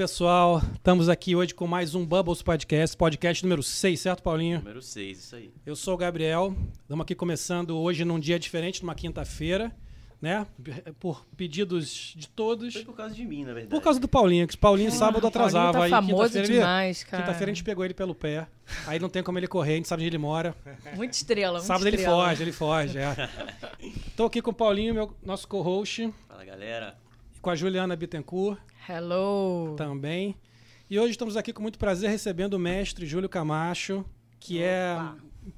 pessoal. Estamos aqui hoje com mais um Bubbles Podcast, podcast número 6, certo, Paulinho? Número 6, isso aí. Eu sou o Gabriel. Estamos aqui começando hoje num dia diferente, numa quinta-feira, né? Por pedidos de todos. Foi por causa de mim, na verdade. Por causa do Paulinho, que o Paulinho sábado atrasava. Paulinho tá aí famoso quinta-feira ele- demais, cara. Quinta-feira a gente pegou ele pelo pé. Aí não tem como ele correr, a gente sabe onde ele mora. Muito estrela, muito Sábado ele estrela. foge, ele foge, é. Tô aqui com o Paulinho, meu, nosso co-host, Fala, galera. e com a Juliana Bittencourt Hello. também. E hoje estamos aqui com muito prazer recebendo o mestre Júlio Camacho, que é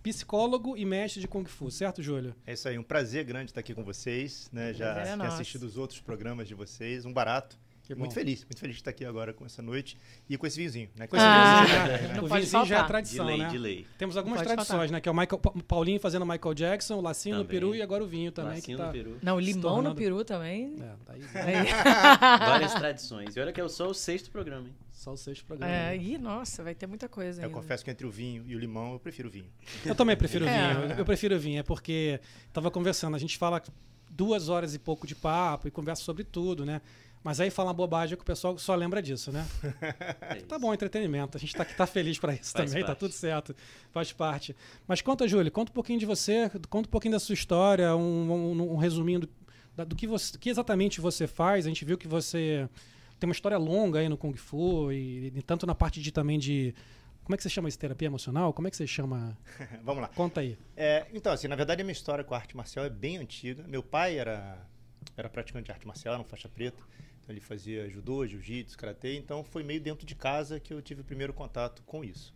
psicólogo e mestre de Kung Fu, certo, Júlio? É isso aí, um prazer grande estar aqui com vocês, né? Já é assistido os outros programas de vocês, um barato. Que muito bom. feliz, muito feliz de estar aqui agora com essa noite e com esse vinhozinho, né? Com esse Ah, vinhozinho, não né? o vinhozinho já é faltar. tradição, delay, né? delay. Temos algumas tradições, faltar. né? Que é o Michael, Pa- Paulinho fazendo Michael Jackson, o lacinho no Também. peru e agora o vinho também. Lacinho que tá... no peru. Não, limão tornando- no peru também. É, tá aí, Aí. Várias tradições. E olha que é só o sexto programa, hein? Só os seis programas. É, ih, nossa, vai ter muita coisa Eu ainda. confesso que entre o vinho e o limão eu prefiro o vinho. Eu também prefiro É. vinho. Eu, eu prefiro vinho, é porque tava conversando, a gente fala duas horas e pouco de papo e conversa sobre tudo, né? Mas aí fala uma bobagem que o pessoal só lembra disso, né? É Tá bom, entretenimento. A gente tá, tá feliz pra isso Faz também, tá parte. tudo certo. Faz parte. Mas conta, Júlio, conta um pouquinho de você, conta um pouquinho da sua história, um, um, um resuminho do, da- do que, você, que exatamente você faz. A gente viu que você tem uma história longa aí no Kung Fu, e, e tanto na parte de também de. Como é que você chama isso? Terapia emocional? Como é que você chama? Vamos lá. Conta aí. É, então, assim, na verdade a minha história com a arte marcial é bem antiga. Meu pai era, era praticante de arte marcial, era um faixa preta. Então ele fazia judô, jiu-jitsu, karatê. Então foi meio dentro de casa que eu tive o primeiro contato com isso.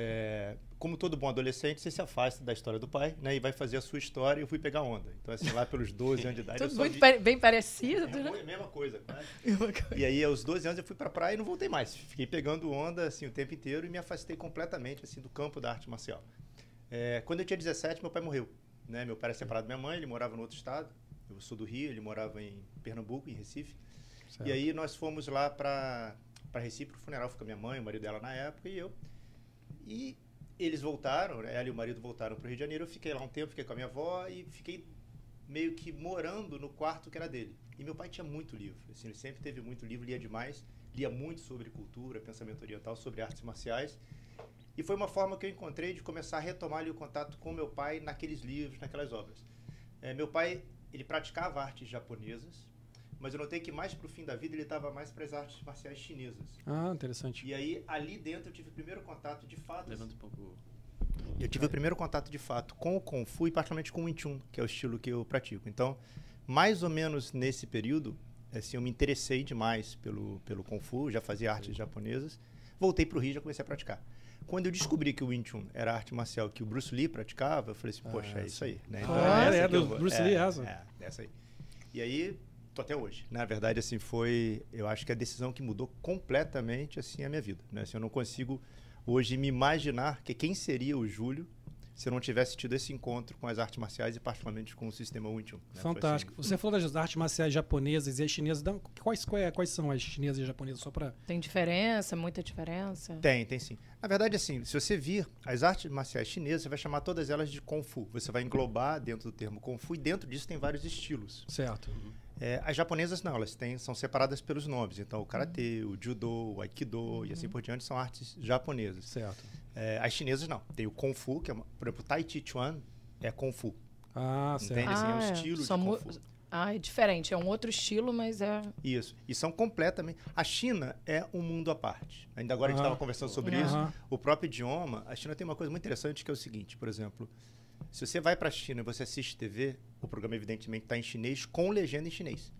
É, como todo bom adolescente, você se afasta da história do pai, né? E vai fazer a sua história e eu fui pegar onda. Então, assim, lá pelos 12 anos de idade, Tudo muito vi- pare- bem parecido, É, né? a mesma coisa, quase. E aí, aos 12 anos, eu fui pra praia e não voltei mais. Fiquei pegando onda, assim, o tempo inteiro e me afastei completamente, assim, do campo da arte marcial. É, quando eu tinha 17, meu pai morreu. Né? Meu pai era separado da minha mãe, ele morava no outro estado. Eu sou do Rio, ele morava em Pernambuco, em Recife. Certo. E aí, nós fomos lá pra Recife, pro funeral. A minha mãe, o marido dela na época e eu. E eles voltaram, né? ela e o marido voltaram pro Rio de Janeiro. Eu fiquei lá um tempo, fiquei com a minha avó e fiquei meio que morando no quarto que era dele. E meu pai tinha muito livro, assim, ele sempre teve muito livro, lia demais, lia muito sobre cultura, pensamento oriental, sobre artes marciais. E foi uma forma que eu encontrei de começar a retomar ali o contato com meu pai naqueles livros, naquelas obras. É, meu pai, ele praticava artes japonesas, mas eu notei que mais pro fim da vida ele estava mais para as artes marciais chinesas. Ah, interessante. E aí, ali dentro, eu tive o primeiro contato de fato. Levanta um pouco. Eu tive o primeiro contato de fato com o Kung Fu e particularmente com o Wing Chun, que é o estilo que eu pratico. Então, mais ou menos nesse período, assim, eu me interessei demais pelo, pelo Kung Fu, já fazia artes japonesas. Voltei para o Rio e já comecei a praticar. Quando eu descobri que o Wing Chun era a arte marcial que o Bruce Lee praticava, eu falei assim, poxa, Ah, é isso aí. Né? Ah, essa é, eu do vou- Bruce é, Lee, essa? É, essa aí. E aí, tô até hoje. Na verdade, assim, foi, eu acho que a decisão que mudou completamente, assim, a minha vida. Né? Assim, eu não consigo hoje me imaginar que quem seria o Júlio se eu não tivesse tido esse encontro com as artes marciais e particularmente com o sistema Wing Chun. né? Foi, Fantástico. assim, Você falou das artes marciais japonesas e as chinesas. Quais, quais são as chinesas e japonesas? Só pra. Tem diferença, muita diferença. Tem, tem sim. Na verdade, assim, se você vir as artes marciais chinesas, você vai chamar todas elas de Kung Fu. Você vai englobar dentro do termo Kung Fu e dentro disso tem vários estilos. Certo. É, as japonesas não, elas têm, são separadas pelos nomes. Então, o karatê, o judô, o aikido e assim por diante são artes japonesas. Certo. É, as chinesas não. Tem o Kung Fu, que é, uma, por exemplo, o Tai Chi Chuan é Kung Fu. Ah, certo. Entende? Assim, é um Ah, é. estilo de Kung Fu. Ah, é diferente. É um outro estilo, mas é. Isso. E são completamente. A China é um mundo à parte. Ainda agora a gente estava conversando sobre Aham. isso. O próprio idioma, a China tem uma coisa muito interessante que é o seguinte, por exemplo, se você vai para a China e você assiste TV, o programa evidentemente está em chinês com legenda em chinês.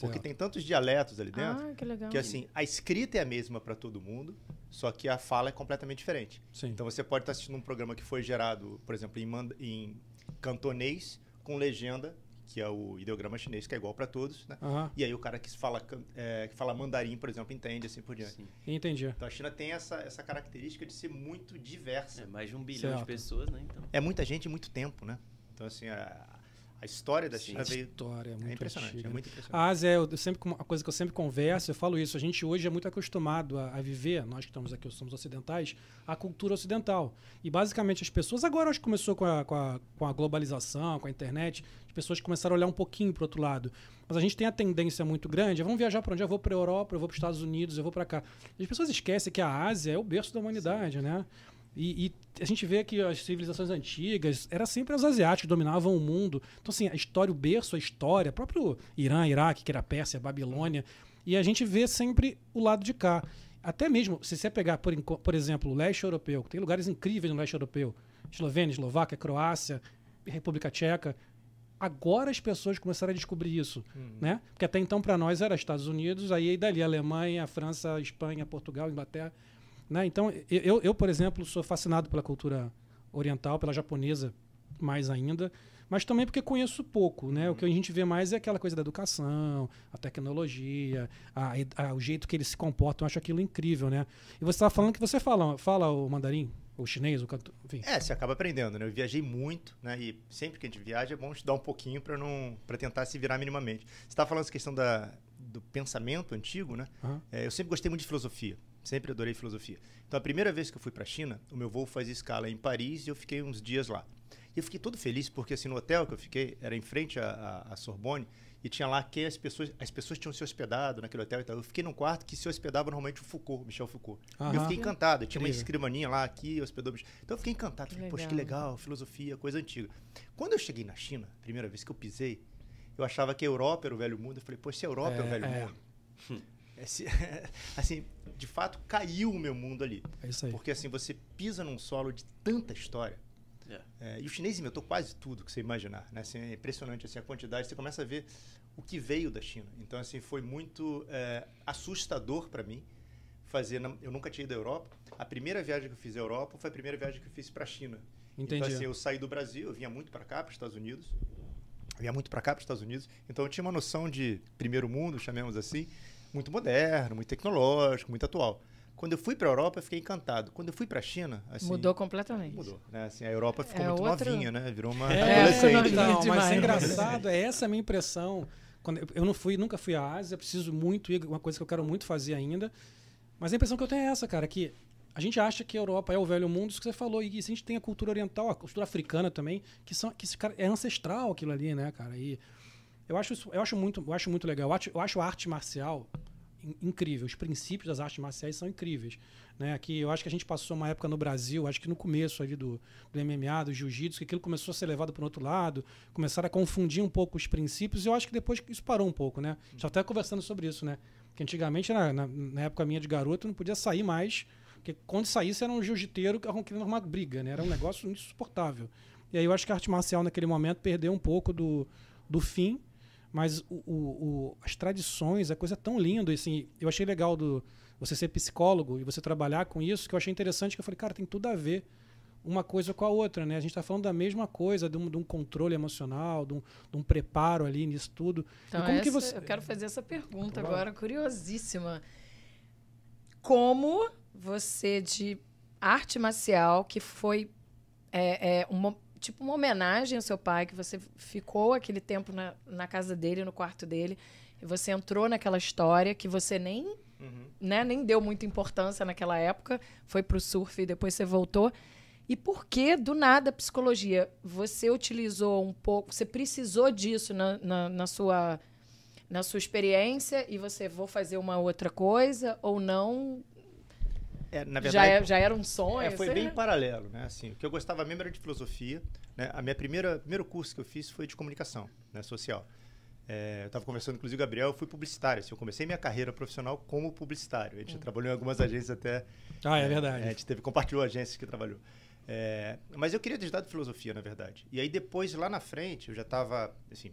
Porque certo. tem tantos dialetos ali dentro Ah, que legal. que assim, a escrita é a mesma para todo mundo, só que a fala é completamente diferente. Sim. Então você pode estar assistindo um programa que foi gerado, por exemplo, em, em cantonês com legenda, que é o ideograma chinês, que é igual para todos, né? Aham, E aí o cara que fala, é, que fala mandarim, por exemplo, entende assim por diante. Sim. entendi. Então a China tem essa, essa característica de ser muito diversa. É mais de um bilhão Certo. de pessoas, né? Então. É muita gente e muito tempo, né? Então assim, a, a história da Sim. China veio. História, é muito É impressionante, antiga, é muito impressionante. A Ásia, eu eu sempre, uma coisa que eu sempre converso, eu falo isso, a gente hoje é muito acostumado a, a viver, nós que estamos aqui, somos ocidentais, a cultura ocidental. E basicamente as pessoas, agora acho que começou com a, com, a, com a globalização, com a internet, as pessoas começaram a olhar um pouquinho para o outro lado. Mas a gente tem a tendência muito grande, vamos viajar para onde? Eu vou para a Europa, eu vou para os Estados Unidos, eu vou para cá. E as pessoas esquecem que a Ásia é o berço da humanidade, né? E, e a gente vê que as civilizações antigas era sempre os asiáticos que dominavam o mundo. Então, assim, a história, o berço, a história, próprio Irã, Iraque, que era a Pérsia, a Babilônia. E a gente vê sempre o lado de cá. Até mesmo, se você pegar, por, por exemplo, o leste europeu, tem lugares incríveis no leste europeu. Eslovênia, Eslováquia, Croácia, República Tcheca. Agora as pessoas começaram a descobrir isso, né? Porque até então para nós era Estados Unidos, aí dali Alemanha, França, Espanha, Portugal, Inglaterra, né? Então eu, eu, por exemplo, sou fascinado pela cultura oriental, pela japonesa mais ainda, mas também porque conheço pouco, né? O que a gente vê mais é aquela coisa da educação, a tecnologia, a, a- o jeito que eles se comportam, eu acho aquilo incrível, né? E você estava falando que você fala, fala o mandarim, o chinês, o canto, enfim. É, você acaba aprendendo, né? Eu viajei muito, né? E sempre que a gente viaja é bom estudar um pouquinho para não para tentar se virar minimamente. Você estava falando essa questão da, do pensamento antigo, né? Aham. É, eu sempre gostei muito de filosofia, sempre adorei filosofia. Então a primeira vez que eu fui para a China, o meu voo fazia escala em Paris e eu fiquei uns dias lá. E eu fiquei todo feliz porque assim no hotel que eu fiquei era em frente à, à- Sorbonne e tinha lá que as pessoas as pessoas tinham se hospedado naquele hotel e tal. Eu fiquei num quarto que se hospedava normalmente o Foucault, Michel Foucault. E eu Aham. fiquei encantado. Tinha uma escrivaninha lá aqui, hospedou Michel. Então eu fiquei encantado. Que Falei, poxa, que legal. filosofia, coisa antiga. Quando eu cheguei na China, primeira vez que eu pisei, eu achava que a Europa era o velho mundo. Eu falei, poxa, se a Europa é, o É, velho é. mundo. Esse- assim, de fato, caiu o meu mundo ali. É isso aí. Porque assim, você pisa num solo de tanta história. É. É, e o chinês inventou quase tudo que você imaginar. Né? Assim, é impressionante assim, a quantidade. Você começa a ver o que veio da China. Então, assim, foi muito é, assustador para mim fazer. na- Eu nunca tinha ido à Europa. A primeira viagem que eu fiz à Europa foi a primeira viagem que eu fiz para a China. Entendi. Então, assim, eu saí do Brasil, eu vinha muito para cá, para os Estados Unidos. Eu vinha muito para cá, para os Estados Unidos. Então, eu tinha uma noção de primeiro mundo, chamemos assim, muito moderno, muito tecnológico, muito atual. Quando eu fui para a Europa, eu fiquei encantado. Quando eu fui para a China, assim, Mudou completamente. Mudou, né? Assim, a Europa ficou É muito outro- novinha, né? Virou uma É, adolescente. então, mas é engraçado, é essa a minha impressão. Quando eu- não fui, nunca fui à Ásia, preciso muito ir, uma coisa que eu quero muito fazer ainda. Mas a impressão que eu tenho é essa, cara, que a gente acha que a Europa é o velho mundo, isso que você falou, e se a gente tem a cultura oriental, a cultura africana também, que são que esse cara, é ancestral aquilo ali, né, cara? E eu acho eu acho muito, eu acho muito legal. Eu acho, eu acho a arte marcial in- incrível. Os princípios das artes marciais são incríveis. Né? Que eu acho que a gente passou uma época no Brasil, acho que no começo ali do, do MMA, do jiu-jitsu, que aquilo começou a ser levado para o outro lado, começaram a confundir um pouco os princípios, e eu acho que depois isso parou um pouco, né? Já até conversando sobre isso, né? Que antigamente, na, na, na época minha de garoto, não podia sair mais, porque quando saísse era um jiu-jiteiro que querendo arrumar briga, né? Era um negócio insuportável. E aí eu acho que a arte marcial naquele momento perdeu um pouco do, do fim, mas o, o- o- as tradições, a coisa é tão linda, assim, eu achei legal do você ser psicólogo e você trabalhar com isso, que eu achei interessante, que eu falei, cara, tem tudo a ver uma coisa com a outra, né? A gente está falando da mesma coisa, de um, de um controle emocional, de um, de um preparo ali nisso tudo. Então, e como que essa- você... eu quero fazer essa pergunta agora, curiosíssima. Como você, de arte marcial, que foi é, é, uma, tipo uma homenagem ao seu pai, que você ficou aquele tempo na, na casa dele, no quarto dele, e você entrou naquela história que você nem, Uhum. né, nem deu muita importância naquela época, foi pro surf e depois você voltou. E por que, do nada, a psicologia? Você utilizou um pouco, você precisou disso na, na, na sua, na sua experiência e você vou fazer uma outra coisa ou não? É, na já, verdade, é- já era um sonho? É, foi bem paralelo, né? Assim, o que eu gostava mesmo era de filosofia. Né? A minha primeira primeiro curso que eu fiz foi de comunicação, né, social. É, eu estava conversando, inclusive, com o Gabriel, eu fui publicitário. Assim, eu comecei minha carreira profissional como publicitário. A gente trabalhou em algumas agências até. Ah, é É, verdade. a gente teve, compartilhou agências que trabalhou. É, mas eu queria ter estudado filosofia, na verdade. E aí depois, lá na frente, eu já estava, assim,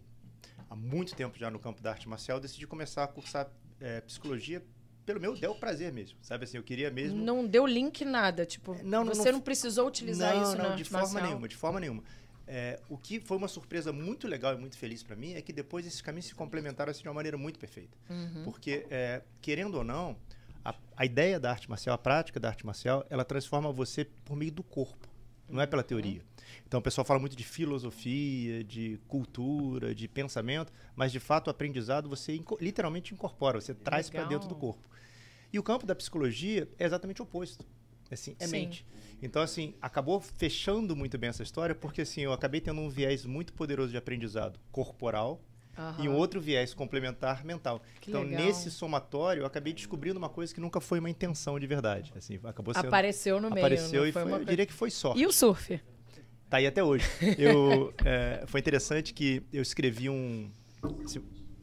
há muito tempo já no campo da arte marcial, decidi começar a cursar é, psicologia pelo meu del prazer mesmo, sabe assim, eu queria mesmo... Não deu link nada, tipo, Não, não, você não- não, precisou utilizar não, isso não, na de forma marcial? nenhuma, de forma nenhuma. É, o que foi uma surpresa muito legal e muito feliz para mim é que depois esses caminhos se complementaram assim, de uma maneira muito perfeita. Uhum. Porque, é, querendo ou não, a, a ideia da arte marcial, a prática da arte marcial, ela transforma você por meio do corpo. não é pela teoria. Então o pessoal fala muito de filosofia, de cultura, de pensamento, mas de fato o aprendizado você inco- literalmente incorpora, você traz para Legal. dentro do corpo. E o campo da psicologia é exatamente o oposto. Assim, é Sim. mente. Então, assim, acabou fechando muito bem essa história, porque assim, eu acabei tendo um viés muito poderoso de aprendizado corporal e um outro viés complementar mental. Que então, legal. nesse somatório, eu acabei descobrindo uma coisa que nunca foi uma intenção de verdade. Assim, acabou sendo. Apareceu no meio. apareceu e foi, uma eu coisa- diria que foi sorte. E o surf? Tá aí até hoje. Eu, é, foi interessante que eu escrevi um.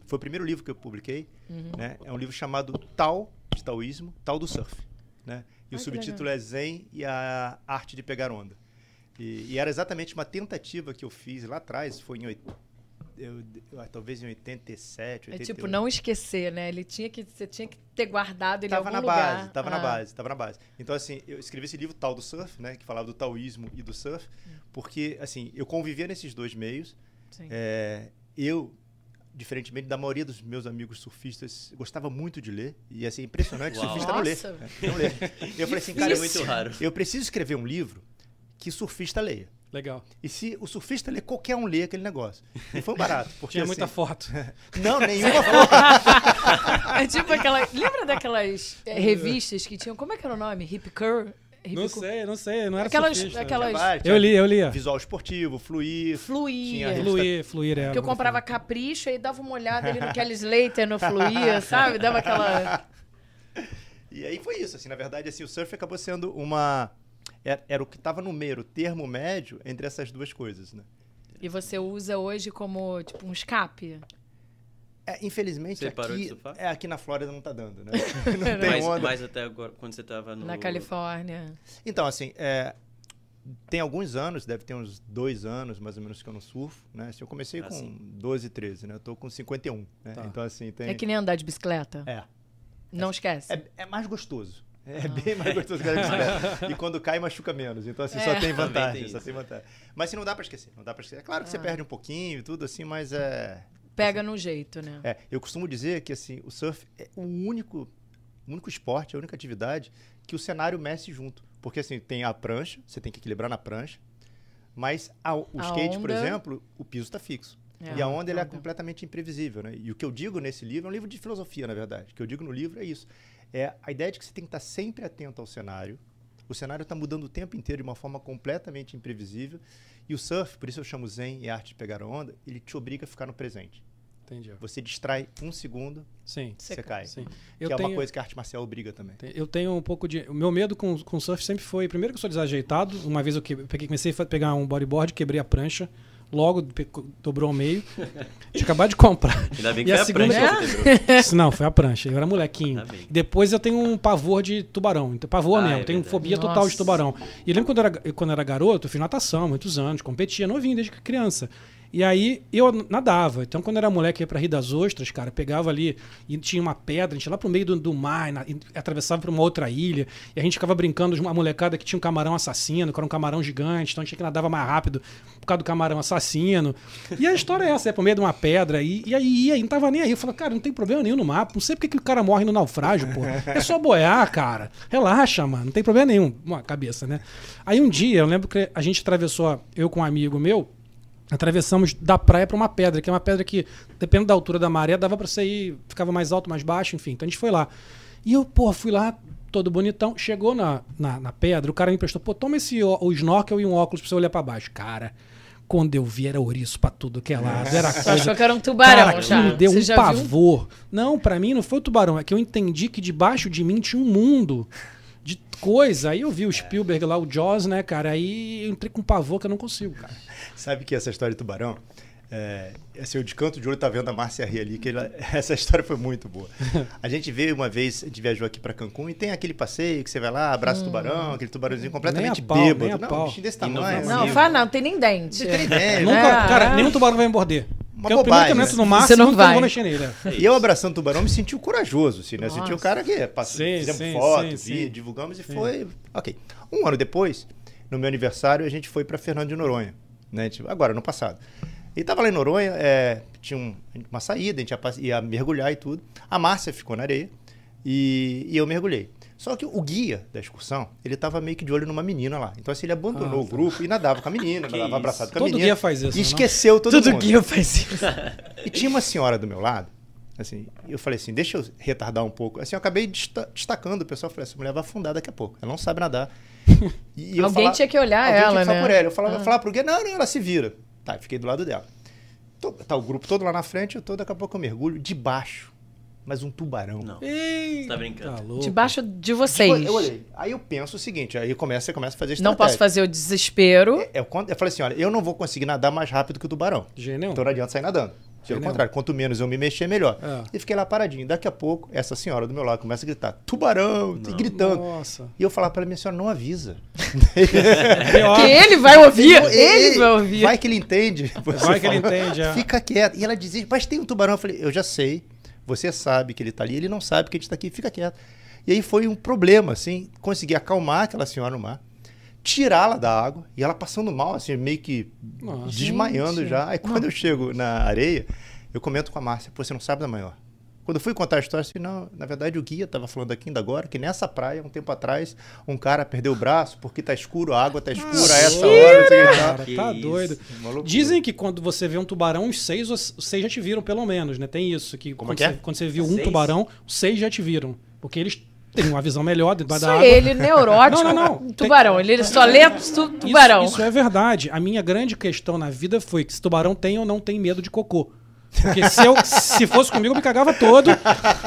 Foi o primeiro livro que eu publiquei. Uhum. Né? É um livro chamado Tao, de Taoísmo, Tao do Surf. Né? E o subtítulo é Zen e a Arte de Pegar Onda. E, e era exatamente uma tentativa que eu fiz lá atrás, foi em. Eu, eu- talvez em 87, É 88. tipo, não esquecer, né? Ele tinha que, você tinha que ter guardado ele em Tava algum na lugar. base, tava na Ah. base, tava na base. Então, assim, eu escrevi esse livro, Tal do Surf, né? Que falava do taoísmo e do surf, porque, assim, eu convivia nesses dois meios. Sim. É, eu, diferentemente da maioria dos meus amigos surfistas, gostava muito de ler. E, assim, impressionante, Uau. surfista não lê. Nossa. né, Não lê. Eu falei assim, cara, é eu, muito raro. eu preciso escrever um livro que surfista leia. Legal. E se o surfista ler, qualquer um lê aquele negócio. E foi um barato. Porque, Tinha muita assim, foto. Não, nenhuma foto. É tipo aquela. Lembra daquelas é, revistas que tinham. Como é que era o nome? Hip Curl? Não sei, não sei. Não era Aquelas- surfista. aquelas- Eu li, eu li. Visual esportivo, fluir. Revista- Fluir, fluir era. Que eu comprava capricho e dava uma olhada ali no Kelly Slater, no Fluía, sabe? Dava aquela. E aí foi isso, assim, na verdade, assim, o surf acabou sendo uma... Era, era o que estava no meio, o termo médio entre essas duas coisas, né? E você usa hoje como, tipo, um escape. É, infelizmente, Você parou de aqui, surfar? é, aqui na Flórida não tá dando, né? não tem Mas, onda. mas até agora, quando você tava no... Na Califórnia. Então, assim, é, tem alguns anos, deve ter uns dois anos, mais ou menos, que eu não surfo, né? Assim, eu comecei Ah, com sim. 12, 13, né? Eu tô com 51, né? Tá. Então, assim, tem... É que nem andar de bicicleta. É. Não esquece. É, é mais gostoso. É Ah. bem mais gostoso que a bicicleta. e quando cai, machuca menos. Então, assim, É. só tem vantagem. tem só tem vantagem. Mas assim, não dá pra esquecer. Não dá pra esquecer. É claro que você Ah. perde um pouquinho e tudo assim, mas é... Pega no jeito, né? é. Eu costumo dizer que, assim, o surf é o único, o único esporte, a única atividade que o cenário mexe junto. Porque, assim, tem a prancha, você tem que equilibrar na prancha, mas a- o A skate, por onda- exemplo, o piso está fixo. É, e a onda ele é onda. completamente imprevisível, né? E o que eu digo nesse livro é um livro de filosofia, na verdade. O que eu digo no livro é isso. É a ideia de que você tem que estar sempre atento ao cenário. O cenário está mudando o tempo inteiro de uma forma completamente imprevisível. E o surf, por isso eu chamo Zen e arte de pegar a onda, ele te obriga a ficar no presente. Entendi. Você distrai um segundo, Sim, Você cai. sim. Que Eu é tenho, uma coisa que a arte marcial obriga também. eu tenho um pouco de... O meu medo com, com surf sempre foi... Primeiro que eu sou desajeitado. Uma vez eu que- peguei, comecei a pegar um bodyboard, quebrei a prancha. Logo, dobrou ao meio. Tinha acabado de comprar. Ainda bem que E a foi a, segunda- prancha não, foi a prancha. Eu era molequinho. Depois eu tenho um pavor de tubarão. Então, pavor Ah, mesmo. é eu tenho fobia total Nossa. de tubarão. E eu lembro quando eu, era, quando eu era garoto, eu fiz natação, muitos anos, competia novinho desde criança. E aí eu nadava. Então, quando era moleque, ia pra Rio das Ostras, cara, pegava ali e tinha uma pedra, a gente ia lá pro meio do, do mar, na- atravessava pra uma outra ilha. E a gente ficava brincando, uma molecada que tinha um camarão assassino, que era um camarão gigante, então a gente que nadava mais rápido por causa do camarão assassino. E a história é essa, é pro meio de uma pedra. E, e aí ia, e não tava nem aí. Eu falei, cara, não tem problema nenhum no mar. Não sei porque que o cara morre no naufrágio, pô. É só boiar, cara. Relaxa, mano. Não tem problema nenhum. Uma cabeça, né? Aí um dia, eu lembro que a gente atravessou, eu com um amigo meu, atravessamos da praia para uma pedra, que é uma pedra que, dependendo da altura da maré, dava para você ir, ficava mais alto, mais baixo, enfim. Então a gente foi lá. E eu, pô, fui lá, todo bonitão. Chegou na, na, na pedra, o cara me emprestou, pô, toma esse ó- o snorkel e um óculos pra você olhar para baixo. Cara, quando eu vi, era ouriço pra tudo que é lado. Era Você coisa achou que era um tubarão Cara, já. aquilo deu Você um já viu? pavor. Não, pra mim não foi o tubarão. É que eu entendi que debaixo de mim tinha um mundo de coisa. Aí eu vi o Spielberg lá, o Jaws, né, cara? Aí eu entrei com pavor que eu não consigo, cara. Sabe que essa história de tubarão, é, assim, o de canto de olho tá vendo a Márcia rir ali, que ela- essa história foi muito boa. A gente veio uma vez, a gente viajou aqui para Cancún e tem aquele passeio que você vai lá, abraça o tubarão, aquele tubarãozinho completamente Nem a pau, bêbado. nem a não, pau. um bichinho desse E não tamanho. Não, Sim. fala não, não tem nem dente. Não tem ideia. Nunca, É. cara, nenhum tubarão vai me morder. Uma é bobagem, entro no né? mar, Você não eu vai. mexer nele. é. E eu abraçando o tubarão me senti o corajoso, assim, né? Eu Senti o cara que passou, Sim, fizemos sim, foto, sim, sim. divulgamos e foi. Ok. Um ano depois, no meu aniversário, a gente foi para Fernando de Noronha, né? Agora, no passado. E tava lá em Noronha, é, tinha um- uma saída, a gente ia, ia mergulhar e tudo. A Márcia ficou na areia e, e eu mergulhei. Só que o guia da excursão, ele tava meio que de olho numa menina lá. Então, assim, ele abandonou Ah, o grupo e nadava com a menina, Que nadava isso. abraçado com a Todo menina. guia faz isso, E não? esqueceu todo Tudo mundo. guia faz isso. E tinha uma senhora do meu lado, assim, eu falei assim, deixa eu retardar um pouco. Assim, eu acabei desta- destacando o pessoal, falei, essa mulher vai afundar daqui a pouco, ela não sabe nadar. E eu Alguém falava- tinha que olhar alguém ela, tinha que falar né? por ela. Eu falava, Ah. eu falava pro guia, não, não, ela se vira. Tá, eu fiquei do lado dela. Tô- Tá o grupo todo lá na frente, eu tô, daqui a pouco eu mergulho debaixo. Mas um tubarão. Não. Ei, Você tá brincando. Tá louco. Debaixo de Tipo, vocês. Eu olhei. Aí eu penso o seguinte, aí começa, você começa a fazer Não posso estratégia. fazer o desespero. É, Eu, eu falei assim, olha, eu não vou conseguir nadar mais rápido que o tubarão. Nenhum. Então não adianta sair nadando. Pelo Genial. contrário, quanto menos eu me mexer, melhor. É. E fiquei lá paradinho. Daqui a pouco, essa senhora do meu lado começa a gritar, tubarão, e gritando. Nossa. E eu falar pra ela, minha senhora, não avisa. Que ele vai ouvir. Ei, Ele ei, vai ouvir. Vai que ele entende. Vai que ele falou. entende, é. Fica quieto. E ela dizia, mas tem um tubarão. Eu falei, eu já sei. Você sabe que ele tá ali, ele não sabe que a gente tá aqui, fica quieto. E aí foi um problema, assim, consegui acalmar aquela senhora no mar, tirá-la da água, e ela passando mal, assim, meio que Nossa. desmaiando Gente. já. Aí quando eu chego na areia, eu comento com a Márcia, pô, você não sabe da maior. Quando eu fui contar a história, eu disse, não, na verdade o guia estava falando aqui ainda agora que nessa praia, um tempo atrás, um cara perdeu o braço porque tá escuro, a água tá escura a essa hora. tal. Cara, Que tá isso. doido. Dizem que quando você vê um tubarão, uns seis, os seis já te viram, pelo menos, né? Tem isso. Que Como quando, é que é? Você, quando você viu um Seis? tubarão, os seis já te viram. Porque eles têm uma visão melhor Isso da água. é ele, neurótico. Não, não, não. Tubarão. Ele só lê tu- tubarão. Isso, isso é verdade. A minha grande questão na vida foi que se tubarão tem ou não tem medo de cocô. Porque se, eu, se fosse comigo, eu me cagava todo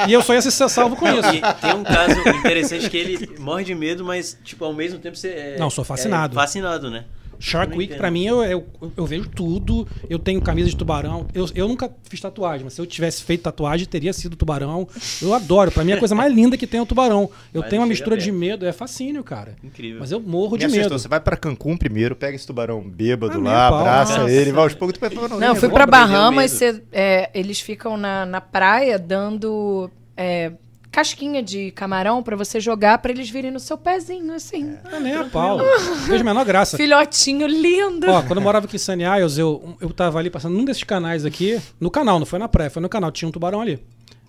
e eu só ia ser salvo com isso. Tem um caso interessante que ele morre de medo, mas, tipo, ao mesmo tempo você é. Não, sou fascinado. é fascinado, né? Shark Week, não pra entendo. mim, eu, eu, eu vejo tudo. Eu tenho camisa de tubarão. Eu, eu nunca fiz tatuagem, mas se eu tivesse feito tatuagem, teria sido tubarão. Eu adoro. Pra mim, é a coisa mais linda que tem é o tubarão. Eu Mas tenho uma não mistura de medo. É fascínio, cara. Incrível. Mas eu morro Me de assustou. medo. Você vai pra Cancún primeiro, pega esse tubarão bêbado Ah, lá, abraça Nossa. ele, vai aos poucos. Depois, não, Não, nem eu fui perdeu Bahamas, cê- é, eles ficam na, na praia dando é, casquinha de camarão pra você jogar pra eles virem no seu pezinho, assim. Ah, nem a pau. Vejo a menor graça. Filhotinho lindo. Ó, quando eu morava aqui em Sunny Isles, eu, eu tava ali passando num desses canais aqui, no canal, não foi na praia, foi no canal, tinha um tubarão ali.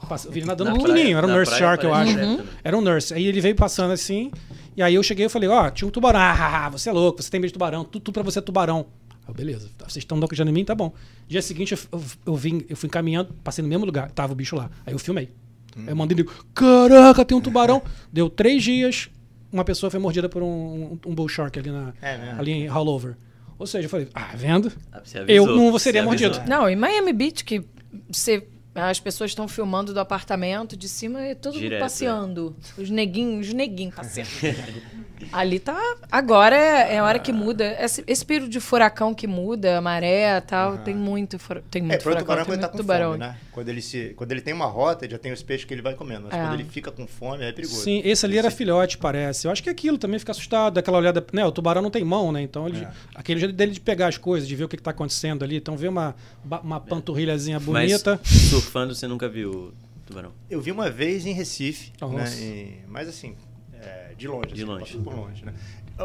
Passa- Vi ele nadando Na pequenininho, era um Nurse praia Shark, eu acho. né? Era um Nurse. Aí ele veio passando assim, e aí eu cheguei e falei, ó, tinha um tubarão. Ah, você é louco, você tem medo de tubarão, tudo, tudo pra você é tubarão. Eu, beleza, vocês estão dando em mim, tá bom. Dia seguinte eu, eu, eu vim, eu fui caminhando, passei no mesmo lugar, tava o bicho lá. Aí eu filmei. Aí eu mandei ele, caraca, tem um tubarão. Deu três dias, uma pessoa foi mordida por um, um, um bull shark ali, na, É ali em Rollover. Ou seja, eu falei, ah, vendo? Ah, você Eu avisou, não seria avisou. mordido. Não, em Miami Beach, que você, as pessoas estão filmando do apartamento de cima e todo mundo Direto, passeando. Os neguinhos, os neguinhos passeando. Ali tá. Agora é, é a hora que muda. Esse, esse período de furacão que muda, maré e tal, tem muito, tem É, muito pro furacão, tubarão tem tá muito com tubarão. fome, né? Quando ele, se, quando ele tem uma rota, já tem os peixes que ele vai comendo. Mas É. quando ele fica com fome, é perigoso. Sim, esse ali era filhote, parece. Eu acho que é aquilo também fica assustado, daquela olhada. Né, o tubarão não tem mão, né? Então, ele, É. aquele jeito dele de pegar as coisas, de ver o que, está acontecendo ali. Então, ver uma, uma panturrilhazinha Mas bonita. surfando você nunca viu tubarão. Eu vi uma vez em Recife, Nossa. né? em- mas assim, é, de longe. De assim, longe. passou por longe, né?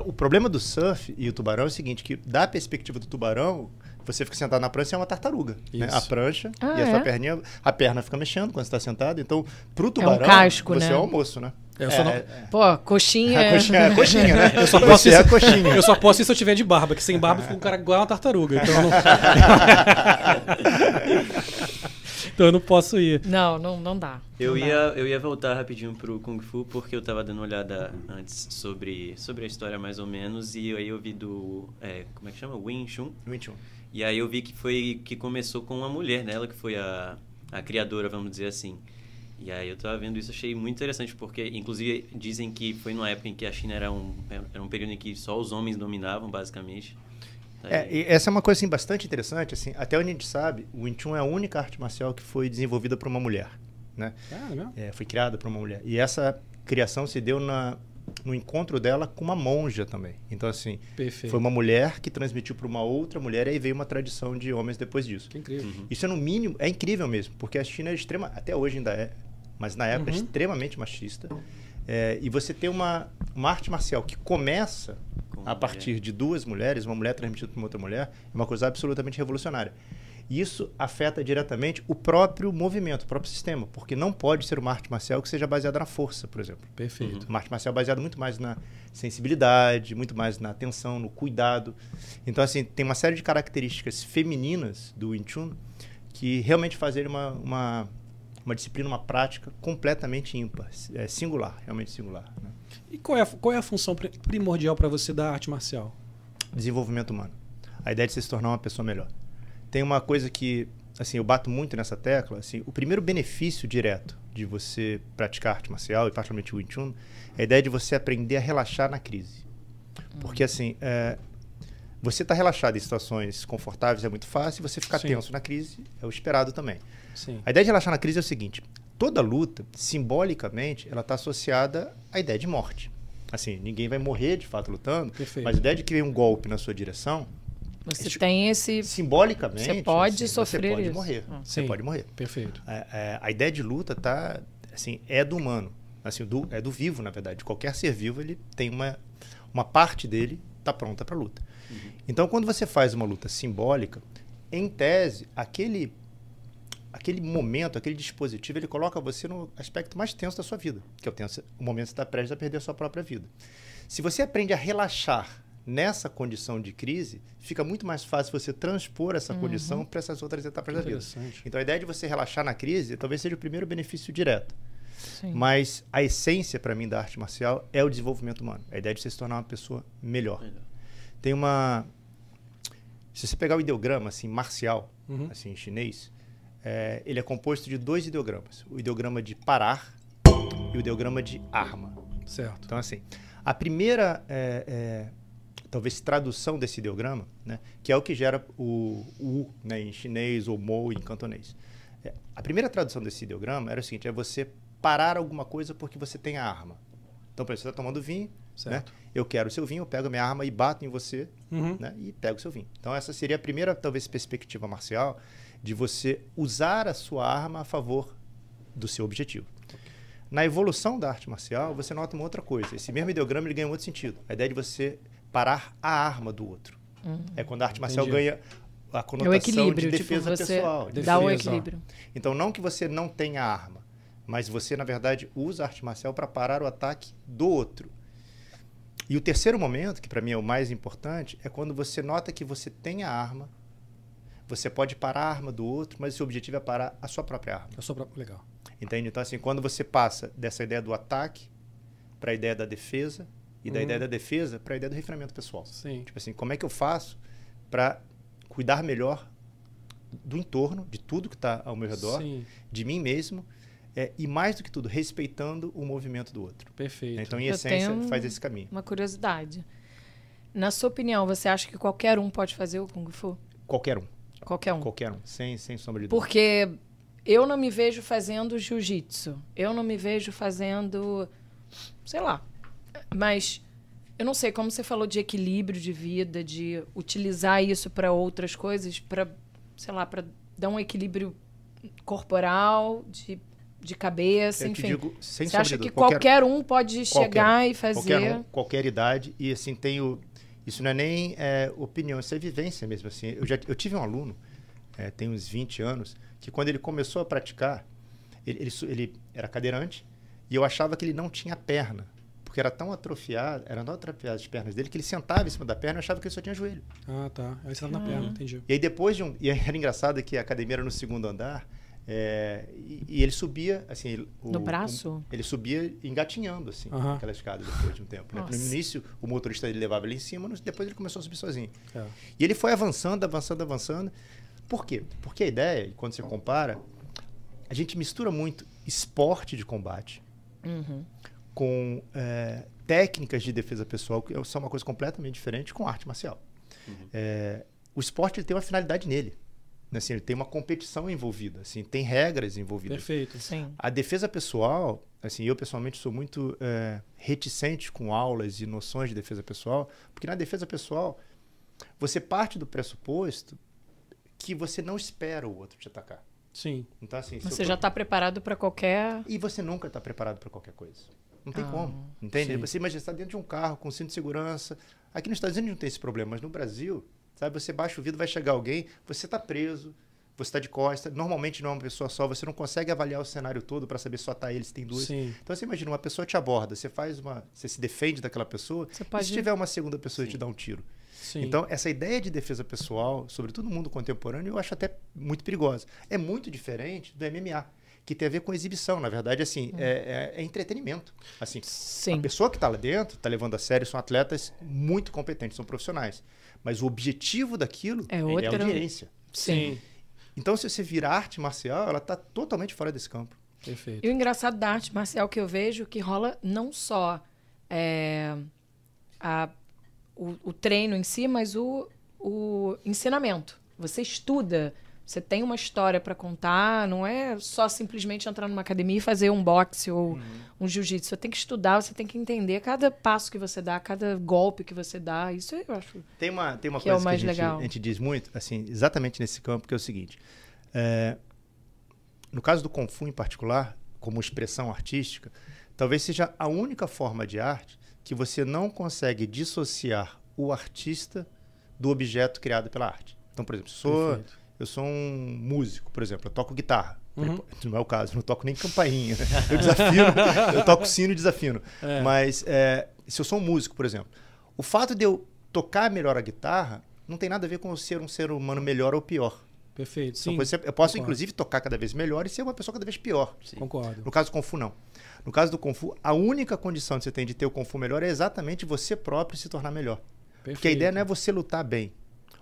O problema do surf e o tubarão é o seguinte, que da perspectiva do tubarão, você fica sentado na prancha e é uma tartaruga. Né? Isso. A prancha Ah, e a sua é? perninha, a perna fica mexendo quando você está sentado. Então, pro tubarão, casco, você né? é o almoço, né? Eu só não- é, Pô, coxinha. é, a coxinha, é a coxinha, né? Eu só Você posso é ir, a coxinha. eu só posso ir se eu tiver de barba, que sem barba fica um cara igual uma tartaruga. Então eu não, então eu não posso ir. Não, não, não dá. Eu Não dá. ia, eu ia voltar rapidinho pro Kung Fu, porque eu tava dando uma olhada antes sobre, sobre a história mais ou menos, e aí eu vi do. é, como é que chama? Wing Chun. 21. E aí eu vi que foi que começou com uma mulher, né? Ela que foi a, a criadora, vamos dizer assim. E aí eu tava vendo isso, achei muito interessante, porque inclusive dizem que foi numa época em que a China era um, era um período em que só os homens dominavam, basicamente. É, Aí- e essa é uma coisa assim, bastante interessante. Assim, até onde a gente sabe, o Wing Chun é a única arte marcial que foi desenvolvida por uma mulher. Né? Ah, é? É, foi criada por uma mulher. E essa criação se deu na, no encontro dela com uma monja também. Então, assim, Perfeito. foi uma mulher que transmitiu para uma outra mulher e aí veio uma tradição de homens depois disso. Que incrível. Uhum. Isso é no mínimo, é incrível mesmo, porque a China é extrema, até hoje ainda é, mas na época é Uhum. extremamente machista. É, e você tem uma, uma arte marcial que começa Com a mulher. partir de duas mulheres, uma mulher transmitida por uma outra mulher, é uma coisa absolutamente revolucionária. E isso afeta diretamente o próprio movimento, o próprio sistema, porque não pode ser uma arte marcial que seja baseada na força, por exemplo. Perfeito. Uma arte marcial baseada muito mais na sensibilidade, muito mais na atenção, no cuidado. Então, assim, tem uma série de características femininas do Wing Chun que realmente fazem uma, uma, uma disciplina, uma prática completamente ímpar, é, singular, realmente singular. Né? E qual é, a, qual é a função pri- primordial para você da arte marcial? desenvolvimento humano. A ideia de você se tornar uma pessoa melhor. Tem uma coisa que, assim, eu bato muito nessa tecla, assim, o primeiro benefício direto de você praticar arte marcial, e particularmente o Wing Chun, é a ideia de você aprender a relaxar na crise. Porque, assim, é, você está relaxado em situações confortáveis é muito fácil, você ficar Sim. tenso na crise é o esperado também. Sim. A ideia de relaxar na crise é o seguinte: toda luta, simbolicamente, ela está associada à ideia de morte. Assim, ninguém vai morrer de fato lutando, Perfeito. mas a ideia de que vem um golpe na sua direção, Você Isso- tem esse. simbolicamente, Você pode assim, sofrer você pode isso. morrer. Ah. Você Sim. pode morrer. Perfeito. É, é, a ideia de luta tá, assim, é do humano, assim, do, é do vivo, na verdade. Qualquer ser vivo ele tem uma, uma parte dele tá pronta para luta. Então, quando você faz uma luta simbólica, em tese, aquele aquele momento, aquele dispositivo, ele coloca você no aspecto mais tenso da sua vida, que é o, tenso, o momento que você está prestes a perder a sua própria vida. Se você aprende a relaxar nessa condição de crise, fica muito mais fácil você transpor essa condição para essas outras etapas da vida. Então a ideia de você relaxar na crise talvez seja o primeiro benefício direto. Sim. Mas a essência para mim da arte marcial é o desenvolvimento humano. A ideia de você se tornar uma pessoa melhor. Melhor. Tem uma se você pegar o ideograma assim marcial, Uhum. assim em chinês, é, ele é composto de dois ideogramas: o ideograma de parar e o ideograma de arma. Certo. Então, assim, a primeira, é, é, talvez, tradução desse ideograma, né, que é o que gera o U né, em chinês ou Mo em cantonês. É, a primeira tradução desse ideograma era o seguinte: é você parar alguma coisa porque você tem a arma. Então, por exemplo, você está tomando vinho, né? Certo. eu quero o seu vinho, eu pego a minha arma e bato em você Uhum. né, e pego o seu vinho. Então, essa seria a primeira, talvez, perspectiva marcial de você usar a sua arma a favor do seu objetivo. Na evolução da arte marcial, você nota uma outra coisa. Esse mesmo ideograma ele ganha um outro sentido. A ideia de você parar a arma do outro. É quando a arte marcial Entendi. ganha a É conotação o equilíbrio, de tipo, defesa você pessoal. de dá o defesa. equilíbrio. então, não que você não tenha arma, mas você, na verdade, usa a arte marcial para parar o ataque do outro. E o terceiro momento, que para mim é o mais importante, é quando você nota que você tem a arma, você pode parar a arma do outro, mas o seu objetivo é parar a sua própria arma. Eu sou pra... Legal. Entende? Então, assim, quando você passa dessa ideia do ataque para a ideia da defesa, e da Uhum. ideia da defesa para a ideia do refinamento pessoal. Sim. Tipo assim, como é que eu faço para cuidar melhor do entorno, de tudo que está ao meu redor, Sim. de mim mesmo, é, e mais do que tudo, respeitando o movimento do outro. Perfeito. Então, em Eu essência, tenho faz esse caminho. Uma curiosidade. Na sua opinião, você acha que qualquer um pode fazer o Kung Fu? Qualquer um. Qualquer um. Qualquer um. Sem, sem sombra de dúvida. Porque eu não me vejo fazendo jiu-jitsu. Eu não me vejo fazendo. Sei lá. Mas eu não sei, como você falou de equilíbrio de vida, de utilizar isso para outras coisas, para, sei lá, para dar um equilíbrio corporal, de, de cabeça, Eu enfim. digo, sem você sombra acha que dúvida, qualquer, um pode chegar e fazer. Qualquer um, qualquer idade. E assim, tenho. Isso não é nem é, opinião, isso é vivência mesmo. Assim. Eu, já, eu tive um aluno, é, tem uns 20 anos, que quando ele começou a praticar, ele, ele, ele era cadeirante e eu achava que ele não tinha perna. Porque era tão atrofiado, eram tão atrofiadas as pernas dele, que ele sentava em cima da perna e achava que ele só tinha joelho. Ah, tá. Aí você tava na perna, entendi. E aí depois de um. E era engraçado que a academia era no segundo andar. é, e, e ele subia, assim. o- No braço? o- ele subia engatinhando, assim, Aham. aquela escada depois de um tempo. né? No início, o motorista ele levava ele em cima, mas depois ele começou a subir sozinho. É. E ele foi avançando, avançando, avançando. Por quê? Porque a ideia, e quando você compara, a gente mistura muito esporte de combate Uhum. Com é, técnicas de defesa pessoal, que são uma coisa completamente diferente, com arte marcial. É, o esporte ele tem uma finalidade nele. né? Assim, ele tem uma competição envolvida, assim, tem regras envolvidas. Perfeito. Sim. A defesa pessoal, assim, eu pessoalmente sou muito é, reticente com aulas e noções de defesa pessoal, porque na defesa pessoal você parte do pressuposto que você não espera o outro te atacar. Sim. Então, assim, Você já está preparado para qualquer. e você nunca está preparado para qualquer coisa. Não tem Ah, como. Entende? sim. Você imagina, você está dentro de um carro com cinto de segurança. Aqui nos Estados Unidos não tem esse problema, mas no Brasil, sabe, você baixa o vidro, vai chegar alguém, você está preso, você está de costa, normalmente não é uma pessoa só, você não consegue avaliar o cenário todo para saber só tá ele, se tem duas. Sim. Então você imagina, uma pessoa te aborda, você faz uma. Você se defende daquela pessoa, Você e pode- se tiver uma segunda pessoa e te dá um tiro. Sim. Então, essa ideia de defesa pessoal, sobretudo no mundo contemporâneo, eu acho até muito perigosa. É muito diferente do MMA, que tem a ver com exibição. Na verdade, assim, é, é- é entretenimento. Assim, Sim. a pessoa que está lá dentro, está levando a sério, são atletas muito competentes, são profissionais. Mas o objetivo daquilo É é, outra- a audiência. Sim. Então, se você virar arte marcial, ela está totalmente fora desse campo. Perfeito. E o engraçado da arte marcial que eu vejo que rola não só é, a- o, o treino em si, mas o, o ensinamento. Você estuda, você tem uma história para contar, não é só simplesmente entrar numa academia e fazer um boxe ou Uhum. um jiu-jitsu. Você tem que estudar, você tem que entender cada passo que você dá, cada golpe que você dá. Isso eu acho. Tem uma, tem uma Que é o coisa mais que a gente, legal. a gente diz muito, assim, exatamente nesse campo, que é o seguinte. é, no caso do Kung Fu em particular, como expressão artística, talvez seja a única forma de arte que você não consegue dissociar o artista do objeto criado pela arte. Então, por exemplo, sou, Perfeito. Eu sou um músico, por exemplo, eu toco guitarra. Uhum. Não é o caso, não toco nem campainha. né? Eu desafino, eu toco sino e desafino. É. Mas é, se eu sou um músico, por exemplo, o fato de eu tocar melhor a guitarra não tem nada a ver com eu ser um ser humano melhor ou pior. Perfeito. Sim. coisas- eu posso, concordo. inclusive, tocar cada vez melhor e ser uma pessoa cada vez pior. Concordo. No caso do Kung Fu, não. No caso do Kung Fu, a única condição que você tem de ter o Kung Fu melhor é exatamente você próprio se tornar melhor. Porque a ideia não é você lutar bem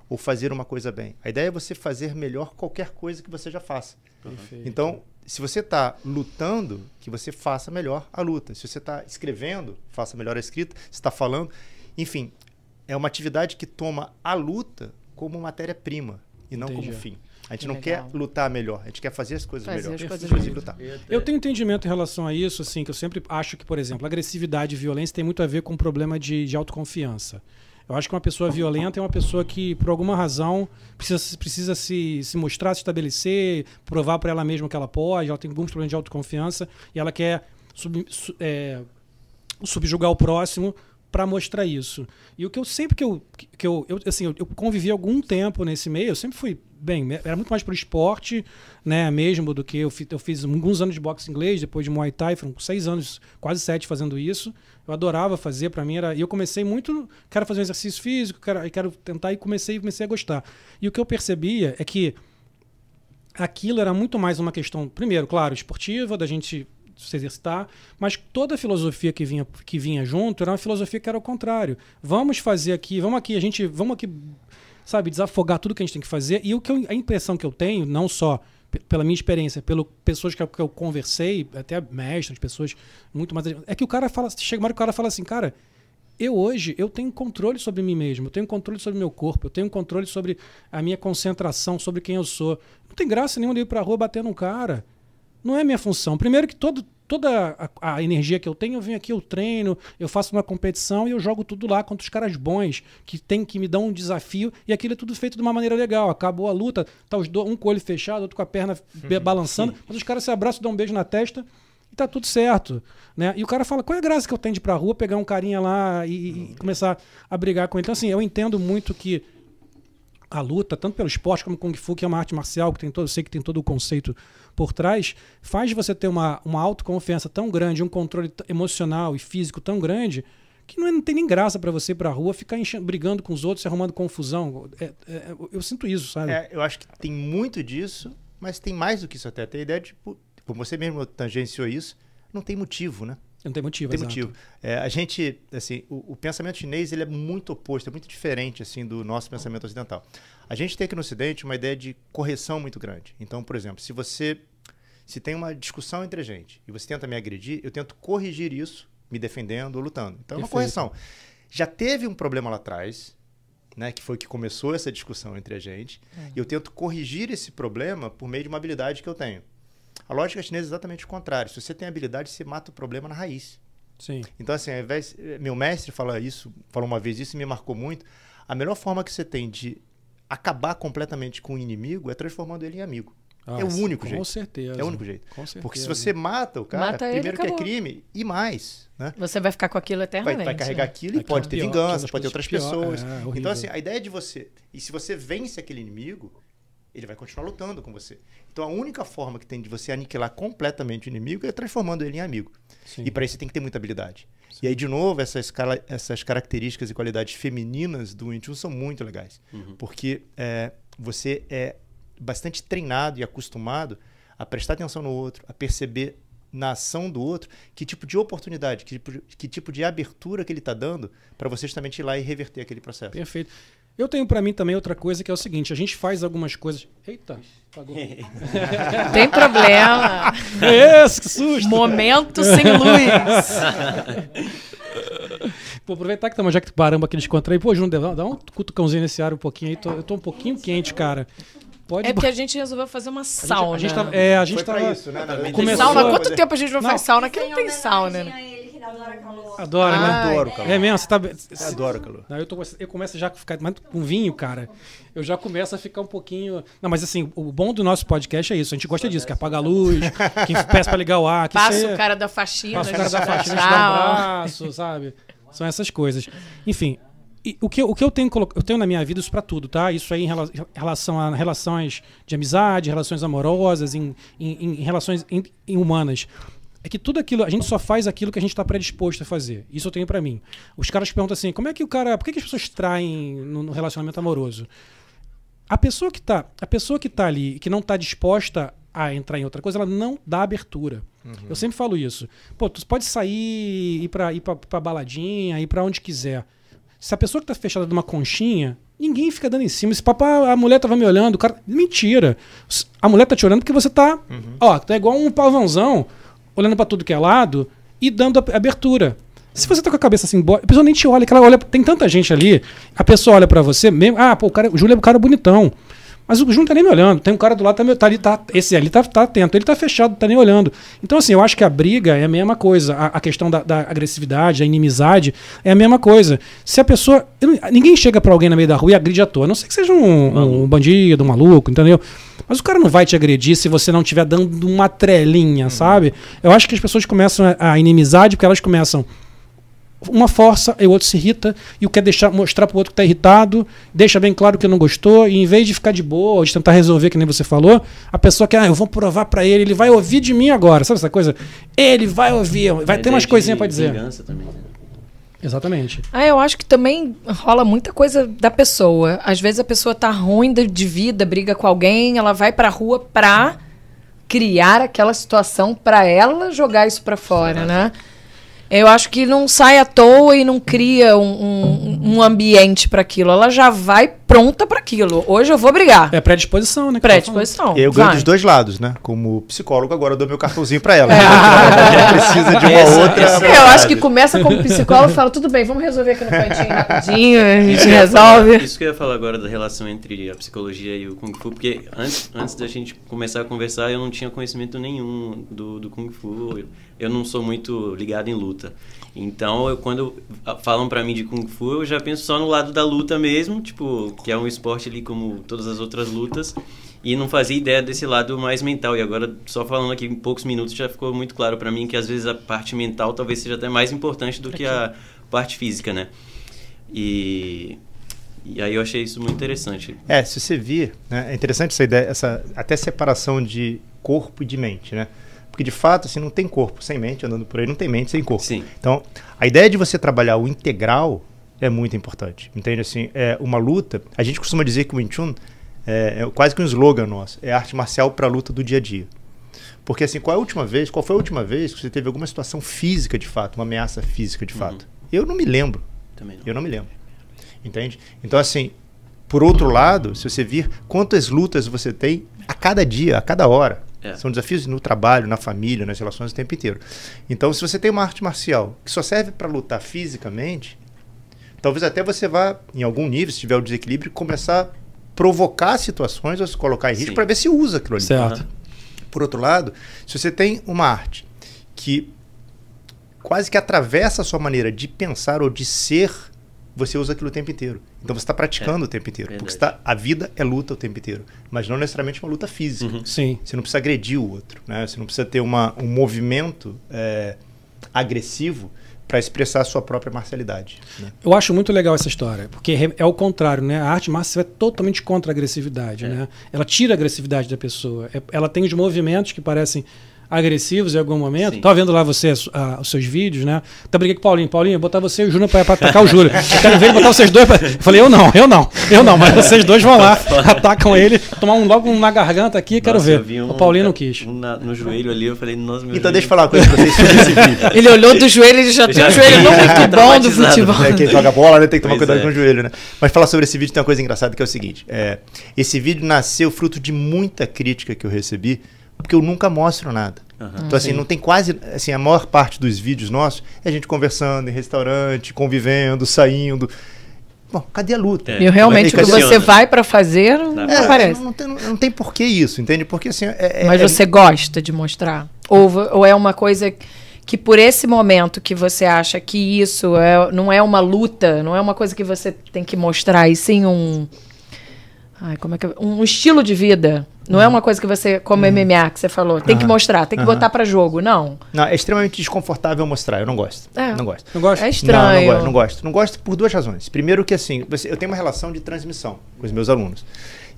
ou fazer uma coisa bem. A ideia é você fazer melhor qualquer coisa que você já faça. Perfeito. Então, se você está lutando, que você faça melhor a luta. Se você está escrevendo, faça melhor a escrita. Se está falando, enfim, é uma atividade que toma a luta como matéria-prima e não Entendi. como fim. A gente Que não legal. quer lutar melhor, a gente quer fazer as coisas Fazer melhor. as coisas inclusive melhor. lutar. Eu tenho entendimento em relação a isso, assim, que eu sempre acho que, por exemplo, agressividade e violência tem muito a ver com um problema de, de autoconfiança. Eu acho que uma pessoa violenta é uma pessoa que, por alguma razão, precisa, precisa se, se mostrar, se estabelecer, provar para ela mesma que ela pode, ela tem alguns problemas de autoconfiança e ela quer sub, su- é, subjugar o próximo para mostrar isso. E o que eu sempre que eu que eu, eu assim, eu, eu convivi algum tempo nesse meio, eu sempre fui bem, era muito mais pro esporte, né, mesmo do que eu fiz, eu fiz alguns anos de boxe inglês, depois de Muay Thai, foram seis anos, quase sete fazendo isso. Eu adorava fazer, para mim era, e eu comecei muito, quero fazer um exercício físico, quero, quero tentar e comecei, comecei a gostar. E o que eu percebia é que aquilo era muito mais uma questão, primeiro, claro, esportiva, da gente se exercitar, mas toda a filosofia que vinha, que vinha junto era uma filosofia que era o contrário. Vamos fazer aqui, vamos aqui, a gente, vamos aqui, sabe, desafogar tudo que a gente tem que fazer. E o que eu- a impressão que eu tenho, não só pela minha experiência, pelo pessoas que eu, que eu conversei, até mestres, pessoas muito mais, é que o cara fala, chega uma hora que o cara fala assim, cara, eu hoje eu tenho controle sobre mim mesmo, eu tenho controle sobre meu corpo, eu tenho controle sobre a minha concentração, sobre quem eu sou. Não tem graça nenhuma de ir pra rua bater num cara. Não é minha função. Primeiro que todo, toda a, a energia que eu tenho, eu venho aqui, eu treino, eu faço uma competição e eu jogo tudo lá contra os caras bons, que tem que me dão um desafio, e aquilo é tudo feito de uma maneira legal. Acabou a luta, tá os do, um com o olho fechado, outro com a perna be- balançando, mas os caras se abraçam, dão um beijo na testa e tá tudo certo. Né? E o cara fala, qual é a graça que eu tenho de ir pra rua, pegar um carinha lá e, e começar a brigar com ele? Então, assim, eu entendo muito que a luta, tanto pelo esporte como Kung Fu, que é uma arte marcial, que tem todo, eu sei que tem todo o conceito por trás, faz você ter uma, uma autoconfiança tão grande, um controle emocional e físico tão grande, que não, é- não tem nem graça pra você ir pra rua ficar brigando com os outros, arrumando confusão. É- é- eu- eu sinto isso, sabe? É, eu acho que tem muito disso, mas tem mais do que isso até. Tem a ideia de, tipo, você mesmo tangenciou isso, não tem motivo, né? Não tem motivo, tem exato. motivo. É, a gente, assim, o, o pensamento chinês ele é muito oposto, é muito diferente assim do nosso pensamento ocidental. A gente tem aqui no Ocidente uma ideia de correção muito grande. Então, por exemplo, se você se tem uma discussão entre a gente e você tenta me agredir, eu tento corrigir isso, me defendendo ou lutando. Então, é uma correção. Já teve um problema lá atrás, né, que foi que começou essa discussão entre a gente, e eu tento corrigir esse problema por meio de uma habilidade que eu tenho. A lógica chinesa é exatamente o contrário. Se você tem habilidade, você mata o problema na raiz. Sim. Então, assim, ao invés, meu mestre fala isso, falou uma vez isso e me marcou muito. A melhor forma que você tem de acabar completamente com o inimigo é transformando ele em amigo. Ah, é o único com jeito. certeza. É o único jeito. Com certeza. Porque se você mata o cara, Mata ele, primeiro que é crime e mais, né? Você vai ficar com aquilo Vai, eternamente. vai carregar né? aquilo e pode é ter pior, vingança, aquelas pode ter outras pior, pessoas. é, horrível. então, assim, a ideia de você. E se você vence aquele inimigo, ele vai continuar lutando com você. Então a única forma que tem de você aniquilar completamente o inimigo é transformando ele em amigo. Sim. E para isso você tem que ter muita habilidade. E aí, de novo, essas, essas características e qualidades femininas do Chun são muito legais. Porque é, você é bastante treinado e acostumado a prestar atenção no outro, a perceber na ação do outro que tipo de oportunidade, que tipo, que tipo de abertura que ele está dando para você justamente ir lá e reverter aquele processo. Perfeito. Eu tenho pra mim também outra coisa que é o seguinte: a gente faz algumas coisas. Eita, apagou. Tem problema. Esse, que susto! Momento sem luz. Pô, aproveitar que tá jaqueta baramba que eles encontrei. Pô, Júnior, dá- dá um cutucãozinho nesse ar um pouquinho aí. Tô- eu tô um pouquinho quente, cara. Pode É porque a gente resolveu fazer uma a gente, sauna. a gente tava, é, a gente Foi tava, isso, né? Começou- Sauna, quanto tempo a gente não, Não. faz sauna? Aqui não em tem sauna, homenagem a ele que adora calor. adora, né? Ai. Adoro, calor. É mesmo, você tá. Eu adoro calor. Não, eu, tô, eu começo já a ficar. Mas com vinho, cara, eu já começo a ficar um pouquinho. Não, mas assim, o bom do nosso podcast é isso. A gente gosta disso, que apaga a luz, que peça pra ligar o ar, que Passa você- o cara da faxina. Passa o cara da faxina, dá te dá um abraço, sabe? São essas coisas. Enfim, e o, que, eu- o que eu tenho, colo- eu tenho na minha vida isso pra tudo, tá? Isso aí em rela- em relação a relações de amizade, relações amorosas, em, em- em relações em- em humanas. É que tudo aquilo, a gente só faz aquilo que a gente está predisposto a fazer. Isso eu tenho pra mim. Os caras perguntam assim: como é que o cara. Por que, que as pessoas traem no, no relacionamento amoroso? A pessoa que tá, a pessoa que tá ali, que não tá disposta a entrar em outra coisa, ela não dá abertura. Eu sempre falo isso. Pô, tu pode sair, ir pra, ir pra, pra baladinha, ir pra onde quiser. Se a pessoa que tá fechada numa conchinha, ninguém fica dando em cima. Esse papo, ah, a mulher tava me olhando, o cara. Mentira. A mulher tá te olhando porque você tá. Ó, tá igual um pavãozão, olhando pra tudo que é lado e dando abertura. Se você tá com a cabeça assim, a pessoa nem te olha, que ela olha. Tem tanta gente ali, a pessoa olha pra você mesmo. Ah, pô, o, cara, o Júlio é um cara bonitão. Mas o não tá nem me olhando. Tem um cara do lado, tá, tá ali, tá. Esse ali tá, tá atento. Ele tá fechado, tá nem olhando. Então, assim, eu acho que a briga é a mesma coisa. A, a questão da, da agressividade, a inimizade, é a mesma coisa. Se a pessoa. não- ninguém chega pra alguém na meio da rua e agride à toa. A não sei que seja um, um bandido, um maluco, entendeu? Mas o cara não vai te agredir se você não estiver dando uma trelinha, sabe? Eu acho que as pessoas começam a, a inimizade porque elas começam uma força, e o outro se irrita, e o quer deixar, mostrar pro outro que tá irritado, deixa bem claro que não gostou, e em vez de ficar de boa, de tentar resolver, que nem você falou, a pessoa quer, ah, eu vou provar pra ele, ele vai ouvir de mim agora, sabe essa coisa? Ele vai ouvir, vai A ter umas coisinhas pra dizer. também, né? Exatamente. Ah, eu acho que também rola muita coisa da pessoa. Às vezes a pessoa tá ruim de de vida, briga com alguém, ela vai pra rua pra criar aquela situação pra ela jogar isso pra fora, né? Eu acho que não sai à toa e não cria um, um- um ambiente pra aquilo. Ela já vai pronta pra aquilo. Hoje eu vou brigar. É predisposição, né? falando. Predisposição. Eu ganho vai. dos dois lados, né? Como psicólogo, agora eu dou meu cartãozinho pra ela. Ela precisa de uma Essa- outra. essa- Eu acho que começa como psicólogo e fala, tudo bem, vamos resolver aqui no cantinho rapidinho, a gente ia falar- resolve. Isso que eu ia falar agora da relação entre a psicologia e o Kung Fu, porque antes, antes da gente começar a conversar, eu não tinha conhecimento nenhum do, do Kung Fu. Eu, eu não sou muito ligado em luta. Então, eu, quando falam pra mim de Kung Fu, eu já penso só no lado da luta mesmo, tipo, que é um esporte ali como todas as outras lutas. E não fazia ideia desse lado mais mental. E agora, só falando aqui em poucos minutos, já ficou muito claro pra mim que às vezes a parte mental talvez seja até mais importante do que a parte física, né? E, e aí eu achei isso muito interessante. É, se você vir, né, é interessante essa ideia, essa até separação de corpo e de mente, né? Porque de fato, assim, não tem corpo sem mente, andando por aí, não tem mente sem corpo. Sim. Então, a ideia de você trabalhar o integral é muito importante. Entende? Assim, é uma luta. A gente costuma dizer que o Wing Chun é, é quase que um slogan nosso. É arte marcial para a luta do dia a dia. Porque assim, qual é a última vez? Qual foi a última vez que você teve alguma situação física de fato, uma ameaça física de fato? Eu não me lembro. Também não. Eu não me lembro. Entende? Então, assim, por outro lado, se você vir quantas lutas você tem a cada dia, a cada hora. É. São desafios no trabalho, na família, nas relações o tempo inteiro. Então, se você tem uma arte marcial que só serve para lutar fisicamente, talvez até você vá, em algum nível, se tiver o desequilíbrio, começar a provocar situações ou se colocar em risco para ver se usa aquilo ali. Certo. Por outro lado, se você tem uma arte que quase que atravessa a sua maneira de pensar ou de ser, você usa aquilo o tempo inteiro. Então você está praticando o tempo inteiro. Porque verdade. você tá, a vida é luta o tempo inteiro. Mas não necessariamente uma luta física. Uhum. Sim. Você não precisa agredir o outro. Né? Você não precisa ter uma, um movimento é, agressivo para expressar a sua própria marcialidade. Né? Eu acho muito legal essa história, porque é o contrário, né? A arte marcial é totalmente contra a agressividade, É. né? Ela tira a agressividade da pessoa. É- ela tem os movimentos que parecem agressivos em algum momento. Sim. Tava vendo lá você, os seus vídeos, né? Até briguei com o Paulinho. Paulinho, botar você e o Júnior pra, pra atacar o Júlio. Eu quero ver ele botar vocês dois pra... Eu falei, eu não, eu não, eu não. Mas vocês dois vão lá, atacam ele, tomar um logo um na garganta aqui, quero Nossa, ver. um- o Paulinho não quis. Um na- no joelho ali, eu falei, nossa, meu Então joelho. deixa eu falar uma coisa pra vocês sobre esse vídeo. Ele olhou do joelho, ele já tem Já o joelho vi, não muito bom do futebol. É, quem joga bola né, tem que tomar Pois cuidado é. com o joelho, né? Mas falar sobre esse vídeo tem uma coisa engraçada que é o seguinte: é, esse vídeo nasceu fruto de muita crítica que eu recebi, porque eu nunca mostro nada. Aham. Então, assim, Sim. não tem quase. Assim, a maior parte dos vídeos nossos é a gente conversando em restaurante, convivendo, saindo. Bom, cadê a luta? É. E realmente, o que você vai pra fazer, não Não É, aparece. Não, tem, não tem por que isso, entende? Porque assim. É, é- Mas é- você gosta de mostrar? Ou, ou é uma coisa que por esse momento que você acha que isso é, não é uma luta, não é uma coisa que você tem que mostrar, e sim um. Ai, como é que é? Um estilo de vida. Não é uma coisa que você, como MMA que você falou, tem que Aham. mostrar, tem que Aham. botar pra jogo. Não. Não, é extremamente desconfortável mostrar. Eu não gosto. É. Não gosto. Não gosta? É Não, estranho. não gosto, não gosto. Não gosto por duas razões. Primeiro que assim, você- eu tenho uma relação de transmissão com os meus alunos.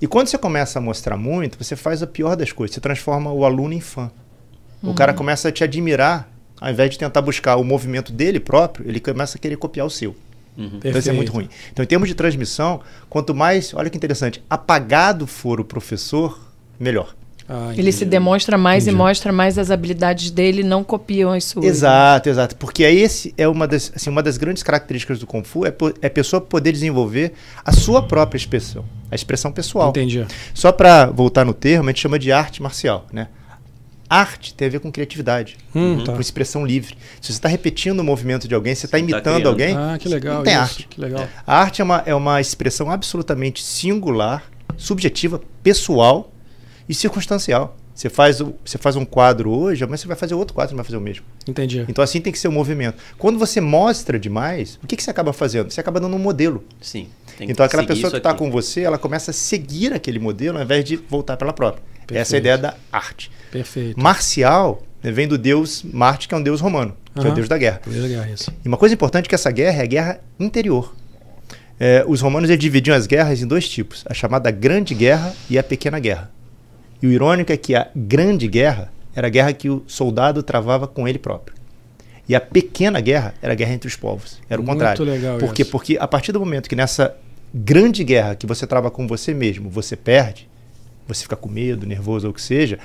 E quando você começa a mostrar muito, você faz a pior das coisas. Você transforma o aluno em fã. O cara começa a te admirar, ao invés de tentar buscar o movimento dele próprio, ele começa a querer copiar o seu. Uhum. Então isso é muito ruim. Então, em termos de transmissão, quanto mais, olha que interessante, apagado for o professor, melhor. Ah, Ele se demonstra mais Entendi. e mostra mais as habilidades dele, não copiam as suas. Exato, exato. Porque é esse é uma das, assim, uma das grandes características do Kung Fu é, é a pessoa poder desenvolver a sua própria expressão, a expressão pessoal. Entendi. Só para voltar no termo, a gente chama de arte marcial, né? Arte tem a ver com criatividade, Hum, tá. com expressão livre. Se você está repetindo o movimento de alguém, você está tá imitando criando. alguém, Ah, que legal. não tem isso, arte. Que legal. A arte é uma, é uma expressão absolutamente singular, subjetiva, pessoal e circunstancial. Você faz, o- você faz um quadro hoje, mas você vai fazer outro quadro, você não vai fazer o mesmo. Entendi. Então assim tem que ser o movimento. Quando você mostra demais, o que, que você acaba fazendo? Você acaba dando um modelo. Sim. Tem Então aquela pessoa que está com você, ela começa a seguir aquele modelo ao invés de voltar pela própria. Essa é a Perfeito. ideia da arte. Perfeito. Marcial né, vem do deus Marte, que é um deus romano, que é o deus da guerra. Foi legal isso. E uma coisa importante é que essa guerra é a guerra interior. É, os romanos dividiam as guerras em dois tipos, a chamada Grande Guerra e a Pequena Guerra. E o irônico é que a Grande Guerra era a guerra que o soldado travava com ele próprio. E a Pequena Guerra era a guerra entre os povos. Era o Muito contrário. legal Por quê? isso. Porque a partir do momento que nessa grande guerra que você trava com você mesmo, você perde, você fica com medo, nervoso ou o que seja,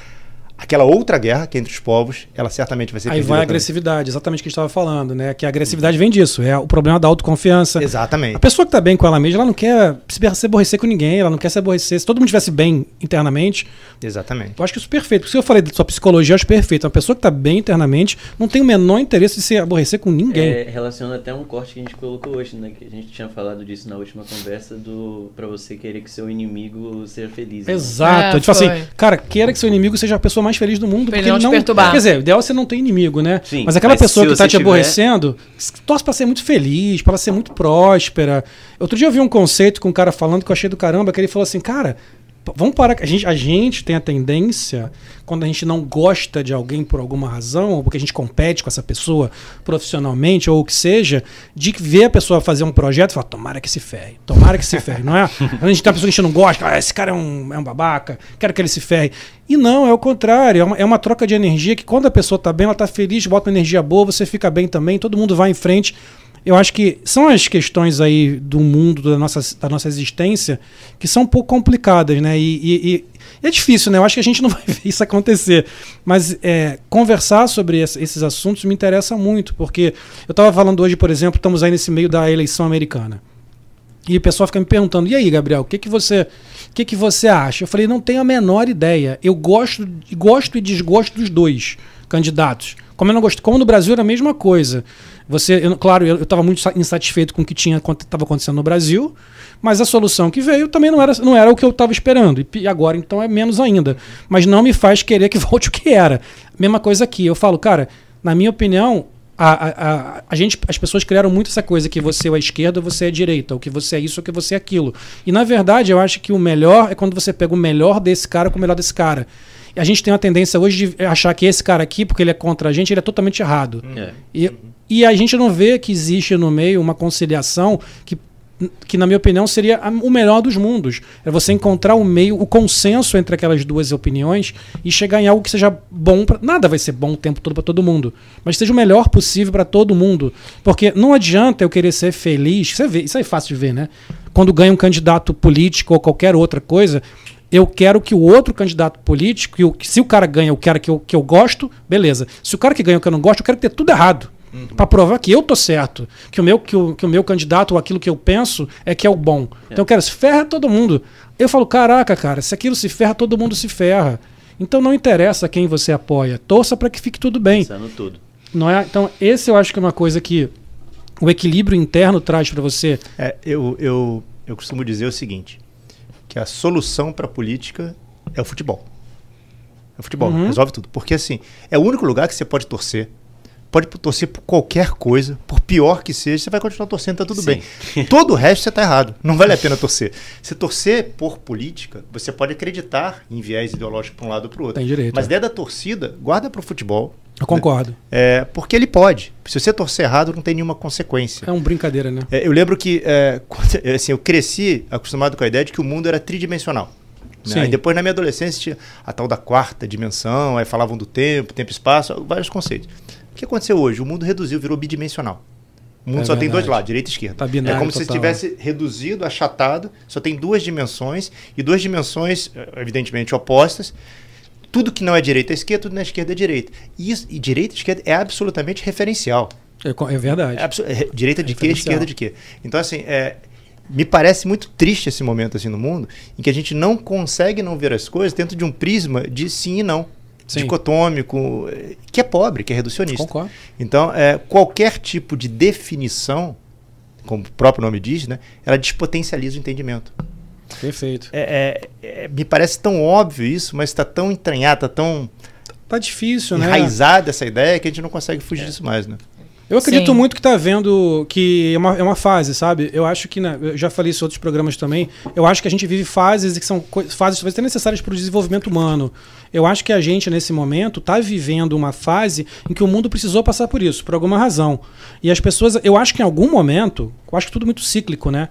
aquela outra guerra que é entre os povos, ela certamente vai ser Aí vai a também. agressividade, exatamente o que a gente estava falando, né? Que a agressividade vem disso, é o problema da autoconfiança. Exatamente. A pessoa que tá bem com ela mesma, ela não quer se aborrecer com ninguém, ela não quer se aborrecer. Se todo mundo estivesse bem internamente, Exatamente. eu acho que isso é perfeito. Porque se eu falei da sua psicologia, eu acho perfeito. Uma pessoa que tá bem internamente não tem o menor interesse de se aborrecer com ninguém. É, relaciona até um corte que a gente colocou hoje, né? Que a gente tinha falado disso na última conversa do para você querer que seu inimigo seja feliz. né? Exato. É, a gente fala foi. assim, cara, queira que seu inimigo seja a pessoa mais feliz do mundo. Pra porque ele não te perturbar. Quer dizer, o ideal é você não ter inimigo, né? Sim, mas aquela mas pessoa que tá você te tiver- aborrecendo, torce pra ser muito feliz, pra ela ser muito próspera. Outro dia eu vi um conceito com um cara falando que eu achei do caramba, que ele falou assim, cara, vamos parar. A gente, a gente tem a tendência, quando a gente não gosta de alguém por alguma razão, ou porque a gente compete com essa pessoa profissionalmente, ou o que seja, de ver a pessoa fazer um projeto e falar, tomara que se ferre, tomara que se ferre, não é? A gente tem uma pessoa que a gente não gosta, ah, esse cara é um, é um babaca, quero que ele se ferre. E não, é o contrário, é uma, é uma troca de energia que quando a pessoa tá bem, ela tá feliz, bota uma energia boa, você fica bem também, todo mundo vai em frente. Eu acho que são as questões aí do mundo, da nossa, da nossa existência, que são um pouco complicadas, né? E, e- e é difícil, né? Eu acho que a gente não vai ver isso acontecer. Mas é, conversar sobre esse- esses assuntos me interessa muito, porque eu estava falando hoje, por exemplo, estamos aí nesse meio da eleição americana. E o pessoal fica me perguntando: e aí, Gabriel, o que, que você. O que, que você acha? Eu falei, não tenho a menor ideia. Eu gosto, gosto e desgosto dos dois candidatos. Como eu não gosto, como no Brasil era a mesma coisa. Você, eu- claro, eu estava muito sa- insatisfeito com o que tinha estava acontecendo no Brasil, mas a solução que veio também não era, não era o que eu estava esperando. E agora então é menos ainda. Mas não me faz querer que volte o que era. Mesma coisa aqui. Eu falo, cara, na minha opinião, a, a, a, a gente, as pessoas criaram muito essa coisa que você é esquerda, você é direita, ou que você é isso, ou que você é aquilo. E na verdade, eu acho que o melhor é quando você pega o melhor desse cara com o melhor desse cara. E a gente tem uma tendência hoje de achar que esse cara aqui, porque ele é contra a gente, ele é totalmente errado. É. E, e a gente não vê que existe no meio uma conciliação que, que na minha opinião, seria o melhor dos mundos. É você encontrar o meio, o consenso entre aquelas duas opiniões e chegar em algo que seja bom para Nada vai ser bom o tempo todo para todo mundo, mas seja o melhor possível para todo mundo. Porque não adianta eu querer ser feliz. Você vê, isso aí é fácil de ver, né? Quando ganha um candidato político ou qualquer outra coisa, eu quero que o outro candidato político, que o- que se o cara ganha o cara que eu, que eu gosto, beleza. Se o cara que ganha o que eu não gosto, eu quero ter tudo errado. Pra provar que eu tô certo. Que o, meu, que, o, que o meu candidato ou aquilo que eu penso é que é o bom. Então eu quero, se ferra todo mundo. Eu falo, caraca, cara, se aquilo se ferra, todo mundo se ferra. Então não interessa quem você apoia. Torça para que fique tudo bem. Pensando tudo. Não é? Então, esse eu acho que é uma coisa que o equilíbrio interno traz para você. É, eu, eu, eu costumo dizer o seguinte: que a solução para a política é o futebol. É o futebol, Uhum. resolve tudo. Porque assim, é o único lugar que você pode torcer. Pode torcer por qualquer coisa, por pior que seja, você vai continuar torcendo, tá tudo Sim. bem. Todo o resto você tá errado. Não vale a pena torcer. Se torcer por política, você pode acreditar em viés ideológico para um lado ou para o outro. Tem direito. Mas é. dentro da torcida, guarda para o futebol. Eu concordo. É, porque ele pode. Se você torcer errado, não tem nenhuma consequência. É uma brincadeira, né? É, eu lembro que é, quando- assim, eu cresci acostumado com a ideia de que o mundo era tridimensional. Né? Aí depois, na minha adolescência, tinha a tal da quarta dimensão, aí falavam do tempo, tempo e espaço, vários conceitos. O que aconteceu hoje? O mundo reduziu, virou bidimensional. O mundo É só tem dois verdade. lados, direita e esquerda. Tá binário é como se total. tivesse reduzido, achatado, só tem duas dimensões, e duas dimensões, eh, evidentemente, opostas. Tudo que não é direita é esquerda, tudo na esquerda é direita. E, isso- e direita e esquerda é absolutamente referencial. É, é verdade. É é, direita de quê, esquerda de quê? Então, assim, é, me parece muito triste esse momento assim no mundo em que a gente não consegue não ver as coisas dentro de um prisma de sim e não. Sim. Dicotômico, eh, que é pobre, que é reducionista. Concordo. Então, é, qualquer tipo de definição, como o próprio nome diz, né, ela despotencializa o entendimento. Perfeito. É, é- é- me parece tão óbvio isso, mas está tão entranhado, está tão Tá difícil, né? enraizada essa ideia que a gente não consegue fugir disso mais, né? Eu acredito Sim. muito que tá vendo que é uma, é uma fase, sabe? Eu acho que, né, eu já falei isso em outros programas também, eu acho que a gente vive fases que são fases talvez até necessárias para o desenvolvimento humano. Eu acho que a gente, nesse momento, tá vivendo uma fase em que o mundo precisou passar por isso, por alguma razão. E as pessoas, eu acho que em algum momento, eu acho que tudo muito cíclico, né?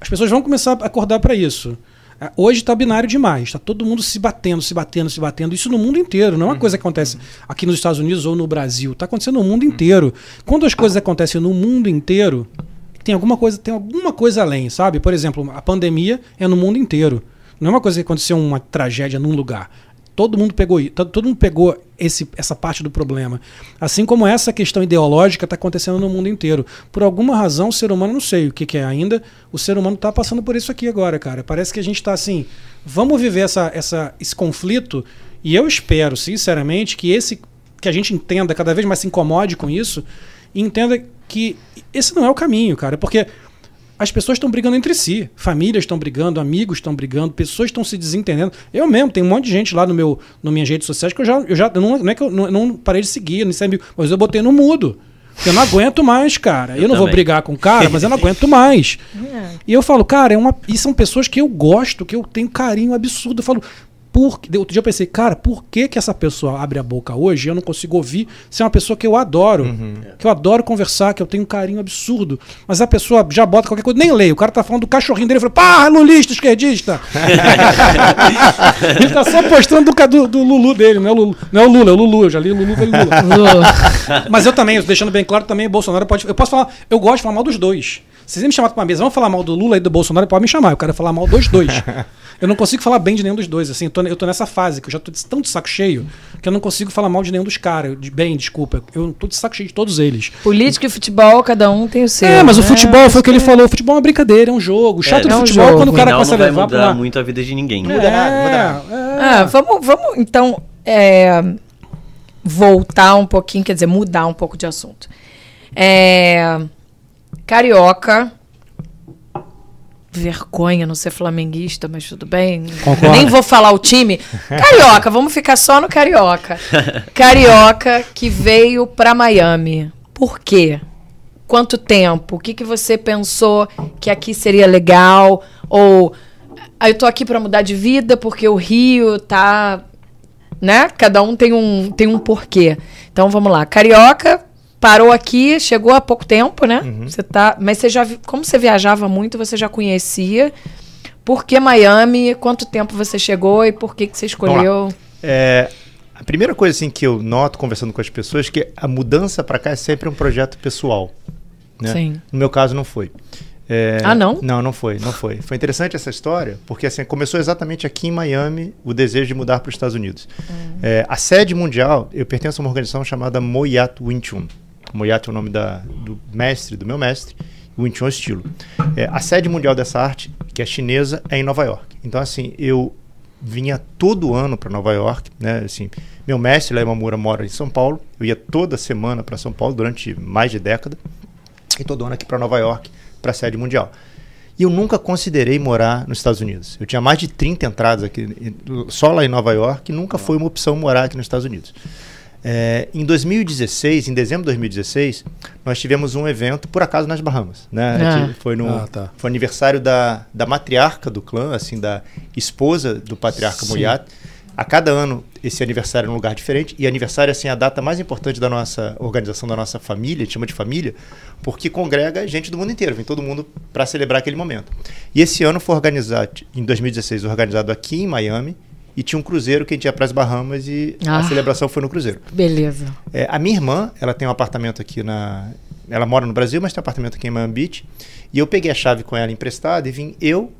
As pessoas vão começar a acordar para isso. Ah, Hoje está binário demais, está todo mundo se batendo, se batendo, se batendo. Isso no mundo inteiro, não é uma coisa que acontece aqui nos Estados Unidos ou no Brasil. Está acontecendo no mundo inteiro. Quando as coisas acontecem no mundo inteiro, tem alguma coisa, tem alguma coisa além, sabe? Por exemplo, a pandemia é no mundo inteiro. Não é uma coisa que aconteceu uma tragédia num lugar. Todo mundo pegou, todo mundo pegou esse, essa parte do problema. Assim como essa questão ideológica está acontecendo no mundo inteiro. Por alguma razão, o ser humano, não sei o que, que é ainda, o ser humano está passando por isso aqui agora, cara. Parece que a gente está assim, vamos viver essa, essa, esse conflito e eu espero, sinceramente, que esse que a gente entenda, cada vez mais se incomode com isso e entenda que esse não é o caminho, cara. Porque as pessoas estão brigando entre si. Famílias estão brigando, amigos estão brigando, pessoas estão se desentendendo. Eu mesmo, tem um monte de gente lá no meu, nas minhas redes sociais que eu já. Eu já não, não é que eu não, não parei de seguir, nem sei, mas eu botei no mudo. Porque eu não aguento mais, cara. Eu, Eu não vou também. brigar com o cara, mas eu não aguento mais. É. E eu falo, cara, é uma. E são pessoas que eu gosto, que eu tenho carinho absurdo. Eu falo, por que- Outro dia eu pensei, cara, por que, que essa pessoa abre a boca hoje e eu não consigo ouvir se é uma pessoa que eu adoro? Que eu adoro conversar, que eu tenho um carinho absurdo. Mas a pessoa já bota qualquer coisa, nem leio. O cara tá falando do cachorrinho dele e fala, pá, lulista, esquerdista. Ele tá só postando do, do, do Lulu dele, não é o Lulu, não é o Lula, é o Lulu. Eu já li o Lulu, eu li o Lula. Mas eu também, deixando bem claro, também Bolsonaro pode. Eu posso falar, eu gosto de falar mal dos dois. Se vocês me chamarem pra uma mesa, vamos falar mal do Lula e do Bolsonaro, pode me chamar. Eu quero falar mal dos dois. eu não consigo falar bem de nenhum dos dois. Assim, eu tô, eu tô nessa fase que eu já tô de- tão de saco cheio que eu não consigo falar mal de nenhum dos caras. De bem, desculpa. Eu tô de saco cheio de todos eles. Política e futebol, cada um tem o seu. é, mas o né? futebol foi o que ele falou. O futebol é uma brincadeira, é um jogo. O chato É, do é um futebol é jogo. quando o cara final começa a não vai levar pra mudar uma... muito a vida de ninguém. Não muda nada, não muda nada. É, Ah, vamos, vamos então é, voltar um pouquinho, quer dizer, mudar um pouco de assunto. É, carioca. Vergonha não ser flamenguista, mas tudo bem. Concordo. Nem vou falar o time. Carioca, vamos ficar só no Carioca. Carioca que veio para Miami. Por quê? Quanto tempo? O que, que você pensou que aqui seria legal? Ou ah, eu tô aqui para mudar de vida porque o Rio tá né? Cada um tem um, tem um porquê. Então vamos lá. Carioca parou aqui, chegou há pouco tempo, né? Uhum. Você tá, mas você já, como você viajava muito, você já conhecia. Por que Miami? Quanto tempo você chegou e por que que você escolheu? É, a primeira coisa assim que eu noto conversando com as pessoas é que a mudança para cá é sempre um projeto pessoal. né? Sim. No meu caso não foi. É, Ah, não? Não, não foi, não foi. Foi interessante essa história, porque assim, começou exatamente aqui em Miami o desejo de mudar para os Estados Unidos. É, a sede mundial, eu pertenço a uma organização chamada Moyat Wing Chun. Moyat é o nome da, do mestre, do meu mestre, Wing Chun é o estilo. É, a sede mundial dessa arte, que é chinesa, é em Nova York. Então, assim, eu vinha todo ano para Nova York, né? Assim, meu mestre, Léo Mamura, mora em São Paulo. Eu ia toda semana para São Paulo durante mais de década. E todo ano aqui para Nova York, para a sede mundial. E eu nunca considerei morar nos Estados Unidos. Eu tinha mais de 30 entradas aqui, só lá em Nova York, e nunca foi uma opção morar aqui nos Estados Unidos. É, em 2016, em dezembro de 2016, nós tivemos um evento, por acaso, nas Bahamas. Né? Ah. Foi, no, Ah, tá. foi aniversário da, da matriarca do clã, assim, da esposa do patriarca Sim. Muyat. A cada ano, esse aniversário é um lugar diferente. E aniversário, assim, é a data mais importante da nossa organização, da nossa família, a gente chama de família, porque congrega gente do mundo inteiro, vem todo mundo para celebrar aquele momento. E esse ano foi organizado, em 2016, organizado aqui em Miami, e tinha um cruzeiro que a gente ia para as Bahamas e Ah. a celebração foi no cruzeiro. Beleza. É, a minha irmã, ela tem um apartamento aqui na. Ela mora no Brasil, mas tem um apartamento aqui em Miami Beach. E eu peguei a chave com ela emprestada e vim eu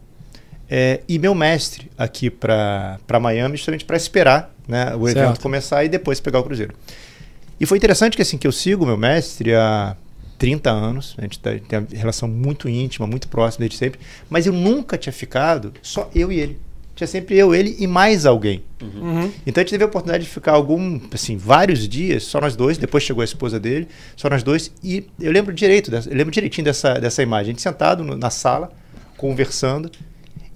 é, e meu mestre aqui para Miami, justamente para esperar né, o evento Certo. começar e depois pegar o cruzeiro. E foi interessante que assim que eu sigo o meu mestre há 30 anos, a gente tá- tem uma relação muito íntima, muito próxima desde sempre, mas eu nunca tinha ficado só eu e ele. Tinha sempre eu, ele e mais alguém. Uhum. Então a gente teve a oportunidade de ficar algum, assim, vários dias, só nós dois, depois chegou a esposa dele, só nós dois, e eu lembro direito, eu lembro direitinho dessa, dessa imagem, a gente sentado no- na sala, conversando,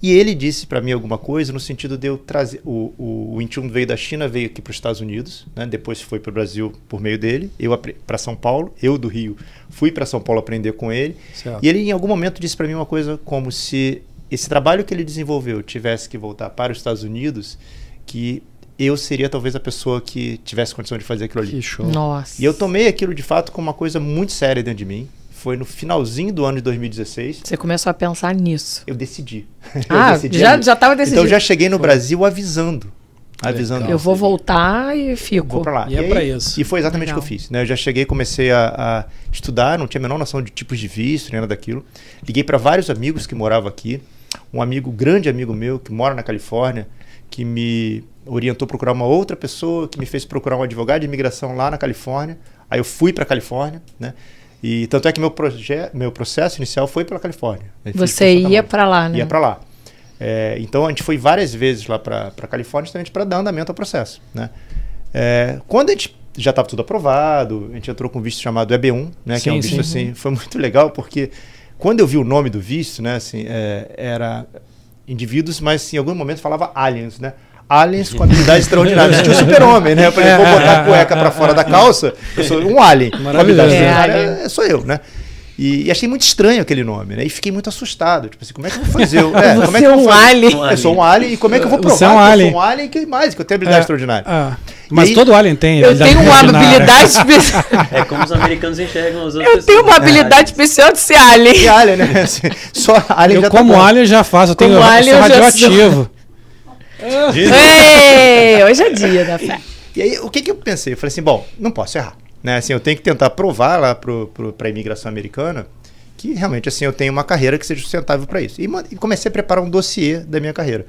e ele disse para mim alguma coisa no sentido de eu trazer, o, o, o Inchun veio da China, veio aqui para os Estados Unidos, né, depois foi para o Brasil por meio dele, eu para São Paulo, eu do Rio fui para São Paulo aprender com ele, Certo. e ele em algum momento disse para mim uma coisa como se esse trabalho que ele desenvolveu tivesse que voltar para os Estados Unidos, que eu seria talvez a pessoa que tivesse condição de fazer aquilo ali. Que show. Nossa. E eu tomei aquilo de fato como uma coisa muito séria dentro de mim. Foi no finalzinho do ano de 2016, Você começou a pensar nisso. eu decidi. Ah, eu decidi já, ali. já tava decidido. Então eu já cheguei no Brasil avisando. Avisando. Legal. Eu vou voltar e fico. Vou pra lá. E é aí- pra isso. E foi exatamente o que eu fiz. Né? Eu já cheguei, comecei a, a estudar, não tinha a menor noção de tipos de visto, nem nada daquilo. Liguei para vários amigos que moravam aqui. Um amigo, grande amigo meu, que mora na Califórnia, que me orientou a procurar uma outra pessoa, que me fez procurar um advogado de imigração lá na Califórnia. Aí eu fui para Califórnia, né? E tanto é que meu, meu processo inicial foi pela Califórnia. Você ia pra lá, né? Ia para lá. É, então a gente foi várias vezes lá para Califórnia justamente para dar andamento ao processo. Né? É, quando a gente já estava tudo aprovado, a gente entrou com um visto chamado EB1, né, que é um Sim, visto sim. assim, foi muito legal porque quando eu vi o nome do visto, né, assim, é, era indivíduos, mas em algum momento falava aliens, né? Aliens com habilidades extraordinárias. Tinha o super-homem, né? Eu falei, vou botar a cueca para fora da calça, eu sou um alien. Com Maravilhoso. habilidades É, extraordinárias, é, sou eu, né? E, e achei muito estranho aquele nome, né? E fiquei muito assustado. Tipo assim, como é que eu vou fazer? Eu- É, como é Você que é eu vou um alien. Um Eu sou um alien e como é que eu vou provar Você é um que eu sou um alien e que mais, que eu tenho habilidade É, extraordinária? ah, mas aí- todo alien tem. Eu habilidade tenho uma habilidade especial. É como os americanos enxergam as outras Eu tenho uma habilidade especial de ser alien. E alien, né? Só alien Eu já tá como bom. alien já faço, eu tenho Como eu alien eu já sou. radioativo. Ei, hoje é dia da fé. E aí, o que, que eu pensei? Eu falei assim, bom, não posso errar. Né? Assim, eu tenho que tentar provar lá para a imigração americana que realmente assim eu tenho uma carreira que seja sustentável para isso. E, e comecei a preparar um dossiê da minha carreira.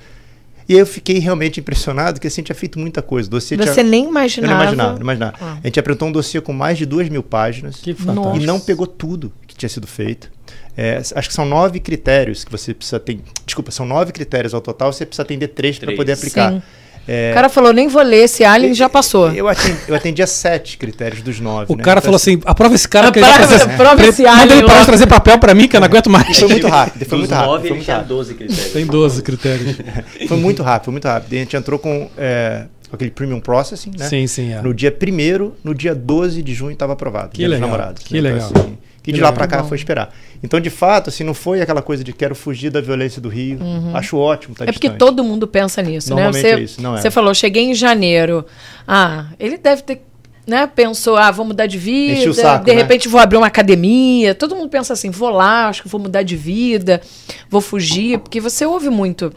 E aí eu fiquei realmente impressionado que assim, tinha feito muita coisa. O dossiê Você tinha... nem Eu imaginava. não imaginava, não imaginava. Ah. A gente apresentou um dossiê com mais de duas mil páginas Que e fantástico. não pegou tudo que tinha sido feito. É, acho que são nove critérios que você precisa ter. Desculpa, são nove critérios ao total, você precisa atender três para Três. poder aplicar. Sim. É, O cara falou, nem vou ler esse alien, já passou. eu, atendi, eu atendia sete critérios dos nove. O né? cara Então, falou assim: aprova esse cara que ele Aprova- vai fazer. aprova Pre- esse Manda alien ele parar de trazer papel pra mim, que eu não aguento mais. Foi muito rápido, foi Dos muito rápido. nove, Foi ele tinha rápido. 12 critérios. Tem 12 critérios. Foi muito rápido, foi muito rápido. E a gente entrou com, é, com aquele premium processing, né? Sim, sim. É. No dia 1 no dia 12 de junho estava aprovado. Que legal, namorados. que né? legal. Então, assim, E de lá legal. pra cá Bom. foi esperar. Então, de fato, assim, não foi aquela coisa de quero fugir da violência do Rio. Acho ótimo tá É porque todo mundo pensa nisso, né? Normalmente Você, é isso, não é. você falou, cheguei em janeiro. Ah, ele deve ter, né? Pensou, ah, vou mudar de vida. Enche o saco, de né? repente vou abrir uma academia. Todo mundo pensa assim, vou lá, acho que vou mudar de vida, vou fugir, porque você ouve muito.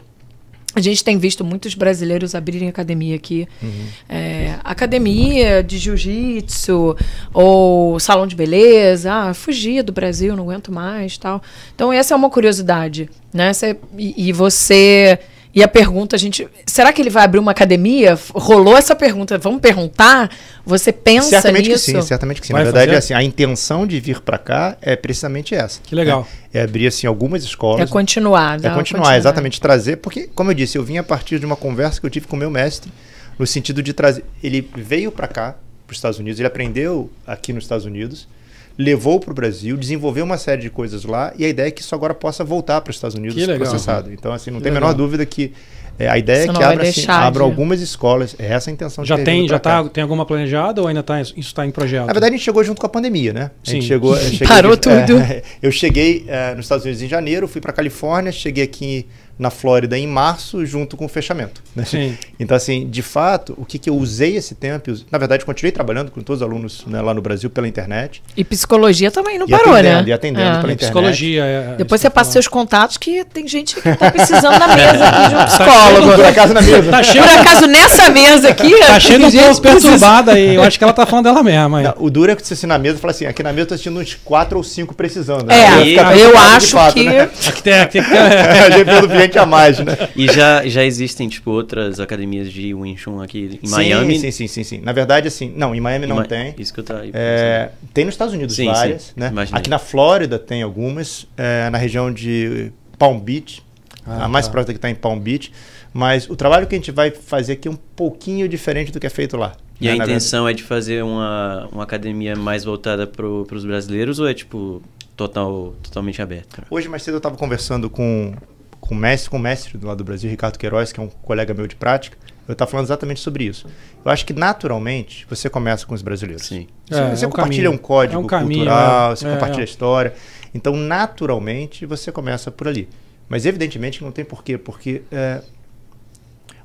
A gente tem visto muitos brasileiros abrirem academia aqui. Uhum. É, academia de jiu-jitsu ou salão de beleza. Ah, fugi do Brasil, não aguento mais tal. Então, essa é uma curiosidade. Né? Cê- e, e você. E a pergunta, a gente. Será que ele vai abrir uma academia? Rolou essa pergunta. Vamos perguntar? Você pensa Certamente nisso? que sim, certamente que sim. Vai Na verdade, é assim, a intenção de vir pra cá é precisamente essa. Que legal. né? É abrir assim algumas escolas. É continuar. É dar uma continuar, exatamente, trazer, porque, como eu disse, eu vim a partir de uma conversa que eu tive com o meu mestre, no sentido de trazer. Ele veio para cá, para os Estados Unidos, ele aprendeu aqui nos Estados Unidos, levou para o Brasil, desenvolveu uma série de coisas lá, e a ideia é que isso agora possa voltar para os Estados Unidos Que legal. processado. Então, assim, não Que tem a menor dúvida que é, a ideia Você é que abra, assim, abra de- algumas escolas. É essa a intenção Já tem, já tá, tem alguma planejada ou ainda tá, isso está em projeto? Na verdade, a gente chegou junto com a pandemia, né? A gente Sim. chegou. eu cheguei Parou de- tudo. é, eu cheguei é, nos Estados Unidos em janeiro, fui para Califórnia, cheguei aqui na Flórida em março, junto com o fechamento. né? Sim. Então, assim, de fato, o que, que eu usei esse tempo? eu- na verdade, continuei trabalhando com todos os alunos né, lá no Brasil pela internet. E psicologia também não e parou, né? E atendendo É. pela É internet. psicologia. é- Depois isso você eu passa ia seus contatos que tem gente que tá precisando na mesa aqui de um Por psicólogo. acaso na mesa. Tá cheio, Por acaso, nessa mesa aqui. tá cheio de um pouco perturbada aí. Eu acho que ela tá falando dela mesma. aí. Não, o duro é que você assim na mesa e fala assim: aqui na mesa eu tô assistindo uns quatro ou cinco precisando. É, Aí fica eu de acho fato, que. né? Aqui tem, aqui tem, a gente a mais, né? E já, já existem, tipo, outras academias de Wing Chun aqui em Sim, Miami. Sim, sim, sim, sim. Na verdade, assim, não, em Miami Em não Ma- tem. Isso que eu tava aí É, tem nos Estados Unidos Sim, várias, sim, né? imaginei. Aqui na Flórida tem algumas, é, na região de Palm Beach, Ah, a mais tá. próxima que está em Palm Beach. Mas o trabalho que a gente vai fazer aqui é um pouquinho diferente do que é feito lá. E né? a intenção é de fazer uma, uma academia mais voltada para os brasileiros ou é, tipo, total, totalmente aberta? Hoje mais cedo eu estava conversando com, com o mestre, com o mestre do lado do Brasil, Ricardo Queiroz, que é um colega meu de prática. Eu estava falando exatamente sobre isso. Eu acho que naturalmente você começa com os brasileiros. Sim. Você, É, você é um compartilha caminho. um código É um caminho, cultural, é. você É, compartilha é. a história. Então, naturalmente, você começa por ali. Mas, evidentemente, não tem porquê, porque é,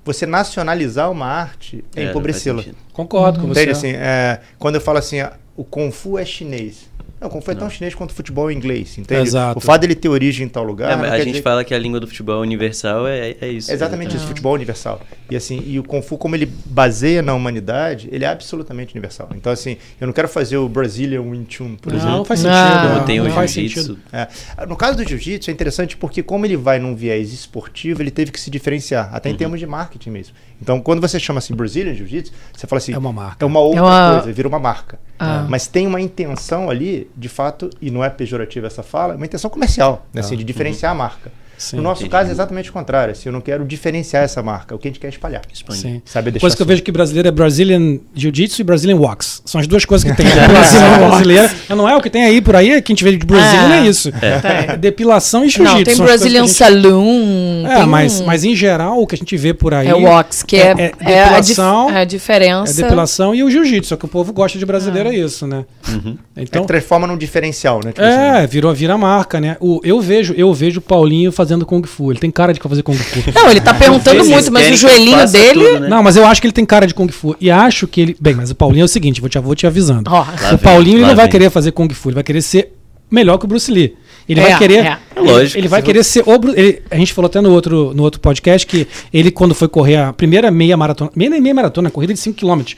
você nacionalizar uma arte é, É, empobrecê-la. Concordo com você. Entende? Assim, é, quando eu falo assim, ah, o Kung Fu é chinês. Não, o Kung Fu é tão chinês quanto o futebol é inglês, entende? Exato. O fato dele ter origem em tal lugar. É, mas não a gente dizer- fala que a língua do futebol universal é, é isso. é exatamente isso, futebol universal. E assim, e o Kung Fu, como ele baseia na humanidade, ele é absolutamente universal. Então, assim, eu não quero fazer o Brazilian Wing Chun, por Não, exemplo. não faz Não, sentido. Como não, tem não o faz jiu-jitsu. sentido. É. No caso do jiu-jitsu é interessante porque como ele vai num viés esportivo, ele teve que se diferenciar, até em termos de marketing mesmo. Então, quando você chama assim Brazilian Jiu-Jitsu, você fala assim, É uma marca. é uma outra É uma- coisa, vira uma marca. Ah. Mas tem uma intenção ali, de fato, e não é pejorativa essa fala, é uma intenção comercial, né, assim, Ah, de diferenciar a marca. Sim, no nosso entendi. caso é exatamente o contrário, assim, eu não quero diferenciar essa marca, é o que a gente quer espalhar. Expande. Sim. Sabe deixar Coisa que eu assim. vejo que brasileiro é Brazilian Jiu-Jitsu e Brazilian Wax. São as duas coisas que tem. Depilação brasileira. Não é o que tem aí por aí, que a gente vê de Brasil, É. não é isso. Tem. Depilação e jiu-jitsu. Não, tem Brazilian gente- Saloon. É, tem mas, um- mas em geral o que a gente vê por aí É o Wax, que é, é- é é a, dif- depilação, é a é diferença. depilação e o jiu-jitsu. Só que o povo gosta de Ah. brasileiro é isso, né? Uhum. É Então, que transforma num diferencial, né? Tipo assim, é, virou, vira marca, né? O, eu vejo eu vejo o Paulinho fazendo Kung Fu. Ele tem cara de fazer Kung Fu. Não, ele tá perguntando muito, mas o joelhinho dele. tudo, né? Não, mas eu acho que ele tem cara de Kung Fu. E acho que ele. Bem, mas o Paulinho é o seguinte, vou te, vou te avisando. Lá o vem, Paulinho ele não vai querer fazer Kung Fu, ele vai querer ser melhor que o Bruce Lee. Ele É, vai querer. é. É lógico. Ele vai querer ser o Bru- ele- A gente falou até no outro, no outro podcast que ele, quando foi correr a primeira meia maratona. Meia nem meia maratona, corrida de 5km.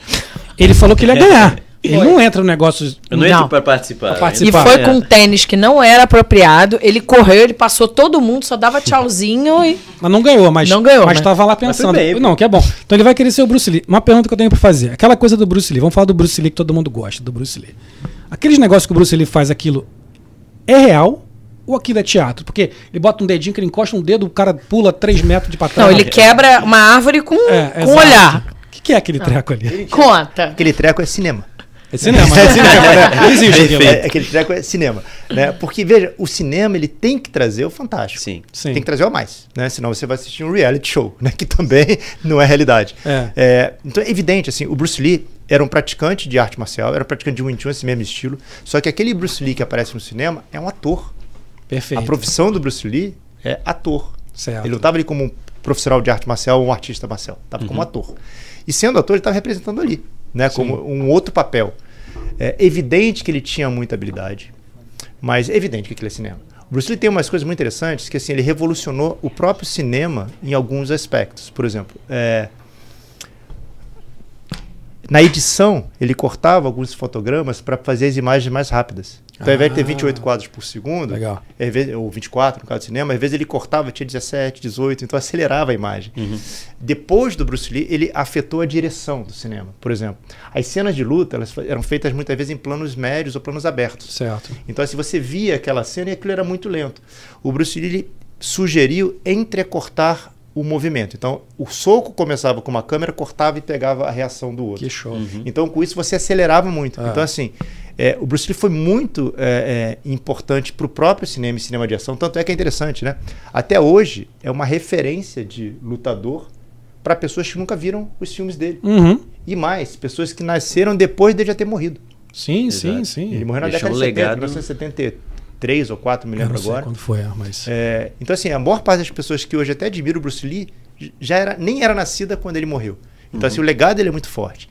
Ele falou que ele ia ganhar. Ele Foi. não entra no negócio. Eu não Não. entro pra participar. Pra participar. E foi É. com um tênis que não era apropriado. Ele correu, ele passou todo mundo, só dava tchauzinho e. Mas não ganhou, mas Não ganhou, mas né? estava lá pensando. bem, não, que é bom. Então ele vai querer ser o Bruce Lee. Uma pergunta que eu tenho pra fazer. Aquela coisa do Bruce Lee. Vamos falar do Bruce Lee que todo mundo gosta, do Bruce Lee. Aqueles negócios que o Bruce Lee faz aquilo é real ou aquilo é teatro? Porque ele bota um dedinho que ele encosta um dedo, o cara pula 3 metros de pra trás. Não, ele quebra uma árvore com, É, com um olhar. O que, que é aquele treco ali? Conta. Aquele treco é cinema. É cinema, É né? cinema, né? Não existe aquilo. É, aquele treco é cinema. Né? Porque, veja, o cinema ele tem que trazer o fantástico. Sim. Sim. Tem que trazer o mais, né? Senão você vai assistir um reality show, né? Que também não é realidade. É. É, então é evidente, assim, o Bruce Lee era um praticante de arte marcial, era um praticante de Wing Chun, esse mesmo estilo. Só que aquele Bruce Lee que aparece no cinema é um ator. Perfeito. A profissão do Bruce Lee é ator. Certo. Ele não estava ali como um profissional de arte marcial ou um artista marcial. Estava como ator. E sendo ator, ele estava representando ali, né? Como um outro papel. É evidente que ele tinha muita habilidade, mas é evidente que aquilo é cinema. O Bruce Lee tem umas coisas muito interessantes que assim ele revolucionou o próprio cinema em alguns aspectos. Por exemplo, é, na edição, ele cortava alguns fotogramas para fazer as imagens mais rápidas. Então, ao invés de ter Ah. 28 quadros por segundo, Legal. vezes- ou 24 no caso do cinema, às vezes ele cortava, tinha 17, 18, então acelerava a imagem. Depois do Bruce Lee, ele afetou a direção do cinema. Por exemplo, as cenas de luta elas eram feitas muitas vezes em planos médios ou planos abertos. Certo. Então, se você via aquela cena e aquilo era muito lento. O Bruce Lee sugeriu entrecortar o movimento. Então, o soco começava com uma câmera, cortava e pegava a reação do outro. Que show. Então, com isso, você acelerava muito. Ah. Então, assim, é, o Bruce Lee foi muito é, é, importante para o próprio cinema e cinema de ação. Tanto é que é interessante, né? Até hoje, é uma referência de lutador para pessoas que nunca viram os filmes dele. Uhum. E mais, pessoas que nasceram depois dele já ter morrido. Sim, sim, Exato. sim. Ele morreu na Deixou década de 70, legado. 1973 ou 4, me Eu lembro não sei agora. quando foi, mas... É, então, assim, a maior parte das pessoas que hoje até admiram o Bruce Lee já era, nem era nascida quando ele morreu. Então, assim, o legado dele é muito forte.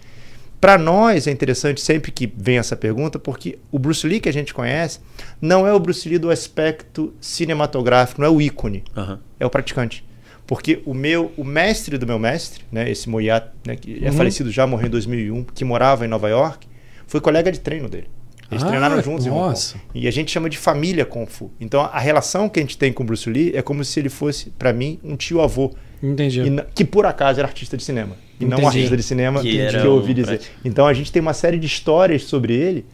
Para nós é interessante sempre que vem essa pergunta, porque o Bruce Lee que a gente conhece não é o Bruce Lee do aspecto cinematográfico, não é o ícone, Aham. é o praticante. Porque o meu, o mestre do meu mestre, né, esse Moyat, né, que é Uhum. falecido já, morreu em 2001, que morava em Nova York, foi colega de treino dele. Eles Ah, treinaram juntos em Hong Kong. nossa. E a gente chama de família Kung Fu. Então a relação que a gente tem com o Bruce Lee é como se ele fosse, para mim, um tio-avô. Entendi. E Que por acaso era artista de cinema. E não um Entendi. artista de cinema Que que, eu ouvi dizer. prático. Então a gente tem uma série de histórias sobre ele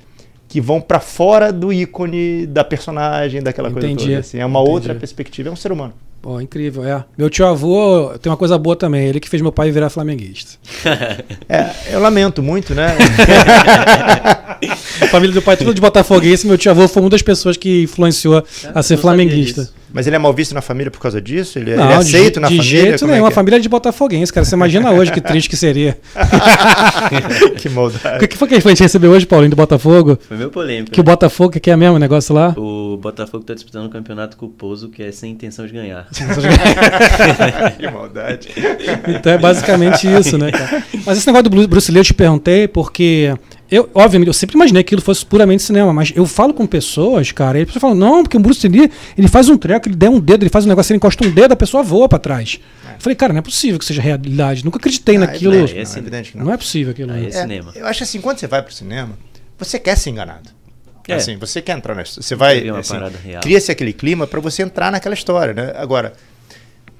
que vão para fora do ícone da personagem, daquela coisa Entendi. toda. Assim. É uma Entendi. outra perspectiva. É um ser humano. Pô, incrível, é. Meu tio avô tem uma coisa boa também, ele que fez meu pai virar flamenguista. É, eu lamento muito, né? A família do pai é tudo de botafoguense, meu tio avô foi uma das pessoas que influenciou a ser não flamenguista. Mas ele é mal visto na família por causa disso? Ele, é- Não, ele é de aceito je- na de família? jeito Como nenhum, é a que é? família de botafoguense, cara. Você imagina hoje que triste que seria. que O maldade. que, que foi que a gente recebeu hoje, Paulinho, do Botafogo? Foi meio polêmico. Que o né? Botafogo, que é mesmo o negócio lá? O Botafogo tá disputando um campeonato culposo que é sem intenção de ganhar. que maldade. Então é basicamente isso, né, cara? Mas esse negócio do Bru- Bruce Lee eu te perguntei porque eu, obviamente, eu sempre imaginei que aquilo fosse puramente cinema, mas eu falo com pessoas, cara, e as pessoas falam, não, porque o Bruce Lee, ele faz um treco, ele der um dedo, ele faz um negócio, ele encosta um dedo, a pessoa voa pra trás. Eu falei, cara, não é possível que seja realidade. Nunca acreditei Ah, naquilo. é evidente, Esse- não, é evidente que não. Não é possível aquilo. Aí né? é cinema. Eu acho assim, quando você vai pro cinema, você quer ser enganado. É. Assim, você quer entrar nessa. Você vai. Assim. Cria-se aquele clima para você entrar naquela história, né? Agora,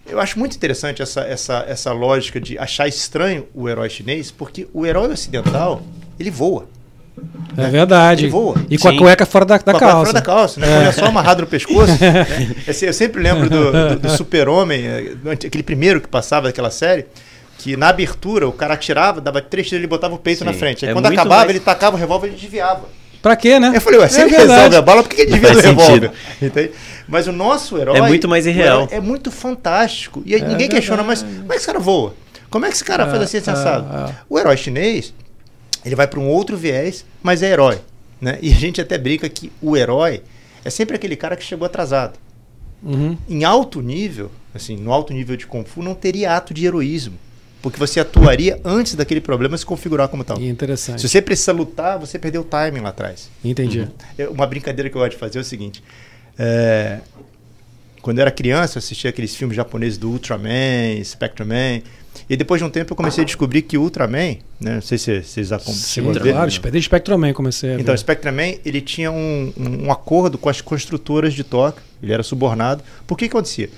eu acho muito interessante essa, essa, essa lógica de achar estranho o herói chinês, porque o herói ocidental, ele voa. É verdade. Ele voa. E com a Sim. cueca fora da, da Com a calça. fora da calça, né? Quando é só amarrado no pescoço. Assim, eu sempre lembro do, do- do Super-Homem, eh, aquele primeiro que passava daquela série, que na abertura o cara atirava, dava três tiros, ele botava o peito Sim. na frente. Aí É quando acabava, mais- ele tacava o revólver e ele desviava. Pra quê, né? Eu falei, ué, se É ele verdade. resolve a bala, por que ele desvia faz revólver? Entende? Mas o nosso herói. É muito mais o irreal. É muito fantástico. E aí É ninguém questiona, mas verdade. como é que esse cara voa? Como é que esse cara faz assim, assim, é, assado? é. O herói chinês, ele vai para um outro viés, mas é herói. Né? E a gente até brinca que o herói é sempre aquele cara que chegou atrasado. Uhum. Em alto nível, assim, no alto nível de Kung Fu, não teria ato de heroísmo. Porque você atuaria antes daquele problema se configurar como tal. Interessante. Se você precisa lutar, você perdeu o timing lá atrás. Entendi. Eu- Uma brincadeira que eu gosto de fazer é o seguinte. é, quando eu era criança, eu assistia aqueles filmes japoneses do Ultraman, Spectreman. E depois de um tempo eu comecei a descobrir que o Ultraman, né, não sei se vocês acom- Sim, chegou a ver. claro. Desde Spectroman comecei a Então, ver. o Spectreman, ele tinha um, um- um acordo com as construtoras de Tóquio, ele era subornado. Por que que acontecia?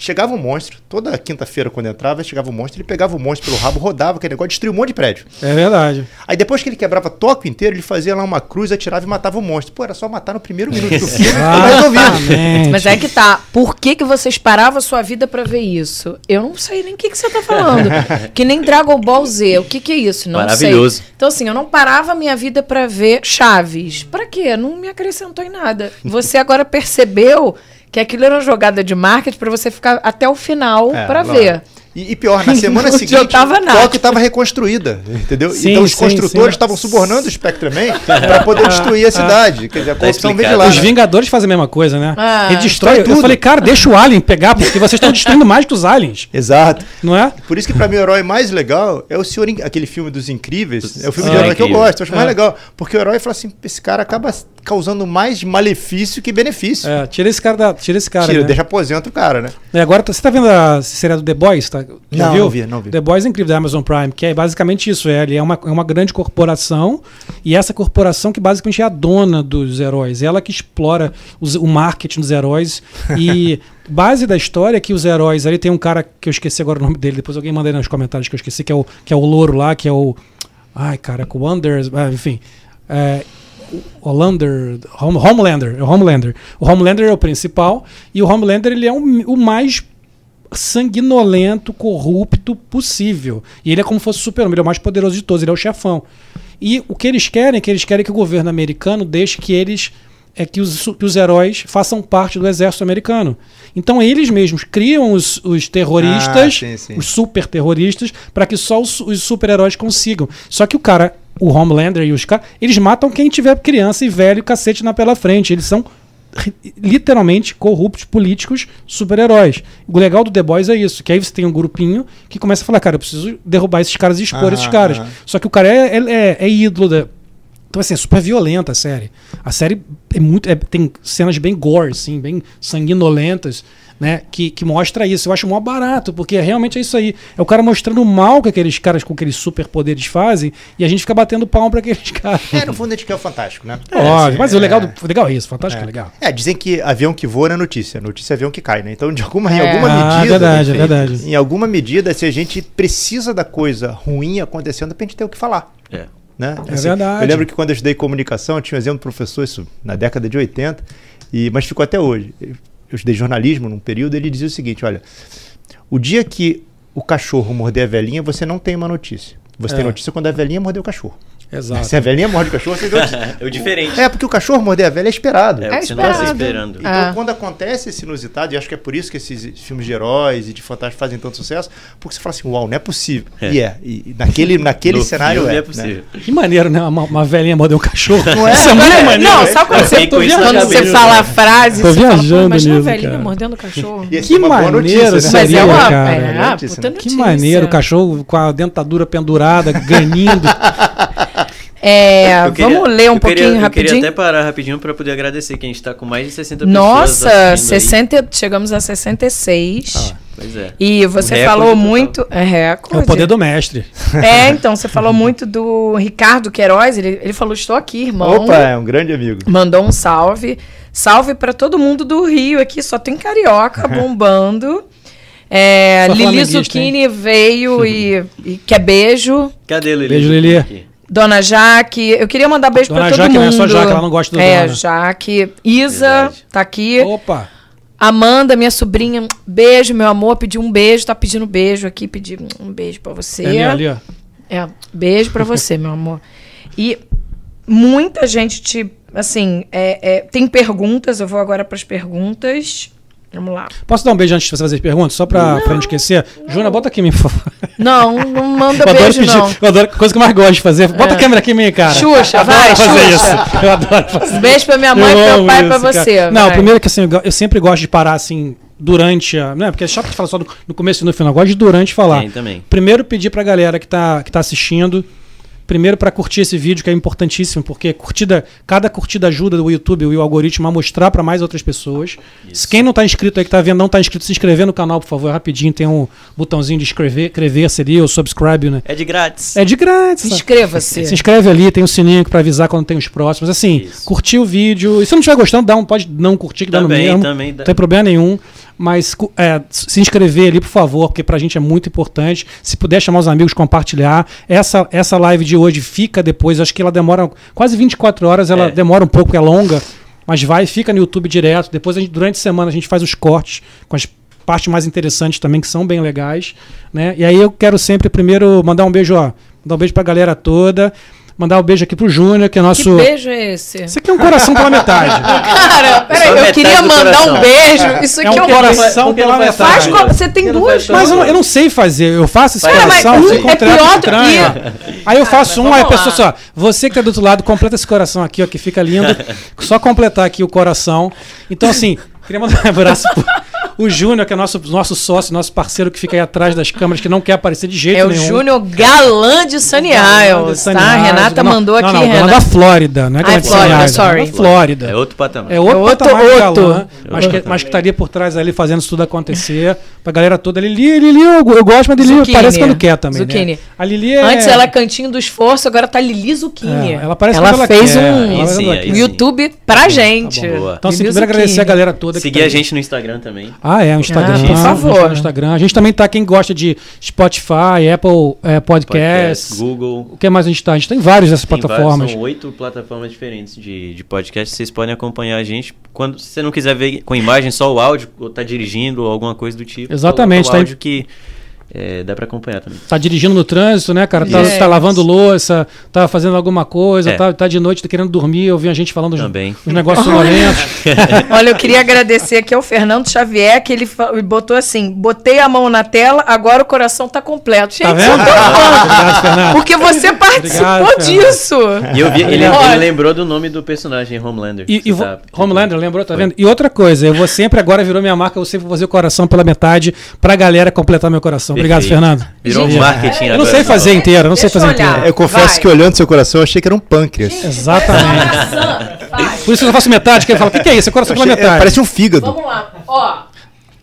Chegava um monstro, toda quinta-feira quando entrava, chegava um monstro, ele pegava o monstro pelo rabo, rodava aquele negócio, destruía um monte de prédio. É verdade. Aí depois que ele quebrava Tóquio inteiro, ele fazia lá uma cruz, atirava e matava o monstro. Pô, era só matar no primeiro minuto do filme, tá resolvido. Mas é que tá. Por que, que vocês paravam a sua vida pra ver isso? Eu não sei nem o que, que você tá falando. que nem Dragon Ball Z. O que, que é isso? Não Maravilhoso. sei. Então, assim, eu não parava a minha vida pra ver Chaves. Pra quê? Não me acrescentou em nada. Você agora percebeu que aquilo era uma jogada de marketing pra você ficar até o final É, pra lógico. ver. E, e pior, na semana seguinte, nada. Tóquio estava reconstruída, entendeu? Sim, então os sim, construtores estavam subornando o Spectreman para poder destruir a cidade. Quer dizer, a Tá corrupção vem de lá. Os né? Vingadores fazem a mesma coisa, né? Ah, Ele destrói destrói Eu tudo. falei, cara, deixa o Alien pegar, porque vocês estão destruindo mais que os aliens, Exato. não é? Por isso que pra mim o herói mais legal é o senhor, aquele filme dos incríveis. É o filme de Ah, herói que eu gosto, eu acho mais É. legal. Porque o herói fala assim: esse cara acaba causando mais malefício que benefício. É, tira esse cara da, tira esse cara, Tira, né? deixa aposenta o cara, né? E agora tá- você tá vendo a série do The Boys? Tá? Já Não, viu? não vi, não vi. The Boys é incrível da Amazon Prime, que é basicamente isso. É, ele é uma, é uma grande corporação e essa corporação que basicamente é a dona dos heróis. Ela que explora os- o marketing dos heróis e base da história é que os heróis ali tem um cara que eu esqueci agora o nome dele, depois alguém manda aí nos comentários que eu esqueci, que é o, que é o louro lá, que é o... Ai, cara, com o Wonders... ah, enfim... É, Homelander, Home- Homelander, é o Homelander. O Homelander é o principal e o Homelander ele é um- o mais sanguinolento, corrupto possível. E ele é como se fosse o super-homem, ele é o mais poderoso de todos, ele é o chefão. E o que eles querem é que eles querem que o governo americano deixe que eles é que os, que os heróis façam parte do exército americano. Então eles mesmos criam os, os terroristas, Ah, sim, sim. os super terroristas, para que só os, os super-heróis consigam. Só que o cara, o Homelander e os caras, eles matam quem tiver criança e velho cacete na pela frente. Eles são literalmente corruptos políticos super-heróis. O legal do The Boys é isso, que aí você tem um grupinho que começa a falar, cara, eu preciso derrubar esses caras e expor Aham, esses caras. aham. Só que o cara é, é, é- é ídolo da... Então, assim, é super violenta a série. A série é muito, é- tem cenas bem gore, assim, bem sanguinolentas, né? Que, que mostra isso. Eu acho mó barato, porque realmente é isso aí. É o cara mostrando o mal que aqueles caras com aqueles superpoderes fazem e a gente fica batendo palma pra aqueles caras. É, no fundo a gente quer o fantástico, né? Óbvio, assim, mas o legal, é. do, o legal é isso, fantástico é, É. legal. É, dizem que avião que voa não é notícia. Notícia é avião que cai, né? Então, de alguma, em É. alguma Ah, medida. verdade, é enfim, verdade. Em alguma medida, se a gente precisa da coisa ruim acontecendo, pra gente ter o que falar. É. Né? É verdade. Eu lembro que quando eu estudei comunicação, eu tinha um exemplo do professor, isso na década de 80, e, mas ficou até hoje. Eu estudei jornalismo num período, ele dizia o seguinte: olha, o dia que o cachorro morder a velhinha, você não tem uma notícia. Você É. tem notícia quando a velhinha mordeu o cachorro. Exato. Se a velhinha morde o cachorro, você tem notícia. É o diferente. É, porque o cachorro morder a velha é esperado. É, o É você não tá esperado. esperando. Então, Ah. quando acontece esse inusitado, e acho que é por isso que esses filmes de heróis e de fantasmas fazem tanto sucesso, porque você fala assim, uau, não é possível. É. E é. E naquele, naquele cenário é. é possível. Que maneiro, né? Uma, uma velhinha morder um cachorro. Não é? Isso é muito maneiro. não, né? sabe quando você, quando você fala a frase, Tô você fala, viajando imagina a nisso, velhinha mordendo o cachorro. E Que é uma maneiro notícia, né? seria, é uma cara. é, né? Que maneiro, o cachorro com a dentadura pendurada, ganindo. É, Eu queria- vamos ler um eu queria- pouquinho Eu rapidinho. queria até parar rapidinho pra poder agradecer que a gente tá com mais de 60 Nossa, pessoas aí. 60, chegamos a 66. Ah, Pois é. E você falou muito. É É recorde. o poder do mestre. É, então, você falou muito do Ricardo Queiroz. Ele, ele falou: Estou aqui, irmão. Opa, é um grande amigo. Mandou um salve. Salve pra todo mundo do Rio aqui, só tem carioca bombando. É, Lili Zucchini veio e, e quer beijo. Cadê Lili? Beijo, Lili. Dona Jaque, eu queria mandar beijo Dona pra todo Jaque, mundo. não é só Jaque, ela não gosta do É, Dona. Jaque. Isa Verdade. tá aqui. Opa! Amanda, minha sobrinha, beijo, meu amor, pediu um beijo, tá pedindo beijo aqui, pedi um beijo pra você. É ali, ó. É, beijo pra você, meu amor. E muita gente te, assim, é, é, tem perguntas, eu vou agora pras perguntas. Vamos lá. Posso dar um beijo antes de você fazer as perguntas? Só pra, pra não esquecer? Juna, bota aqui em mim, por favor. Não, não manda Eu adoro beijo, pedir. não. Eu adoro coisa que eu mais gosto de fazer. Bota É. a câmera aqui em mim, cara. Xuxa, Eu adoro vai, fazer Xuxa. isso. Eu adoro fazer Beijo pra minha mãe, Eu pro meu pai e pra isso, cara. você. Não, vai. primeiro que assim, eu sempre gosto de parar assim durante a. Não é porque é chato falar só no, no começo e no final. Eu gosto de durante falar. Tem também. Primeiro pedir pra galera que tá, que tá assistindo. Primeiro pra curtir esse vídeo, que é importantíssimo, porque curtida, cada curtida ajuda o YouTube e o algoritmo a mostrar pra mais outras pessoas. Se quem não tá inscrito aí, que tá vendo, não tá inscrito, se inscrever no canal, por favor, rapidinho. Tem um botãozinho de inscrever, inscrever-se ali, ou subscribe, né? É de grátis. É de grátis. Inscreva-se. Se inscreve ali, tem um sininho pra avisar quando tem os próximos. Assim, Isso. curtir o vídeo. E se não estiver gostando, dá um, pode não curtir, que dá no Também, mesmo. também dá. Não tem problema nenhum. Mas é, se inscrever ali, por favor, porque pra gente é muito importante. Se puder chamar os amigos, compartilhar. Essa, essa live de hoje fica depois, acho que ela demora quase 24 horas, ela É. demora um pouco, é longa, mas vai, fica no YouTube direto. Depois, a gente- durante a semana, a gente faz os cortes com as partes mais interessantes também, que são bem legais. Né? E aí eu quero sempre primeiro mandar um beijo, ó. Mandar um beijo pra galera toda. Mandar um beijo aqui pro Júnior, que é Que nosso. beijo é esse? Esse aqui é um coração pela metade. Cara, peraí, Só eu queria mandar um beijo. Isso É aqui um é um coração que pela faz metade. Faz co- você tem que duas Mas eu, não- eu não sei fazer. Eu faço esse Cara, coração, mas você um é pior do que- Aí eu faço mas um, aí a pessoa só, você que tá do outro lado, completa esse coração aqui, ó, que fica lindo. Só completar aqui o coração. Então, assim, queria mandar um abraço pro o Júnior, que é nosso, nosso sócio, nosso parceiro que fica aí atrás das câmeras, que não quer aparecer de jeito É o nenhum. Júnior Galã de Sunny Isles, tá? A. Renata Não, mandou não, aqui, não, Galã da Flórida, não é Galã é de Flórida, Sunny Isles, sorry. é da Flórida. É outro patamar. É outro, É outro, patamar outro. galã, mas, que, mas que estaria por trás ali fazendo isso tudo acontecer. Pra galera toda. Lili, Lili, eu, eu gosto, mas Lili Zucchini. parece quando quer também. Zucchini. Né? A Lili é. Antes ela é cantinho do esforço, agora tá Lili Zucchini. É, ela parece ela ela fez quer. um sim, quer. sim. YouTube pra gente. boa. Então, assim, primeiro agradecer a galera toda que Seguir tá a gente no Instagram também. Ah, é, o Instagram. Ah, por a gente favor. tá no Instagram. A gente também tá, quem gosta de Spotify, Apple é, Podcasts. Podcast, Google. O que mais a gente tá? A gente tem vários dessas Tem plataformas. vários, são oito plataformas diferentes de, de podcast. Vocês podem acompanhar a gente. Quando se você não quiser ver com imagem, só o áudio, ou tá dirigindo, ou alguma coisa do tipo. Exatamente, tá O em- áudio que é, dá pra acompanhar também. Tá dirigindo no trânsito, né, cara? Tá, Yes. tá lavando louça, tá fazendo alguma coisa, É. tá, tá de noite, tá querendo dormir, eu vi a gente falando Também. os negócios sonolentos. Olha, eu queria agradecer aqui ao Fernando Xavier, que ele botou assim: botei a mão na tela, agora o coração tá completo. Gente, Tá vendo? Obrigado, porque você participou Obrigado, disso. E eu vi, ele, ele lembrou do nome do personagem Homelander. E, e tá- Homelander, lembrou, tá Foi. vendo? E outra coisa, eu vou sempre, agora virou minha marca, eu sempre vou fazer o coração pela metade pra galera completar meu coração. Obrigado. Fernando. Virou um Gente, marketing Eu agora. não sei fazer inteira, eu não sei fazer inteira. Eu confesso Vai. que olhando seu coração, eu achei que era um pâncreas. Exatamente. Por isso que eu faço metade, que ele fala, o que, que é isso? É coração Eu pela achei- é, metade. parece um fígado. Vamos lá. Ó,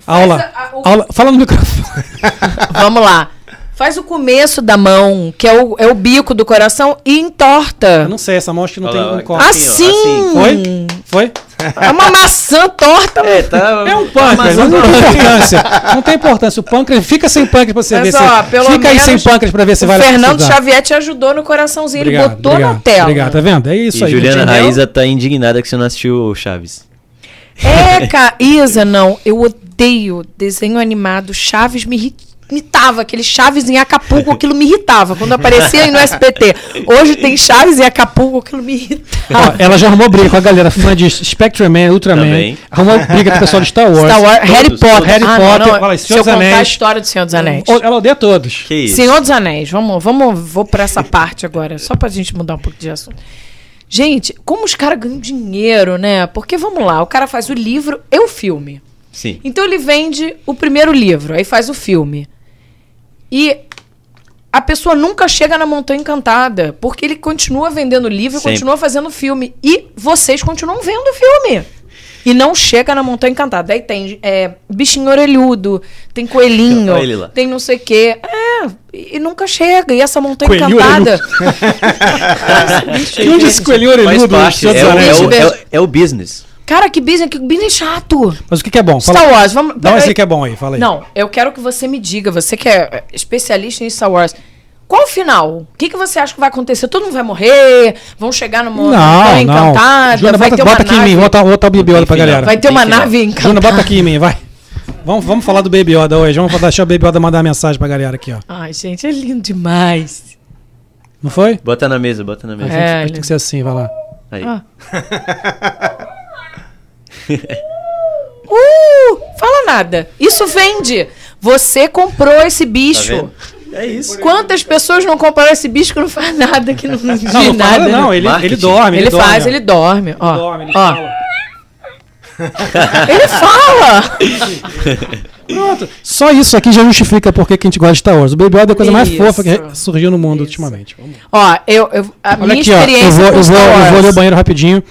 Aula. A- o- Aula. Fala no microfone. vamos lá. Faz o começo da mão, que é o, é o bico do coração, e entorta. Eu não sei, essa mão acho que não Olha tem um corte. assim, Assim! assim. Foi? Foi? É uma maçã torta. É, tá. É um pâncreas, Mas não tem importância. Não tem importância. O pâncreas, fica sem pâncreas pra você Mas, ver ó, se. pelo Fica aí sem pâncreas pra ver se o vai Fernando estudar. Xavier te ajudou no coraçãozinho, Obrigado, ele botou obrigado, na tela. Obrigado, tá vendo? É isso E aí. Juliana entendeu? Raíza tá indignada que você não assistiu o Chaves. É, cara, Isa, não. Eu odeio desenho animado. Chaves me irri- irritava. Aquele Chaves em Acapulco, aquilo me irritava. Quando aparecia aí no SBT. Hoje tem Chaves em Acapulco, aquilo me irritava. Ó, ela já arrumou briga com a galera fã de Spectreman, Ultraman. Também. Arrumou briga com o pessoal de Star Wars. Star Wars, Harry todos, Potter. todos. Harry Ah, Potter, não, não. fala Se eu contar a Anéis. história do Senhor dos Anéis. Ela odeia todos. Que isso? Senhor dos Anéis, vamos, vamos, vou pra essa parte agora, só pra gente mudar um pouco de assunto. Gente, como os caras ganham dinheiro, né? Porque vamos lá, o cara faz o livro e o filme. Sim. Então ele vende o primeiro livro, aí faz o filme. E a pessoa nunca chega na Montanha Encantada, porque ele continua vendendo o livro e Sempre. continua fazendo filme. E vocês continuam vendo o filme. E não chega na Montanha Encantada. Aí tem é, bichinho orelhudo, tem coelhinho, Olha tem não sei o quê. É, e nunca chega. E essa Montanha Coelhinho Encantada... Onde esse coelhinho orelhudo do parte. É o, é, é, o, é o business. Cara, que business, que business chato. Mas o que, que é bom? Fala- Star Wars, vamos... Dá um exemplo que é bom aí, fala aí. Não, eu quero que você me diga, você que é especialista em Star Wars, qual o final? O que, que você acha que vai acontecer? Todo mundo vai morrer? Vão chegar numa Não, não. encantada? Júnior, vai bota, ter uma bota aqui em nave, mim, bota, bota o Baby Yoda pra final. galera. vai ter uma final. nave Júnior, encantada. bota aqui em mim, vai. Vamos, vamos falar do Baby Yoda hoje. Vamos deixar o Baby Yoda mandar uma mensagem pra galera aqui, ó. Ai, gente, é lindo demais. Não foi? Bota na mesa, bota na mesa. É. Tem que ser assim, vai lá. Aí. Ah. Uh, fala nada. Isso vende. Você comprou esse Tá bicho. vendo? É isso. Quantas pessoas não compraram esse bicho que não faz nada, que não diz Não, não nada? fala, não. né? Ele, ele dorme. Ele, dorme, faz, ó. ele dorme. Ó, dorme, ele ó. fala. Ele fala! Pronto. Só isso aqui já justifica porque que a gente gosta de Star Wars. O Baby Yoda é a coisa mais Isso. fofa que surgiu no mundo ultimamente. Vamos lá. Ó, eu, eu, a Olha minha aqui, ó. Eu experiência vou, eu, vou, eu vou ler o banheiro rapidinho.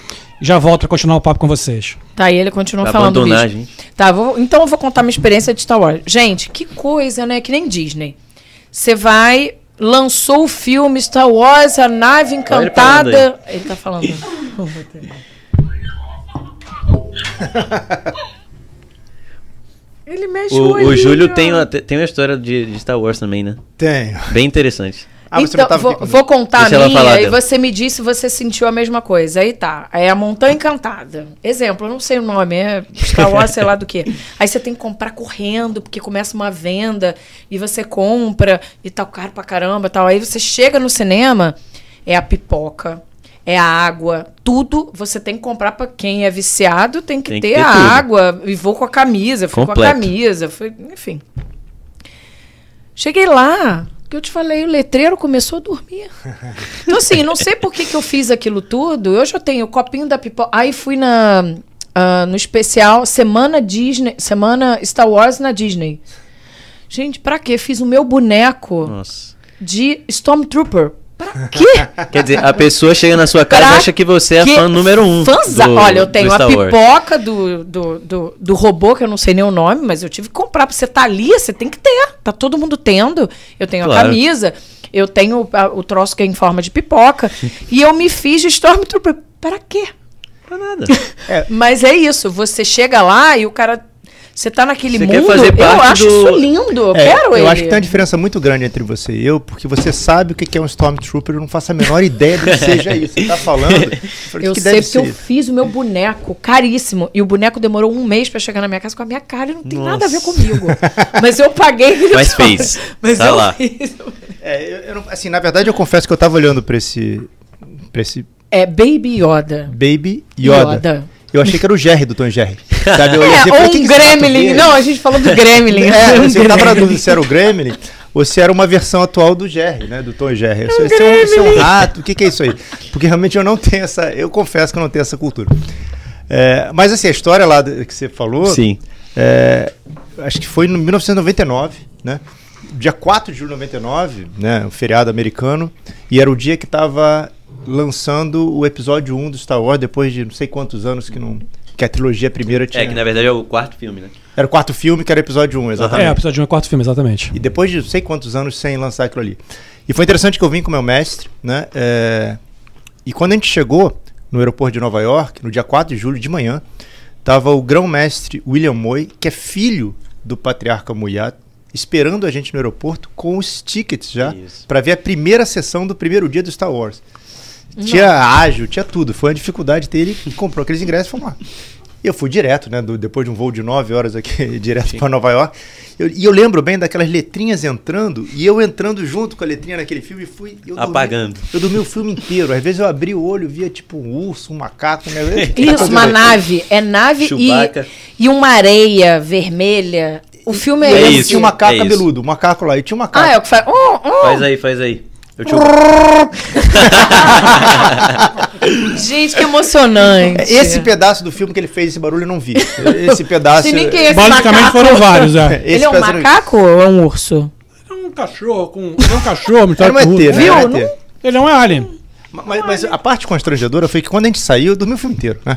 Já volto pra continuar o papo com vocês. Tá, e ele continua falando do abandonar bicho. gente. Tá, vou- então eu vou contar minha experiência de Star Wars. Gente, que coisa, né? Que nem Disney. Você vai, lançou o filme Star Wars, a nave ele encantada. falando Ele, tá falando. Ele mexe O, o olhinho, Júlio tem uma, tem uma história de, de Star Wars também, né? Tenho. Bem interessante. Ah, então, vou, vou contar Deixa a minha e você me disse se você sentiu a mesma coisa. Aí tá. É a Montanha Encantada. Exemplo, eu não sei o nome, é Star sei lá do que. Aí você tem que comprar correndo, porque começa uma venda e você compra e tal, caro pra caramba tal. Aí você chega no cinema, é a pipoca, é a água, tudo você tem que comprar pra quem é viciado, tem que Tem que ter, ter a tudo. água. E vou com a camisa, fui com a Completo. camisa, fui, enfim. Cheguei lá, que eu te falei, o letreiro começou a dormir. Então, assim, não sei por que, que eu fiz aquilo tudo. Hoje eu tenho o copinho da pipoca. Aí fui na, ah, no especial Semana Disney, Semana Star Wars na Disney. Gente, pra quê? Fiz o meu boneco Nossa. de Stormtrooper. Pra quê? Quer dizer, a pessoa chega na sua casa e Pra acha que você é fã número um. Fãza- do- Olha, eu tenho a pipoca do, do, do, do robô, que eu não sei nem o nome, mas eu tive que comprar. Pra você tá ali, você tem que ter. Tá todo mundo tendo. Eu tenho a Claro. camisa, eu tenho a- o troço que é em forma de pipoca. e eu me fiz de Stormtrooper. Para quê? Pra nada. Mas é isso, você chega lá e o cara. Você tá naquele Você quer mundo. fazer eu parte acho do- isso lindo. Eu É, quero eu ele. acho que tem uma diferença muito grande entre você e eu, porque você sabe o que é um Stormtrooper, eu não faço a menor ideia do que seja isso. Você tá falando. Eu, Eu "O que sei porque eu ser?" fiz o meu boneco caríssimo. E o boneco demorou um mês pra chegar na minha casa com a minha cara e não tem nada a ver Nossa. comigo. Mas eu paguei Mas fez. Mas Tá eu lá. fiz. É, eu, eu não- assim, na verdade, eu confesso que eu tava olhando pra esse, pra esse É Baby Yoda. Baby Yoda. Eu achei que era o Jerry do Tom Jerry. Sabe? Eu É, assim, eu ou falei, um "Que que esse gato Gremlin. verde?" Não, a gente falou do Gremlin. É, um você tava na dúvida se era o Gremlin ou se era uma versão atual do Jerry, né? Do Tom Jerry. Isso, isso é um, é um rato, o que, que é isso aí? Porque realmente eu não tenho essa. Eu confesso que eu não tenho essa cultura. É, mas assim, a história lá que você falou. Sim. é, acho que foi em 1999, né? Dia 4 de julho de 99, né? Um feriado americano. E era o dia que estava lançando o episódio 1 do Star Wars, depois de não sei quantos anos que não. Que a trilogia primeira tinha. É, que na verdade é o quarto filme, né? Era o quarto filme, que era o episódio 1, É, exatamente. o episódio 1 é quarto filme, exatamente. E depois de não sei quantos anos sem lançar aquilo ali. E foi interessante que eu vim com meu mestre, né? é, E quando a gente chegou no aeroporto de Nova York, no dia 4 de julho de manhã, tava o grão-mestre William Moy, que é filho do patriarca Muyat, esperando a gente no aeroporto com os tickets já para ver a primeira sessão do primeiro dia do Star Wars. Tinha ágil, tinha tudo. Foi uma dificuldade ter ele comprou aqueles ingressos e fomos lá. E eu fui direto, né? do- depois de um voo de nove horas aqui, direto para Nova York. Eu- e eu lembro bem daquelas letrinhas entrando, e eu entrando junto com a letrinha naquele filme e fui. eu dormi- Apagando. eu dormi o filme inteiro. Às vezes eu abri o olho, via tipo um urso, um macaco. Né? Isso, uma nave. É nave e, Chewbacca. e uma areia vermelha. O filme é, É esse. Tinha um macaco é cabeludo, um macaco lá. E tinha um macaco. Ah, é o que faz. Oh, oh. Faz aí, faz aí. Eu te... Gente, que emocionante. Esse pedaço do filme que ele fez esse barulho eu não vi. Esse pedaço. Sei nem quem é esse Basicamente macaco. foram vários, é. Esse Ele é um macaco ou é um urso? É um cachorro com. É um cachorro, misturado Era um com ET, urso. né? Viu? Um Não- ET. Ele não é alien. Mas, mas a parte constrangedora foi que quando a gente saiu, eu dormi o filme inteiro, né?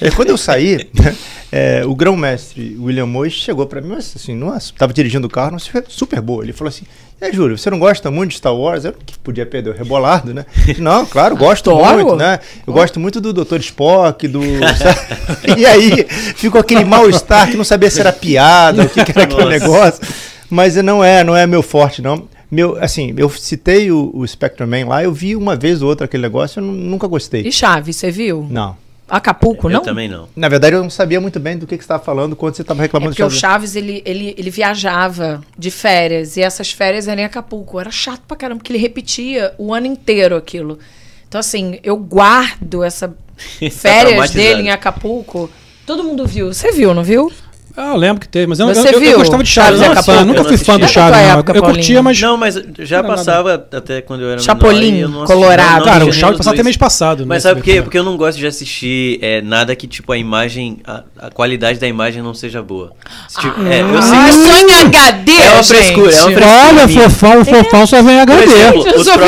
É, quando eu saí, né, é, o grão-mestre William Mois chegou pra mim, mas assim, nossa, tava dirigindo o carro, nossa, super boa. Ele falou assim, é, Júlio, você não gosta muito de Star Wars? Eu que podia perder o rebolado, né? Não, claro, gosto Adoro. muito, né? Eu gosto muito do Dr. Spock, do... e aí, ficou aquele mal-estar que não sabia se era piada, o que, que era aquele Nossa. negócio. Mas não é, não é meu forte, não. Meu, assim, eu citei o, o Spectrum Man lá, eu vi uma vez ou outra aquele negócio, eu nu- nunca gostei. E Chaves, você viu? Não. Acapulco, Eu não? também não. Na verdade, eu não sabia muito bem do que, que você estava falando quando você estava É reclamando porque o de Chaves, ele, ele, ele viajava de férias, e essas férias eram em Acapulco. Era chato pra caramba, porque ele repetia o ano inteiro aquilo. Então, assim, eu guardo essa férias traumatizado. dele em Acapulco. Todo mundo viu. Você viu, não viu? Ah, eu lembro que teve, mas eu, Você eu, eu, viu? eu gostava de Chaves, Capão? Acapulco? Eu nunca fui fã do não. Chaves, tua não. época, Eu curtia, mas. Não, mas já Não passava até quando eu era Chapolin, menor. eu não Colorado. não- não Cara, o Chaves passava até mês passado. né, Mas sabe por quê? Porque eu não gosto de assistir é, nada que, tipo, a imagem, a, a qualidade da imagem não seja boa. Tipo, é, eu sei Ah, em HD, É uma frescura, é uma frescura. Olha, fofão, o fofão só vem HD. exemplo, Eu os só HD,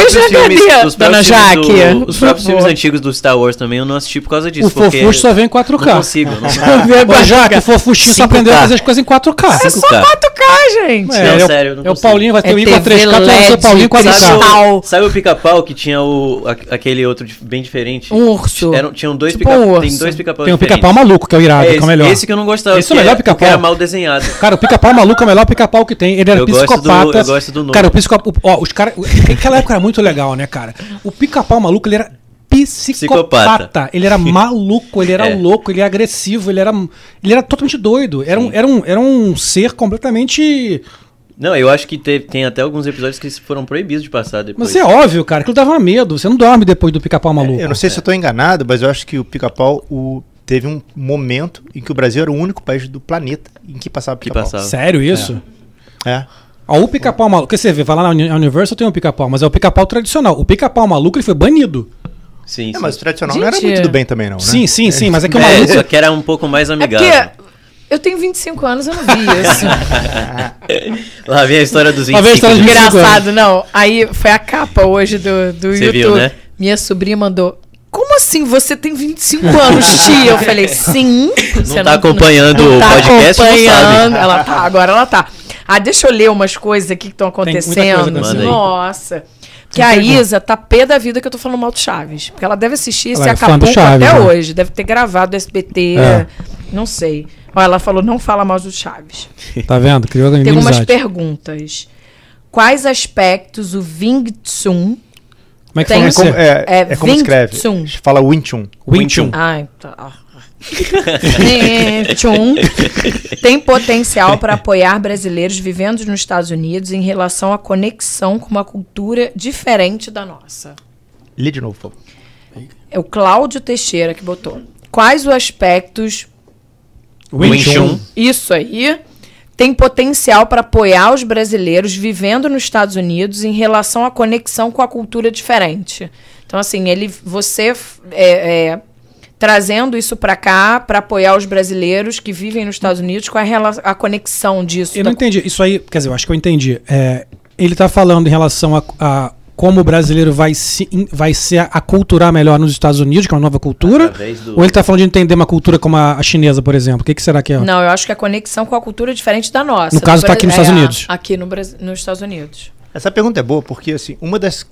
os dona próprios filmes do- Jaque, os próprios filmes antigos do Star Wars também eu não assisti por causa disso. O Fofuxo só vem em 4K. Não consigo. Não, Ô, Jaque, o Fofuxinho só aprendeu a 5K. fazer as coisas em 4K. É só 5K. 4K, gente. É, Não, é o- sério, eu não é o. Paulinho, vai ter É o Igor TV 3K, tu vai ser Paulinho 4K. cristal. Sabe, o- sabe o pica-pau que tinha o, a- aquele outro bem diferente? Um urso. Eram, tinham dois Tipo pica um Tem dois pica-pau Tem o diferentes. pica-pau maluco, que é o irado, É, que é o melhor. esse que eu não gostava. Esse é o melhor era- pica-pau. Era mal desenhado. Cara, o pica-pau maluco é o melhor pica-pau que tem. Ele era Eu gosto psicopata. do- eu gosto do novo. Cara, o psicopata. Ó, os caras. Aquela época era muito legal, né, cara? O pica-pau maluco, ele era psicopata. Psicopata. Ele era maluco, ele era É. louco, ele era agressivo, ele era. Ele era totalmente doido. Era um, era um, era um ser completamente. Não, eu acho que teve- tem até alguns episódios que foram proibidos de passar depois. Mas é óbvio, cara, aquilo dava medo. Você não dorme depois do pica-pau maluco. Eu não sei se eu estou enganado, mas eu acho que o pica-pau o- teve um momento em que o Brasil era o único país do planeta em que passava pica-pau. Sério isso? É. Ó, o pica-pau maluco. Porque você vê, vai lá na Uni- Universal tem um pica-pau, mas é o pica-pau tradicional. O pica-pau maluco ele foi banido. Sim, É, sim. mas o tradicional não era Gente, muito do bem também, não, né? Sim, sim, sim, mas é que o É, maluco. só que era um pouco mais É amigável. porque eu tenho 25 anos, eu não vi isso. Lá vem a história dos Lá vem a 25. história dos né? 25 Engraçado, não. Aí foi a capa hoje do, do Você YouTube. viu, né? Minha sobrinha mandou. Como assim você tem 25 anos, tia? Eu falei, sim. Você tá acompanhando não o tá podcast, não sabe. acompanhando. Ela tá, agora ela tá. Ah, deixa eu ler umas coisas aqui que estão muita coisa acontecendo. Manda aí. Que a. Isa tá pé da vida que eu tô falando mal do Chaves. Porque ela deve assistir esse é Acapulco Chaves, até né? hoje. Deve ter gravado SBT. É. Não sei. Ó, ela falou, não fala mal do Chaves. Tá vendo? Criou Tem algumas perguntas. Quais aspectos o Wing Tsun... Como é que Tem fala É como, é, É é como escreve. Fala Wing Chun. Wing Chun. Ai, tá. Chun tem potencial para apoiar brasileiros vivendo nos Estados Unidos em relação à conexão com uma cultura diferente da nossa. Lê de novo, por favor. É o Cláudio Teixeira que botou. Quais os aspectos Wing Wing Chun. Chun. Isso aí tem potencial para apoiar os brasileiros vivendo nos Estados Unidos em relação à conexão com a cultura diferente. Então, assim, ele, você é, é, trazendo isso para cá para apoiar os brasileiros que vivem nos Estados Unidos com a, a conexão disso. Eu não entendi. Isso aí, quer dizer, eu acho que eu entendi. É, ele tá falando em relação a, a como o brasileiro vai se vai se aculturar melhor nos Estados Unidos, que é uma nova cultura. Do- Ou ele tá falando de entender uma cultura como a, a chinesa, por exemplo? O que, que será que é? Não, eu acho que a conexão com a cultura é diferente da nossa. No caso, tá Bra- aqui nos é, Estados Unidos. Aqui no nos Estados Unidos. Essa pergunta é boa porque, assim, uma das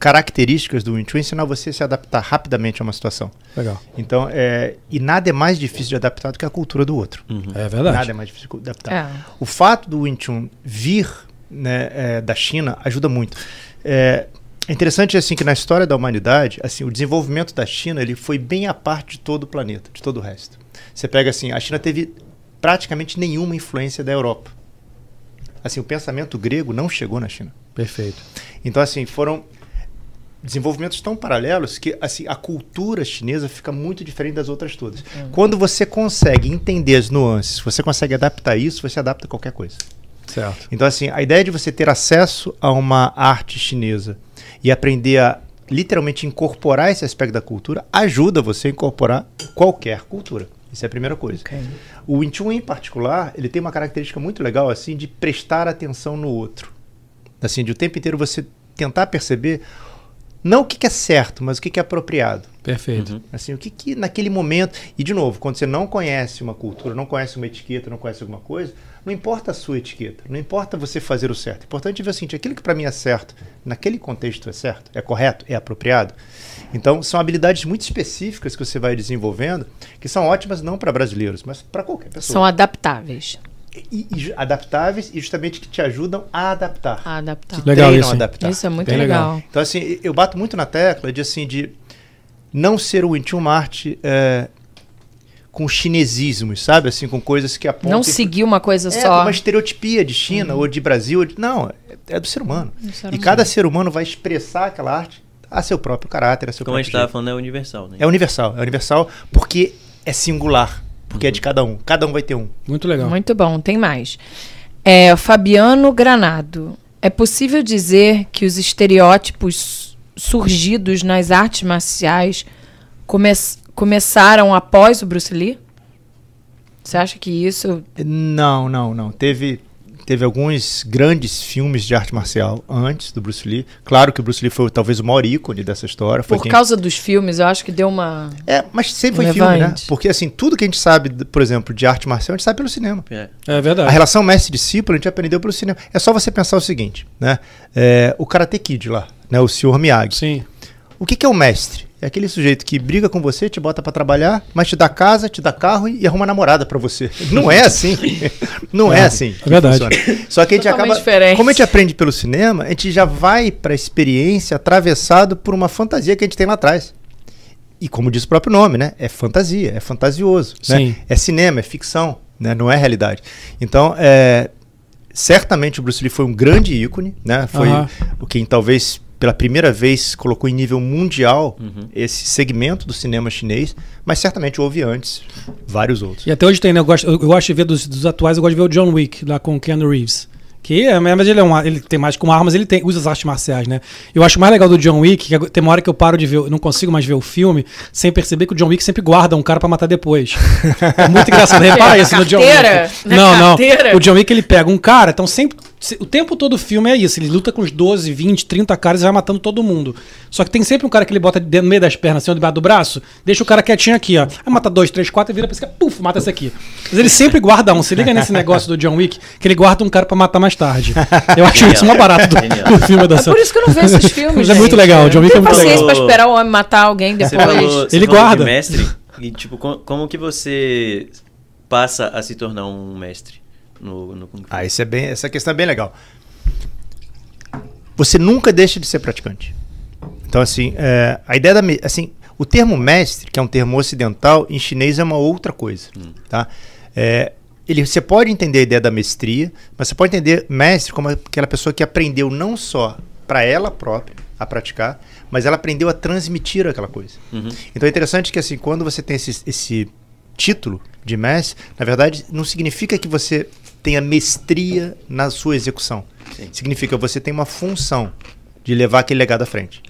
características do Wing Chun é ensinar você a se adaptar rapidamente a uma situação. Legal. Então, é, e nada é mais difícil de adaptar do que a cultura do outro. É verdade. Nada é mais difícil de adaptar. É. O fato do Wing Chun vir né, é, da China ajuda muito. É, é interessante assim que na história da humanidade, assim, o desenvolvimento da China ele foi bem à parte de todo o planeta, de todo o resto. Você pega assim, a China teve praticamente nenhuma influência da Europa. Assim, o pensamento grego não chegou na China. Perfeito. Então, assim, foram desenvolvimentos tão paralelos que assim, a cultura chinesa fica muito diferente das outras todas. Quando você consegue entender as nuances, você consegue adaptar isso, você adapta qualquer coisa. Certo. Então, assim, a ideia de você ter acesso a uma arte chinesa e aprender a literalmente incorporar esse aspecto da cultura ajuda você a incorporar qualquer cultura. Isso é a primeira coisa. O Wing Chun, em particular, ele tem uma característica muito legal, assim, de prestar atenção no outro. Assim, de o tempo inteiro você tentar perceber não o que, que é certo, mas o que, que é apropriado. Perfeito. Assim, o que, que naquele momento. E, de novo, quando você não conhece uma cultura, não conhece uma etiqueta, não conhece alguma coisa, não importa a sua etiqueta, não importa você fazer o certo. O importante é ver o seguinte: aquilo que para mim é certo, naquele contexto é certo, é correto, é apropriado. Então, são habilidades muito específicas que você vai desenvolvendo, que são ótimas não para brasileiros, mas para qualquer pessoa. São adaptáveis. E, e adaptáveis e justamente que te ajudam a adaptar. A adaptar. Que Legal isso, a adaptar. Isso é muito legal. legal. Então, assim, eu bato muito na tecla de, assim, de não ser o Wing Chun uma arte é, com chinesismos, sabe? Assim, com coisas que apontam... Não seguir uma coisa é, só. uma estereotipia de China ou de Brasil. ou de- Não, é, é do ser humano. Do ser e humano. cada ser humano vai expressar aquela arte a seu próprio caráter, a seu Como a próprio gente tava jeito. falando, é universal, né? É universal. É universal porque é singular. Porque é de cada um. Cada um vai ter um. Muito legal. Muito bom, tem mais. É, Fabiano Granado. É possível dizer que os estereótipos surgidos nas artes marciais come- começaram após o Bruce Lee? Você acha que isso. Não, não, não. Teve, teve alguns grandes filmes de arte marcial antes do Bruce Lee. Claro que o Bruce Lee foi talvez o maior ícone dessa história. Foi Por quem- causa dos filmes, eu acho que deu uma. É, mas sempre foi filme, né? Porque assim, tudo que a gente sabe, por exemplo, de arte marcial, a gente sabe pelo cinema. É. É A verdade. relação mestre-discípulo a gente aprendeu pelo cinema. É só você pensar o seguinte, né? É, o Karate Kid lá, né? O Sr. Miyagi. Sim. O que, que é o mestre? É aquele sujeito que briga com você, te bota pra trabalhar, mas te dá casa, te dá carro e, e arruma namorada pra você. Não é assim. Não é, É, assim. que verdade. funciona. Só que a gente Totalmente acaba. diferente. Como a gente aprende pelo cinema, a gente já vai pra experiência atravessado por uma fantasia que a gente tem lá atrás. E como diz o próprio nome, né? É fantasia, é fantasioso. né? Sim. É cinema, é ficção, né? não é realidade. Então, é, certamente o Bruce Lee foi um grande ícone, né? Foi Aham. o quem talvez pela primeira vez colocou em nível mundial Uhum. esse segmento do cinema chinês, mas certamente houve antes vários outros. E até hoje tem, né? Eu gosto, eu, eu gosto de ver dos, dos atuais, eu gosto de ver o John Wick lá com o Keanu Reeves. Que é, mas ele é um, ele tem mais com armas, ele tem, usa as artes marciais, né? Eu acho mais legal do John Wick, que tem uma hora que eu paro de ver, eu não consigo mais ver o filme, sem perceber que o John Wick sempre guarda um cara pra matar depois. É muito engraçado. Repara isso no John? Wick. Na Não, não. O John Wick ele pega um cara, então sempre. O tempo todo do filme é isso. Ele luta com uns 12, 20, 30 caras e vai matando todo mundo. Só que tem sempre um cara que ele bota dentro- no meio das pernas, assim, debaixo do braço, deixa o cara quietinho aqui, ó. Aí mata dois, três, quatro e vira pra esse cara, puf, mata esse aqui. Mas ele sempre guarda um. Se liga nesse negócio do John Wick, que ele guarda um cara pra matar mais tarde. Eu acho isso uma barata do, do filme É dessa. por isso que eu não vejo esses filmes. Mas é muito legal, o John Wick é muito legal. paciência pra esperar o homem matar alguém Você depois. falou, você Ele falou guarda. de mestre e tipo com- como que você passa a se tornar um mestre no, no Kung Fu? Ah, isso é bem, essa questão é bem legal. Você nunca deixa de ser praticante. Então, assim, é, a ideia da. Assim, o termo mestre, que é um termo ocidental, em chinês é uma outra coisa. Tá? É, ele, você pode entender a ideia da mestria, mas você pode entender mestre como aquela pessoa que aprendeu não só para ela própria a praticar, mas ela aprendeu a transmitir aquela coisa. Uhum. Então é interessante que assim, quando você tem esse, esse título de mestre, na verdade não significa que você tenha mestria na sua execução. Sim. Significa que você tem uma função de levar aquele legado à frente.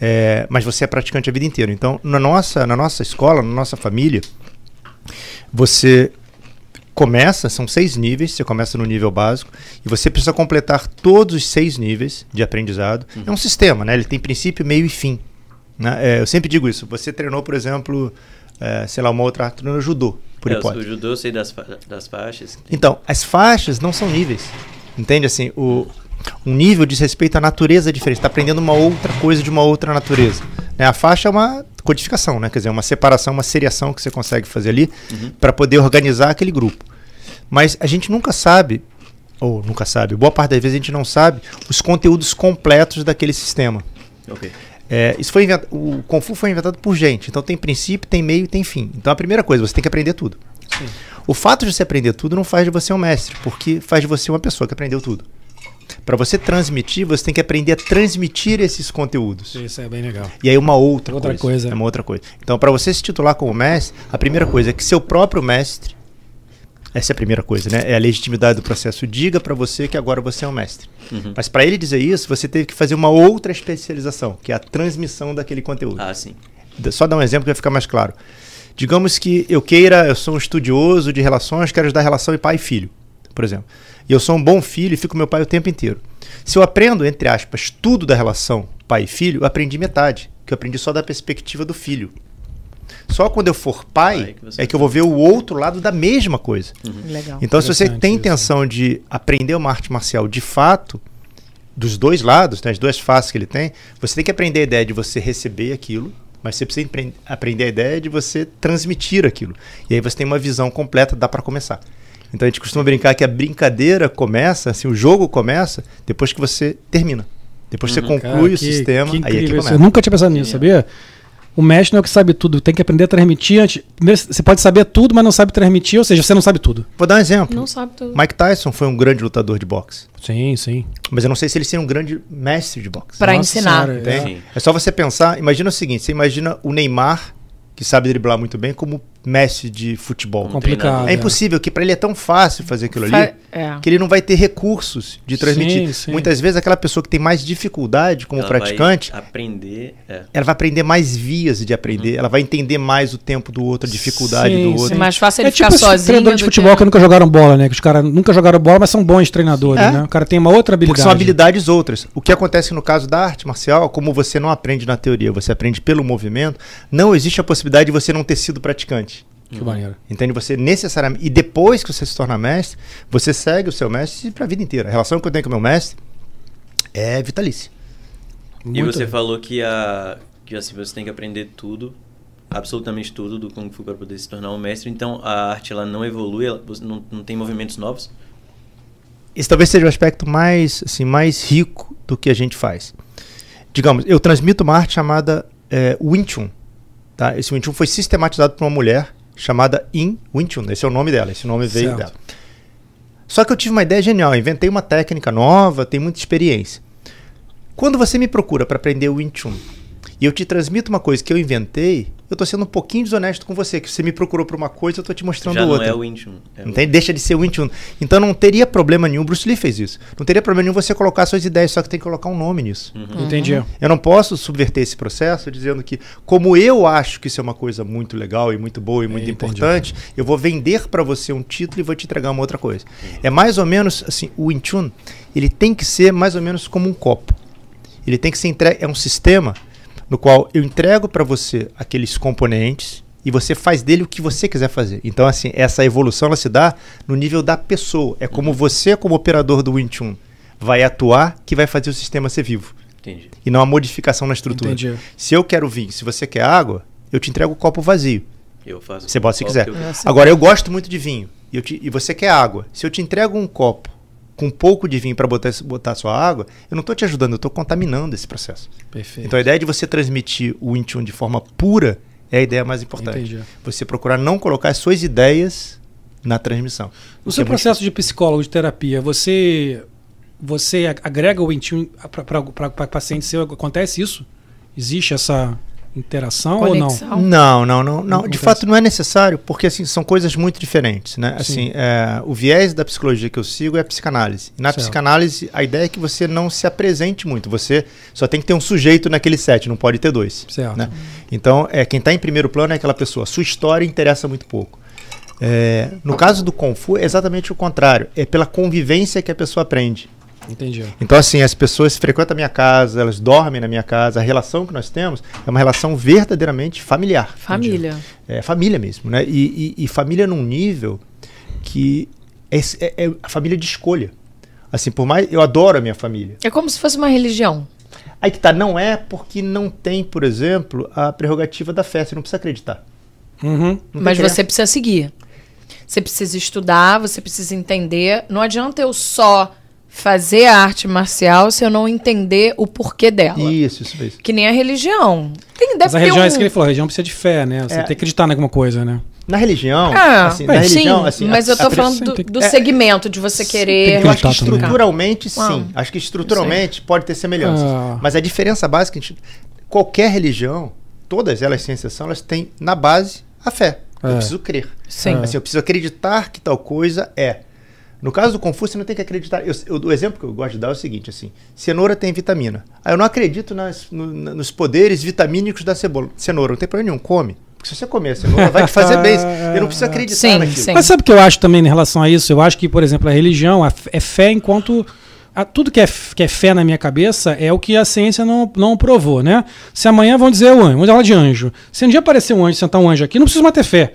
É, mas você é praticante a vida inteira. Então, na nossa, na nossa escola, na nossa família, você começa, são seis níveis, você começa no nível básico, e você precisa completar todos os seis níveis de aprendizado. É um sistema, né? Ele tem princípio, meio e fim. né? É, eu sempre digo isso. Você treinou, por exemplo, é, sei lá, uma outra arte no judô, por É, hipótese. o judô eu sei das, das faixas. Então, as faixas não são níveis. Entende? Assim, o, um nível diz respeito à natureza diferente. Você está aprendendo uma outra coisa de uma outra natureza. Né? A faixa é uma codificação, né? quer dizer, uma separação, uma seriação que você consegue fazer ali para poder organizar aquele grupo. Mas a gente nunca sabe, ou nunca sabe, boa parte das vezes a gente não sabe os conteúdos completos daquele sistema. Ok. É, isso foi o Kung Fu foi inventado por gente, então tem princípio, tem meio e tem fim. Então a primeira coisa, você tem que aprender tudo. O fato de você aprender tudo não faz de você um mestre, porque faz de você uma pessoa que aprendeu tudo. Para você transmitir, você tem que aprender a transmitir esses conteúdos. Isso é bem legal. E aí uma outra, Outra coisa. coisa. É uma outra coisa. Então, para você se titular como mestre, a primeira coisa é que seu próprio mestre, essa é a primeira coisa, né? É a legitimidade do processo. Diga para você que agora você é um mestre. Uhum. Mas para ele dizer isso, você teve que fazer uma outra especialização, que é a transmissão daquele conteúdo. Ah, sim. Só dar um exemplo que vai ficar mais claro. Digamos que eu queira, eu sou um estudioso de relações, quero estudar relação de pai e filho, por exemplo. E eu sou um bom filho e fico com meu pai o tempo inteiro. Se eu aprendo, entre aspas, tudo da relação pai e filho, eu aprendi metade, que eu aprendi só da perspectiva do filho. Só quando eu for pai que é que eu vou ver o outro lado da mesma coisa. Legal. Então, se você tem isso. intenção de aprender uma arte marcial de fato, dos dois lados, né, as duas faces que ele tem, você tem que aprender a ideia de você receber aquilo, mas você precisa aprender a ideia de você transmitir aquilo. E aí você tem uma visão completa, dá para começar. Então a gente costuma brincar que a brincadeira começa, assim, o jogo começa depois que você termina. Depois que você Uhum. conclui Cara, o que- sistema, que aí é que começa. Eu nunca tinha pensado nisso, sabia? O mestre não é o que sabe tudo, tem que aprender a transmitir antes. Primeiro, Você pode saber tudo, mas não sabe transmitir, ou seja, você não sabe tudo. Vou dar um exemplo. Não sabe tudo. Mike Tyson foi um grande lutador de boxe. Sim, sim. Mas eu não sei se ele seria um grande mestre de boxe. Pra Nossa ensinar. Senhora, é. É só você pensar, imagina o seguinte, você imagina o Neymar, que sabe driblar muito bem, como mestre de futebol. Complicado. treinador. É impossível, que para ele é tão fácil fazer aquilo ali, Fa- é. que ele não vai ter recursos de transmitir. Sim, sim. Muitas vezes aquela pessoa que tem mais dificuldade como Ela vai praticante, aprender. É. ela vai aprender mais vias de aprender, ela vai entender mais o tempo do outro, a dificuldade Sim, do outro. É mais fácil ele É tipo ficar esses sozinho. treinadores de futebol que... que... nunca jogaram bola, né? Que os caras nunca jogaram bola, mas são bons treinadores, É. né? O cara tem uma outra Porque habilidade. são habilidades outras. O que acontece no caso da arte marcial, como você não aprende na teoria, você aprende pelo movimento, não existe a possibilidade de você não ter sido praticante. Que maneiro. Entende? Você necessariamente. E depois que você se torna mestre, você segue o seu mestre para a vida inteira. A relação que eu tenho com o meu mestre é vitalícia. E você falou que, a, que assim, você tem que aprender tudo, absolutamente tudo do Kung Fu para poder se tornar um mestre. Então a arte ela não evolui, ela, não, não tem movimentos novos. Esse talvez seja o aspecto mais, assim, mais rico do que a gente faz. Digamos, eu transmito uma arte chamada é, Wing Chun. Tá? Esse Wing Chun foi sistematizado por uma mulher chamada In Wing Chun. Esse é o nome dela, esse nome veio Certo. dela. Só que eu tive uma ideia genial, inventei uma técnica nova, tenho muita experiência. Quando você me procura para aprender o Wing Chun e eu te transmito uma coisa que eu inventei, eu tô sendo um pouquinho desonesto com você, que você me procurou por uma coisa, eu tô te mostrando Já não outra. é o Wing Chun. É o- Entende? Deixa de ser o Wing Chun. Então não teria problema nenhum, Bruce Lee fez isso. Não teria problema nenhum você colocar suas ideias, só que tem que colocar um nome nisso. Uhum. Entendi. Eu não posso subverter esse processo dizendo que, como eu acho que isso é uma coisa muito legal e muito boa e muito Entendi. importante, eu vou vender para você um título e vou te entregar uma outra coisa. É mais ou menos assim, o Wing Chun, ele tem que ser mais ou menos como um copo. Ele tem que ser entregue, é um sistema no qual eu entrego para você aqueles componentes e você faz dele o que você quiser fazer. Então assim, essa evolução ela se dá no nível da pessoa. É como você como operador do Wing Chun vai atuar que vai fazer o sistema ser vivo Entendi. e não a modificação na estrutura. Entendi. Se eu quero vinho, se você quer água, eu te entrego o copo vazio. Eu faço. Você bota se quiser. eu- É. Agora, eu gosto muito de vinho e, eu te- e você quer água. Se eu te entrego um copo com um pouco de vinho para botar, botar sua água, eu não estou te ajudando, eu estou contaminando esse processo. Perfeito. Então, a ideia de você transmitir o Wing Chun de forma pura é a ideia mais importante. Entendi. Você procurar não colocar as suas ideias na transmissão. No O seu é muito processo de psicólogo, de terapia, você você ag- agrega o Wing Chun para paciente seu? Acontece isso? Existe essa interação ou não? Conexão. Não, não, não, não. De fato, não é necessário, porque assim são coisas muito diferentes, né? Sim. Assim, é, o viés da psicologia que eu sigo é a psicanálise. Na Certo. psicanálise, a ideia é que você não se apresente muito. Você só tem que ter um sujeito naquele set, não pode ter dois. Certo. Né? Então, é, quem está em primeiro plano é aquela pessoa. Sua história interessa muito pouco. É, no caso do Kung Fu, é exatamente o contrário. É pela convivência que a pessoa aprende. Entendi. Então, assim, as pessoas frequentam a minha casa, elas dormem na minha casa. A relação que nós temos é uma relação verdadeiramente familiar. Família. É família mesmo, né? E, e- e família num nível que é, é- é a família de escolha. Assim, por mais. Eu adoro a minha família. É como se fosse uma religião. Aí que tá, não é porque não tem, por exemplo, a prerrogativa da fé. Você não precisa acreditar. Uhum. Não Mas você precisa seguir. Você precisa estudar, você precisa entender. Não adianta eu só fazer a arte marcial se eu não entender o porquê dela. Isso, isso mesmo. Que nem a religião. Tem, deve Mas a religião um... é isso que ele falou, a religião precisa de fé, né? Você É. tem que acreditar em alguma coisa, né? Na religião, Ah, assim, na religião, sim, assim, mas a- eu tô a- falando sim, do, do é- segmento de você querer. Eu acho que acreditar também. estruturalmente, sim. Uau. Acho que estruturalmente pode ter semelhanças. Ah. Mas a diferença básica, a gente- qualquer religião, todas elas sem exceção, elas têm na base a fé. Eu É. preciso crer. Sim. Assim, eu preciso acreditar que tal coisa é. No caso do Confúcio, você não tem que acreditar. Eu, eu- o exemplo que eu gosto de dar é o seguinte: assim, cenoura tem vitamina. Ah, eu não acredito nas- no- nos poderes vitamínicos da cebola. cenoura. Não tem problema nenhum, come. Porque se você comer a cenoura, vai te fazer bem. Eu não preciso acreditar Sim, naquilo. sim. Mas sabe o que eu acho também em relação a isso? Eu acho que, por exemplo, a religião a é fé enquanto. a- tudo que é, que é fé na minha cabeça é o que a ciência não, não provou, né? Se amanhã vão dizer o anjo, vamos falar de anjo. Se um dia aparecer um anjo, sentar um anjo aqui, não precisa mais ter fé.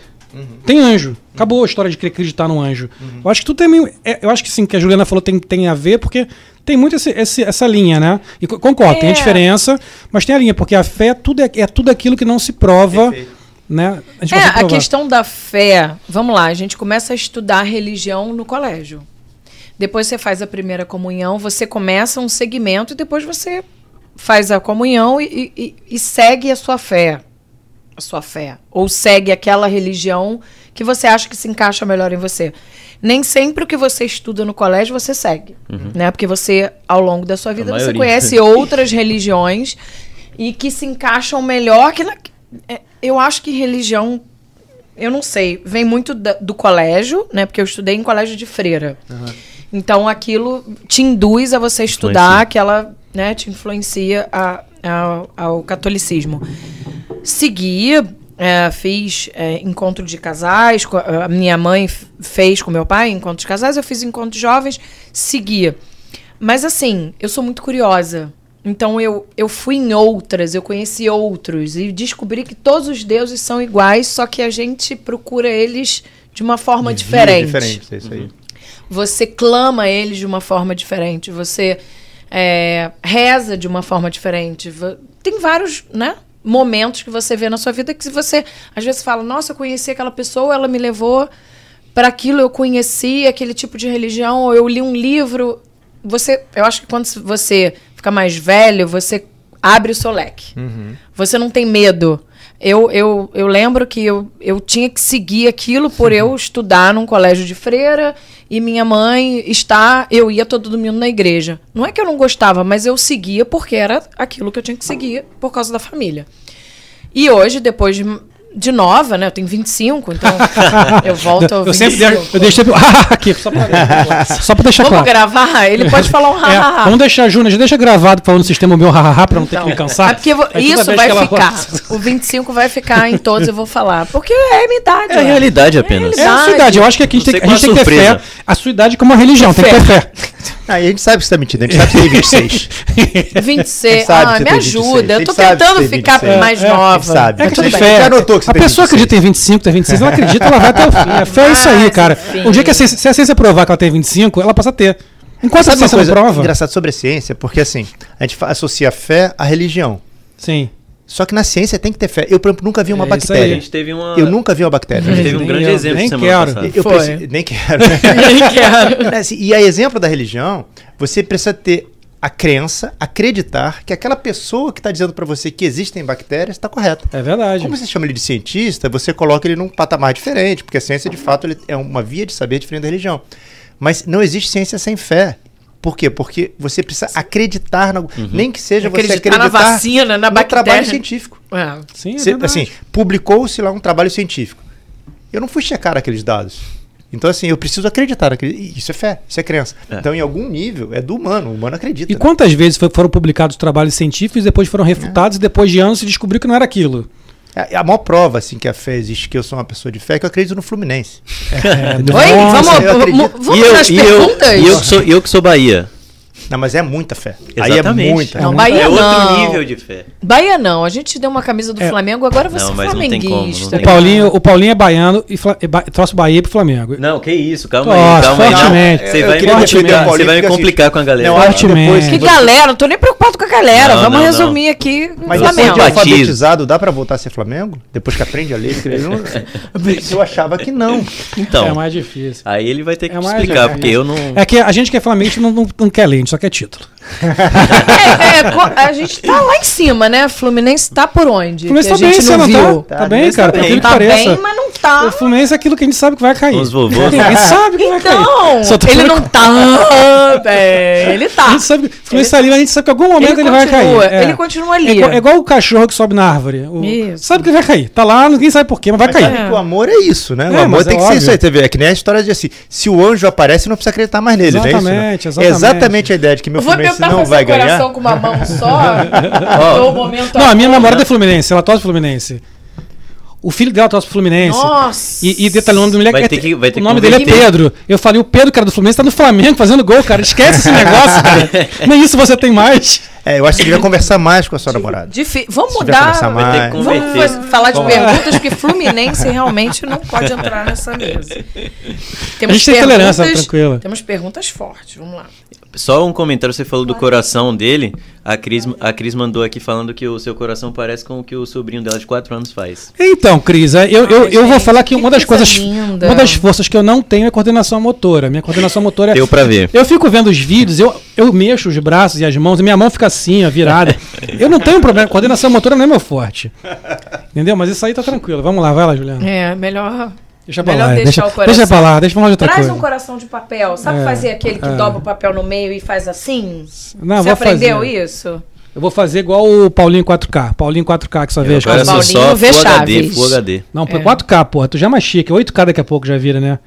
Tem anjo. Acabou a história de querer acreditar no anjo. Eu acho que tudo tem meio. é, eu acho que sim, que a Juliana falou tem, tem a ver, porque tem muito esse- esse- essa linha, né? E co- concordo, tem a É. diferença, mas tem a linha, porque a fé tudo é, é tudo aquilo que não se prova. Perfeito. Né? A gente É, a questão da fé. Vamos lá, a gente começa a estudar religião no colégio. Depois você faz a primeira comunhão, você começa um segmento e depois você faz a comunhão e, e- e segue a sua fé. A sua fé. Ou segue aquela religião que você acha que se encaixa melhor em você. Nem sempre o que você estuda no colégio você segue. Né? Porque você, ao longo da sua vida, você conhece outras religiões e que se encaixam melhor que na- é, Eu acho que religião eu não sei, vem muito da- do colégio, né? Porque eu estudei em colégio de freira. Então aquilo te induz a você estudar, Influencia. que ela né, te influencia a- a- ao catolicismo. Segui, é, fiz é, encontro de casais, a minha mãe fez com meu pai encontro de casais, eu fiz encontro de jovens, segui. Mas assim, eu sou muito curiosa. Então eu, eu fui em outras, eu conheci outros e descobri que todos os deuses são iguais, só que a gente procura eles de uma forma De diferente. Diferente, é isso aí. Você clama eles de uma forma diferente, você é, reza de uma forma diferente. Tem vários, né? Momentos que você vê na sua vida que se você às vezes fala, nossa, eu conheci aquela pessoa, ela me levou para aquilo, eu conheci aquele tipo de religião, ou eu li um livro. Você, eu acho que quando você fica mais velho, você abre o seu leque. Você não tem medo. Eu, eu, eu lembro que eu, eu tinha que seguir aquilo por eu estudar num colégio de freira e minha mãe está. Eu ia todo domingo na igreja. Não é que eu não gostava, mas eu seguia porque era aquilo que eu tinha que seguir por causa da família. E hoje, depois de, de nova, né? Eu tenho 25, então eu volto ao Eu 25. sempre deixo, eu deixo sempre. Ah, aqui, só pra, só pra deixar Vamos claro. gravar? Ele pode falar um É, hahaha. vamos deixar a Júnior, já deixa gravado falando no sistema meu hahaha pra não ter que me cansar. É porque vou- isso vai que ela- ficar. O 25 vai ficar em todos, eu vou falar. Porque é a minha idade. É a realidade apenas. É a sua idade. Eu acho que aqui a gente, tem, a gente tem a que ter fé. A sua idade como uma religião, tem que ter fé. Aí a gente sabe que você tá mentindo, a gente sabe que você tem 26. 26. sabe Ah, que me tem 26. ajuda. Eu tô que tentando ficar 26. mais É, é, nova. sabe. É Mas que tudo fé. Já anotou que você a tem pessoa 26. acredita em 25, tem 26, ela acredita, ela vai até o fim. A fé é isso aí, Mas, cara. enfim. O dia que a ciência, se a ciência provar que ela tem 25, ela passa a ter. Enquanto a Sabe uma ciência não coisa prova. engraçada sobre a ciência? Porque assim, a gente associa a fé à religião. Sim. Só que na ciência tem que ter fé. Eu, por exemplo, nunca vi uma É isso A aí. bactéria. gente teve uma. Eu nunca vi uma bactéria. A gente teve um grande eu, exemplo nem semana quero. passada. Eu preciso- nem quero. Nem quero. Assim, e a exemplo da religião, você precisa ter a crença, acreditar que aquela pessoa que está dizendo para você que existem bactérias está correta. É verdade. Como você chama ele de cientista, você coloca ele num patamar diferente, porque a ciência, de fato, ele é uma via de saber diferente da religião. Mas não existe ciência sem fé. Por quê? Porque você precisa acreditar, na, nem que seja você Acreditar na acreditar vacina, na no bactéria. trabalho científico. É. Sim, é Você, verdade. assim, publicou-se lá um trabalho científico. Eu não fui checar aqueles dados. Então, assim, eu preciso acreditar. Isso é fé, isso é crença. É. Então, em algum nível, é do humano. O humano acredita. E né? quantas vezes foram publicados trabalhos científicos e depois foram refutados e depois de anos se descobriu que não era aquilo? É a maior prova, assim, que a fé existe, que eu sou uma pessoa de fé, é que eu acredito no Fluminense. Oi, Nossa, vamos, eu acredito. vamos, vamos e eu, nas eu, perguntas? e eu que sou, eu que sou Bahia. Não, mas é muita fé. Aí Exatamente. é muita. Não, É Bahia é outro não. nível de fé. Bahia não. A gente deu uma camisa do É. Flamengo, agora você Não, é como, flamenguista. tem O Paulinho, o Paulinho é baiano e Fla- e ba- trouxe Bahia pro Flamengo. Não, que isso, calma Nossa, aí, calma aí. fortemente. Não, Você vai, me você vai me assim, complicar com a galera. não, Fortemente. depois Que você- galera, não tô nem preocupado com a galera. Não, Vamos não, resumir aqui o Mas Flamengo. depois de alfabetizado, dá pra voltar a ser Flamengo? Depois que aprende a ler e escrever? Não- Eu achava que não. Então, É mais difícil. aí ele vai ter que É explicar, difícil. porque eu não... É que a gente que é flamenguista não, não, não quer ler, a gente só quer título. É, é, a gente tá lá em cima, né? Fluminense tá por onde? Fluminense que tá a bem, não não viu. tá? Tá, Tá bem, cara, tá bem. Tá bem, mas não tá. O Fluminense é aquilo que a gente sabe que vai cair. Os vovôs... A gente sabe que vai cair. Então, ele não tá bem. Ele A tá. gente sabe que o Fluminense tá ali, mas a gente sabe que em algum momento ele, Ele vai cair. É. ele continua É ali. igual, é igual o cachorro que sobe na árvore. O- Isso. Sabe que vai cair. Tá lá, ninguém sabe porquê, mas vai Mas cair. o amor é isso, né? É, o amor mas tem é que ser isso aí. TV. É que nem a história de assim: se o anjo aparece, não precisa acreditar mais nele, Exatamente, é isso? né? exatamente. É exatamente a ideia de que meu Vou Fluminense tentar não fazer vai o coração ganhar. com uma mão só. no momento Não, a minha namorada é Fluminense, ela torce Fluminense. O filho dela torce pro Fluminense. Nossa. E, e detalhe, o nome do moleque Vai é- ter que- vai ter o nome dele é. Pedro. Eu falei, o Pedro, cara do Fluminense, tá no Flamengo fazendo gol, cara. Esquece esse negócio, cara. Nem isso você tem mais. É, eu acho que você devia conversar mais com a sua namorada. Difí- Vamos tiver mudar. Vamos falar de perguntas, porque Fluminense realmente não pode entrar nessa mesa. Temos A gente tem tolerância, tranquila. Temos perguntas fortes. Vamos lá. Só um comentário, você falou do coração dele. A Cris, a Cris mandou aqui falando que o seu coração parece com o que o sobrinho dela de 4 anos faz. Então, Cris, é, eu, eu, Ai, eu vou falar que que uma das coisa coisas. linda. Uma das forças que eu não tenho é coordenação motora. Minha coordenação motora é. Deu pra ver. Eu fico vendo os vídeos, eu, eu mexo os braços e as mãos, e minha mão fica assim, ó, virada. Eu não tenho problema, coordenação motora não é meu forte. Entendeu? Mas isso aí tá tranquilo. Vamos lá, vai lá, Juliana. É, melhor. Deixa pra melhor lá. deixar Deixa, o coração. deixa pra lá, deixa eu falar de outra Traz coisa. um coração de papel. Sabe É, fazer aquele que é. dobra o papel no meio e faz assim? Não, Você aprendeu fazer. isso? Eu vou fazer igual o Paulinho 4K. Paulinho 4K que só vê as coisas. Paulinho só Full HD. Full HD. Não, É. 4K, porra. Tu já é mais chique. 8K daqui a pouco já vira, né?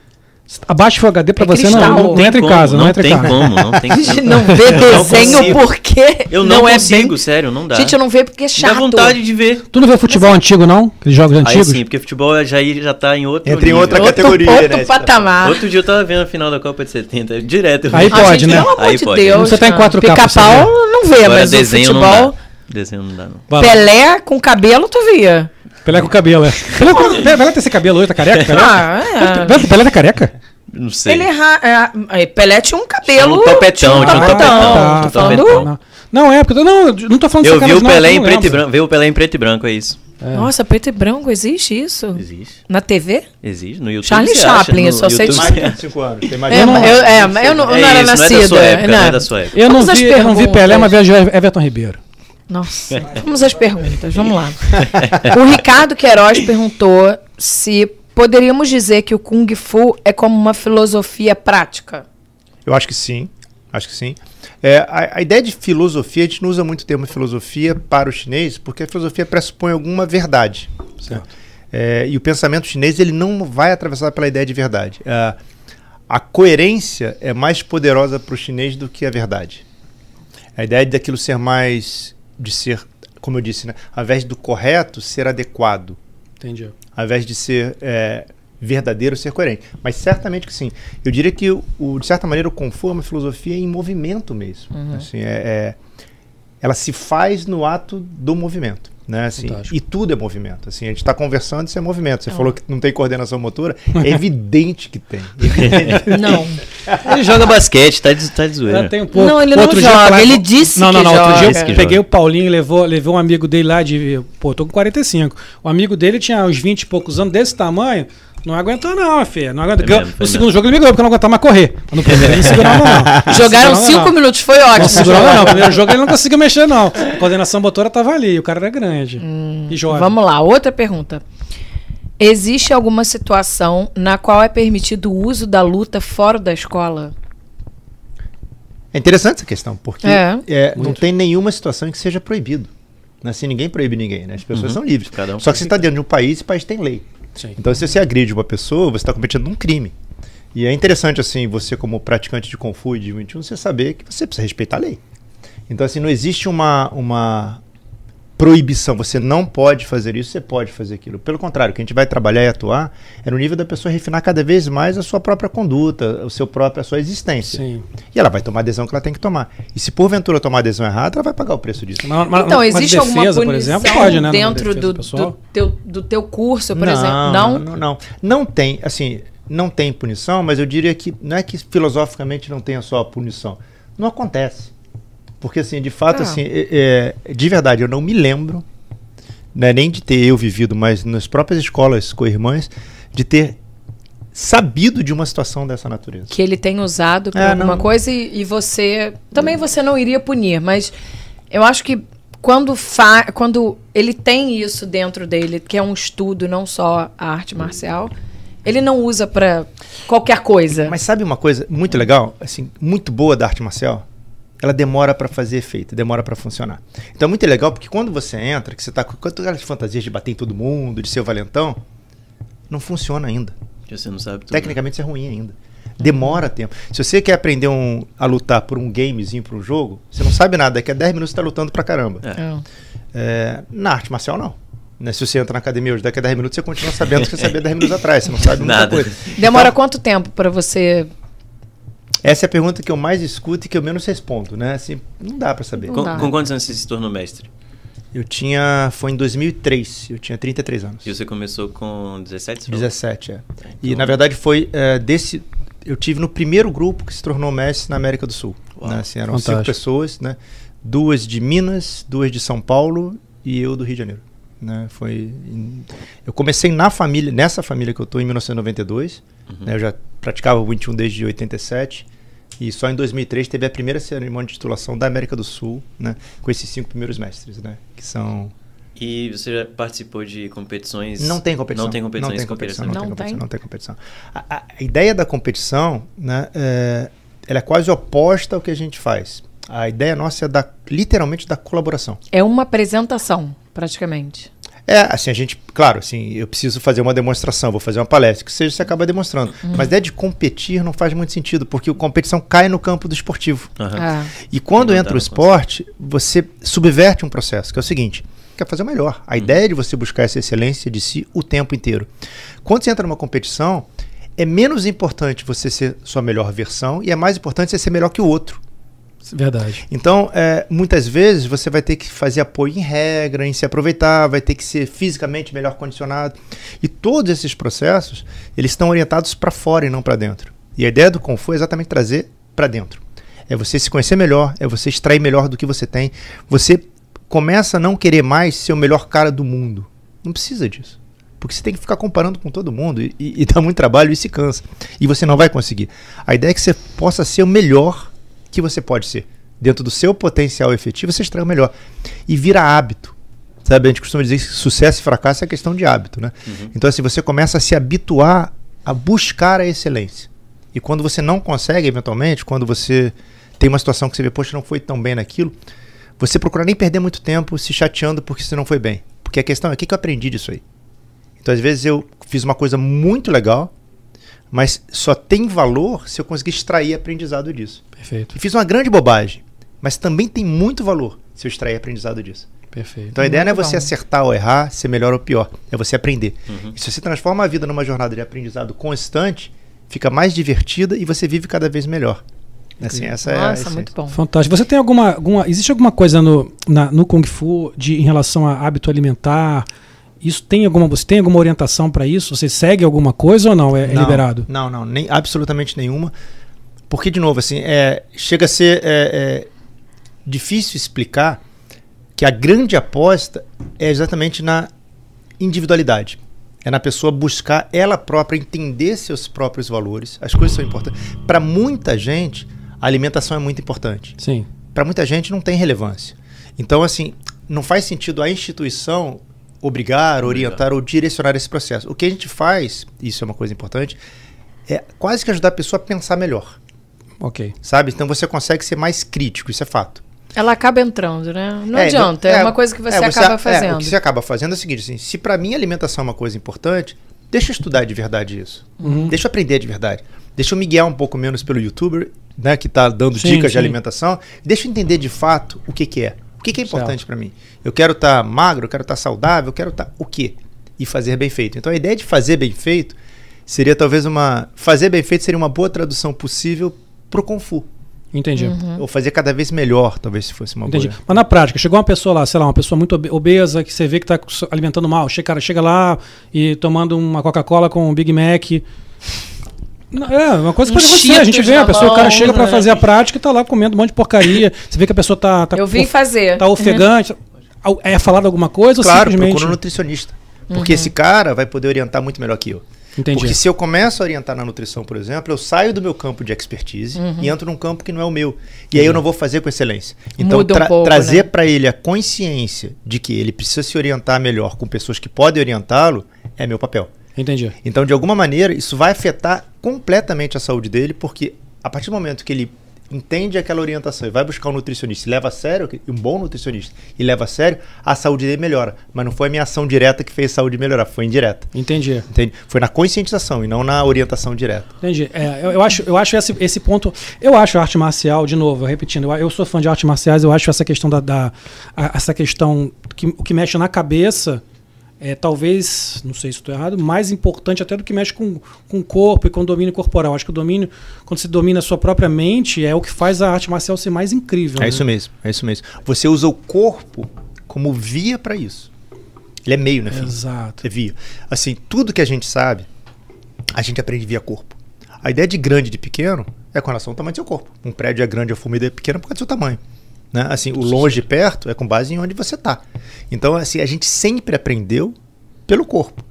Abaixo Full HD pra É você não, cristal. não, Não não entra em casa, não, não entra em tem casa. como, não tem A gente como. não vê não desenho porque Eu não, é consigo, bem... sério, não dá. Gente, eu não vejo porque é chato. Dá vontade de ver. Tu não vê futebol antigo, não? Aqueles jogos Aí antigos? sim, porque futebol já, aí já tá em outro Entra em outra Outro, categoria, outro né? patamar. Outro dia eu tava vendo a final da Copa de 70, direto. Aí. Ah, pode, gente, né? Pelo amor Aí de pode. Deus. Você tá em cara. 4K pra você Pica-pau não vê, Agora mas o não futebol... dá. Desenho não dá, não. Pelé com cabelo, tu via. Pelé com cabelo, é. Pelé, com- Pelé, Pelé tem esse cabelo hoje, tá careca? Pelé? Ah, é. Pelé, Pelé tá careca? Não sei. Ele erra... é, Pelé tinha um cabelo... Tinha um topetão, tinha um topetão. topetão. Tô um falando... topetão. Não, não é, porque eu não, eu não tô falando Eu vi sacanagem, o não, Pelé eu em não preto e branco. Vi o Pelé em preto e branco, é isso. É. Nossa, preto e branco, existe isso? Existe. Na TV? Existe. No YouTube. Charlie Chaplin, eu só sei YouTube de- Mais de acha. 25 anos. Tem mais É, de não- eu, é, mas eu não, eu não É era isso, não é nascida. da sua época, não né? é da sua época. Eu não, vi, eu não vi. Pelé, mas vejo Everton Ribeiro. Nossa, vamos às perguntas, vamos lá. O Ricardo Queiroz perguntou se poderíamos dizer que o Kung Fu é como uma filosofia prática. Eu acho que sim. Acho que sim. É, a, a ideia de filosofia, a gente não usa muito o termo filosofia para o chinês, porque a filosofia pressupõe alguma verdade. certo? É, e o pensamento chinês ele não vai atravessar pela ideia de verdade. Ah, a coerência é mais poderosa para o chinês do que a verdade. A ideia daquilo ser mais. De ser, como eu disse, né? ao invés do correto, ser adequado Entendi. ao invés de ser é, verdadeiro, ser coerente. Mas certamente que sim. Eu diria que, o, de certa maneira, o Fu é uma filosofia em movimento mesmo. Assim, é, é- ela se faz no ato do movimento. Né, assim, Fantástico. e tudo é movimento. Assim, a gente está conversando, isso é movimento. Você falou que não tem coordenação motora, é evidente que tem. Evidente. Não. Ele joga basquete, tá de, tá de zoeira. É, tem um pouco. Não, ele não Outro dia joga, ele disse Não, não, que não. Outro dia eu peguei o Paulinho, levou, levou um amigo dele lá de. Pô, tô com 45. O amigo dele tinha uns 20 e poucos anos desse tamanho. Não aguentou, não, Fê. Não aguentou. Ganhou- mesmo, no segundo jogo ele me ganhou, porque eu não aguentava mais correr. No primeiro ele não segurava, não. Jogaram Segurava, cinco não. minutos, foi Não ótimo. segurava, não. No primeiro jogo ele não conseguiu mexer, não. A coordenação motora tava ali. O cara era grande. e jovem. Vamos lá, outra pergunta. Existe alguma situação na qual é permitido o uso da luta fora da escola? É interessante essa questão, porque É. é, não tem nenhuma situação em que seja proibido. Né, Assim, ninguém proíbe ninguém, né? As pessoas Uhum. são livres. Cada um Só que você está dentro de um país e o país tem lei. Sim. Então, se você agride uma pessoa, você está cometendo um crime. E é interessante, assim, você como praticante de Kung Fu e de 21, você saber que você precisa respeitar a lei. Então, assim, não existe uma, uma proibição. Você não pode fazer isso, você pode fazer aquilo. Pelo contrário, o que a gente vai trabalhar e atuar é no nível da pessoa refinar cada vez mais a sua própria conduta, o seu próprio, a sua existência. Sim. E ela vai tomar a adesão que ela tem que tomar. E se porventura tomar a adesão errada, ela vai pagar o preço disso. Mas- mas- Então, mas existe defesa, alguma punição por exemplo, pode, né? dentro do, do, teu, do teu curso, por não, exemplo? Não, Não? não, não. Não tem, assim, não tem punição, mas eu diria que não é que filosoficamente não tenha só a punição. Não acontece. Porque, assim, de fato, Ah. assim, é- é, de verdade, eu não me lembro, né, nem de ter eu vivido, mas nas próprias escolas com irmãs, de ter sabido de uma situação dessa natureza. Que ele tem usado pra É, alguma não. coisa e, e você. Também você não iria punir, mas eu acho que quando, fa quando ele tem isso dentro dele, que é um estudo, não só a arte marcial, ele não usa pra qualquer coisa. Mas sabe uma coisa muito legal, assim, muito boa da arte marcial? Ela demora pra fazer efeito, demora pra funcionar. Então é muito legal porque quando você entra, que você tá com aquelas fantasias de bater em todo mundo, de ser o valentão, não funciona ainda. Você não sabe tudo. Tecnicamente isso é ruim ainda. Demora tempo. Se você quer aprender um- a lutar por um gamezinho, por um jogo, você não sabe nada, daqui a 10 minutos você tá lutando pra caramba. É. É. É, na arte marcial, não. Né, Se você entra na academia hoje, daqui a 10 minutos você continua sabendo o que você sabia 10 minutos atrás. Você não sabe muita Nada. coisa. Demora Então, quanto tempo pra você. Essa é a pergunta que eu mais escuto e que eu menos respondo, né? Assim, não dá pra saber. Com, dá. com quantos anos você se tornou mestre? Eu tinha. Foi em 2003, eu tinha 33 anos. E você começou com 17? você falou? 17, é. E Então- na verdade foi é, desse. Eu tive no primeiro grupo que se tornou mestre na América do Sul. Né? Assim, eram Fantástico. cinco pessoas, né? Duas de Minas, duas de São Paulo e eu do Rio de Janeiro. Né? Foi em- Eu comecei na família, nessa família que eu estou em 1992. Uhum. né? Eu já praticava o 21 desde 87. E só em 2003 teve a primeira cerimônia de titulação da América do Sul, né? Com esses cinco primeiros mestres, né? Que são E você já participou de competições? não tem competição. Não tem competições Não tem com competição. Não, Não tem competição. Não tem competição. A, a- ideia da competição, né, é, ela é quase oposta ao que a gente faz. A ideia nossa é dar, literalmente, da colaboração. É uma apresentação, praticamente. É, assim, a gente, claro, assim, eu preciso fazer uma demonstração, vou fazer uma palestra, que seja, você acaba demonstrando. Mas a ideia de competir não faz muito sentido, porque a competição cai no campo do esportivo. Aham. Ah, E quando entra o esporte, você subverte um processo, que é o seguinte: quer fazer o melhor. A ideia é de você buscar essa excelência de si o tempo inteiro. Quando você entra numa competição, é menos importante você ser sua melhor versão e é mais importante você ser melhor que o outro. Verdade. Então, é, muitas vezes você vai ter que fazer apoio em regra, em se aproveitar, vai ter que ser fisicamente melhor condicionado. E todos esses processos, eles estão orientados para fora e não para dentro. E a ideia do Kung é exatamente trazer para dentro. É você se conhecer melhor, é você extrair melhor do que você tem. Você começa a não querer mais ser o melhor cara do mundo. Não precisa disso. Porque você tem que ficar comparando com todo mundo e, e, e dá muito trabalho e se cansa. E você não vai conseguir. A ideia é que você possa ser o melhor que você pode ser. Dentro do seu potencial efetivo, você extrai o melhor. E vira hábito. Sabe, a gente costuma dizer que sucesso e fracasso é questão de hábito, né? Então, assim, você começa a se habituar a buscar a excelência. E quando você não consegue, eventualmente, quando você tem uma situação que você vê, poxa, não foi tão bem naquilo, você procura nem perder muito tempo se chateando porque você não foi bem. Porque a questão é, o que que eu aprendi disso aí? Então, às vezes, eu fiz uma coisa muito legal, mas só tem valor se eu conseguir extrair aprendizado disso. Perfeito. E fiz uma grande bobagem, mas também tem muito valor se eu extrair aprendizado disso. Perfeito. Então a ideia não é Muito você bom. acertar ou errar, ser melhor ou pior, é você aprender. E se você transforma a vida numa jornada de aprendizado constante, fica mais divertida e você vive cada vez melhor. Assim, essa é a Nossa, essência. muito bom. Fantástico. Você tem alguma, alguma. Existe alguma coisa no, na- no Kung Fu de, em relação a hábito alimentar? Isso tem alguma. Você tem alguma orientação para isso? Você segue alguma coisa ou não? É, é Não, liberado? Não, não, nem, absolutamente nenhuma. Porque, de novo, assim, é, chega a ser é, é, difícil explicar que a grande aposta é exatamente na individualidade. É na pessoa buscar ela própria entender seus próprios valores. As coisas são importantes. Para muita gente, a alimentação é muito importante. Sim. Para muita gente, não tem relevância. Então, assim, não faz sentido a instituição obrigar, orientar ou direcionar esse processo. O que a gente faz, isso é uma coisa importante, é quase que ajudar a pessoa a pensar melhor, Ok. sabe? Então você consegue ser mais crítico, isso é fato. Ela acaba entrando, né? Não É, adianta, é, uma coisa que você é, acaba é, fazendo. o que você acaba fazendo é o seguinte, assim, se para mim a alimentação é uma coisa importante, deixa eu estudar de verdade isso. Uhum. Deixa eu aprender de verdade. Deixa eu me guiar um pouco menos pelo youtuber, né, que tá dando Sim, dicas de sim. alimentação. Deixa eu entender de fato o que que é. O que que é importante para mim? Eu quero estar magro, eu quero estar saudável, eu quero estar o quê? E fazer bem feito. Então a ideia de fazer bem feito seria talvez uma fazer bem feito seria uma boa tradução possível pro Kung Fu. Entendi. Uhum. Ou fazer cada vez melhor, talvez se fosse uma Entendi. boa. Mas na prática, chegou uma pessoa lá, sei lá, uma pessoa muito obe- obesa, que você vê que está alimentando mal. Chega, cara, chega lá e tomando uma Coca-Cola com um Big Mac. É, uma coisa que Um pode acontecer. A gente vê, a pessoa, o cara mão, chega pra né? fazer a prática e tá lá comendo um monte de porcaria. Você vê que a pessoa tá. tá Eu vim of- fazer. Tá ofegante. Al- É falado alguma coisa ou Claro, simplesmente. procura um nutricionista. Porque esse cara vai poder orientar muito melhor que eu. Entendi. Porque se eu começo a orientar na nutrição, por exemplo, eu saio do meu campo de expertise e entro num campo que não é o meu. E aí eu não vou fazer com excelência. Então, um tra- pouco, trazer né? para ele a consciência de que ele precisa se orientar melhor com pessoas que podem orientá-lo é meu papel. Entendi. Então, de alguma maneira, isso vai afetar completamente a saúde dele, porque a partir do momento que ele entende aquela orientação e vai buscar um nutricionista e leva a sério, um bom nutricionista, e leva a sério, a saúde dele melhora. Mas não foi a minha ação direta que fez a saúde melhorar, foi indireta. Entendi. Entende? Foi na conscientização e não na orientação direta. Entendi. É, eu, eu acho, eu acho esse, esse ponto. Eu acho a arte marcial, de novo, repetindo, eu, eu sou fã de artes marciais, eu acho essa questão da. da- a- essa questão que, o que mexe na cabeça é talvez, não sei se estou errado, mais importante até do que mexe com, com o corpo e com o domínio corporal. Acho que o domínio, quando você domina a sua própria mente, é o que faz a arte marcial ser mais incrível. É né? isso mesmo, é isso mesmo. Você usa o corpo como via para isso. Ele é meio, né, filho? Exato. É via. Assim, tudo que a gente sabe, a gente aprende via corpo. A ideia de grande e de pequeno é com relação ao tamanho do seu corpo. Um prédio é grande, a fumida é pequena por causa do seu tamanho. Né? Assim, o longe e perto é com base em onde você está. Então, assim, a gente sempre aprendeu pelo corpo.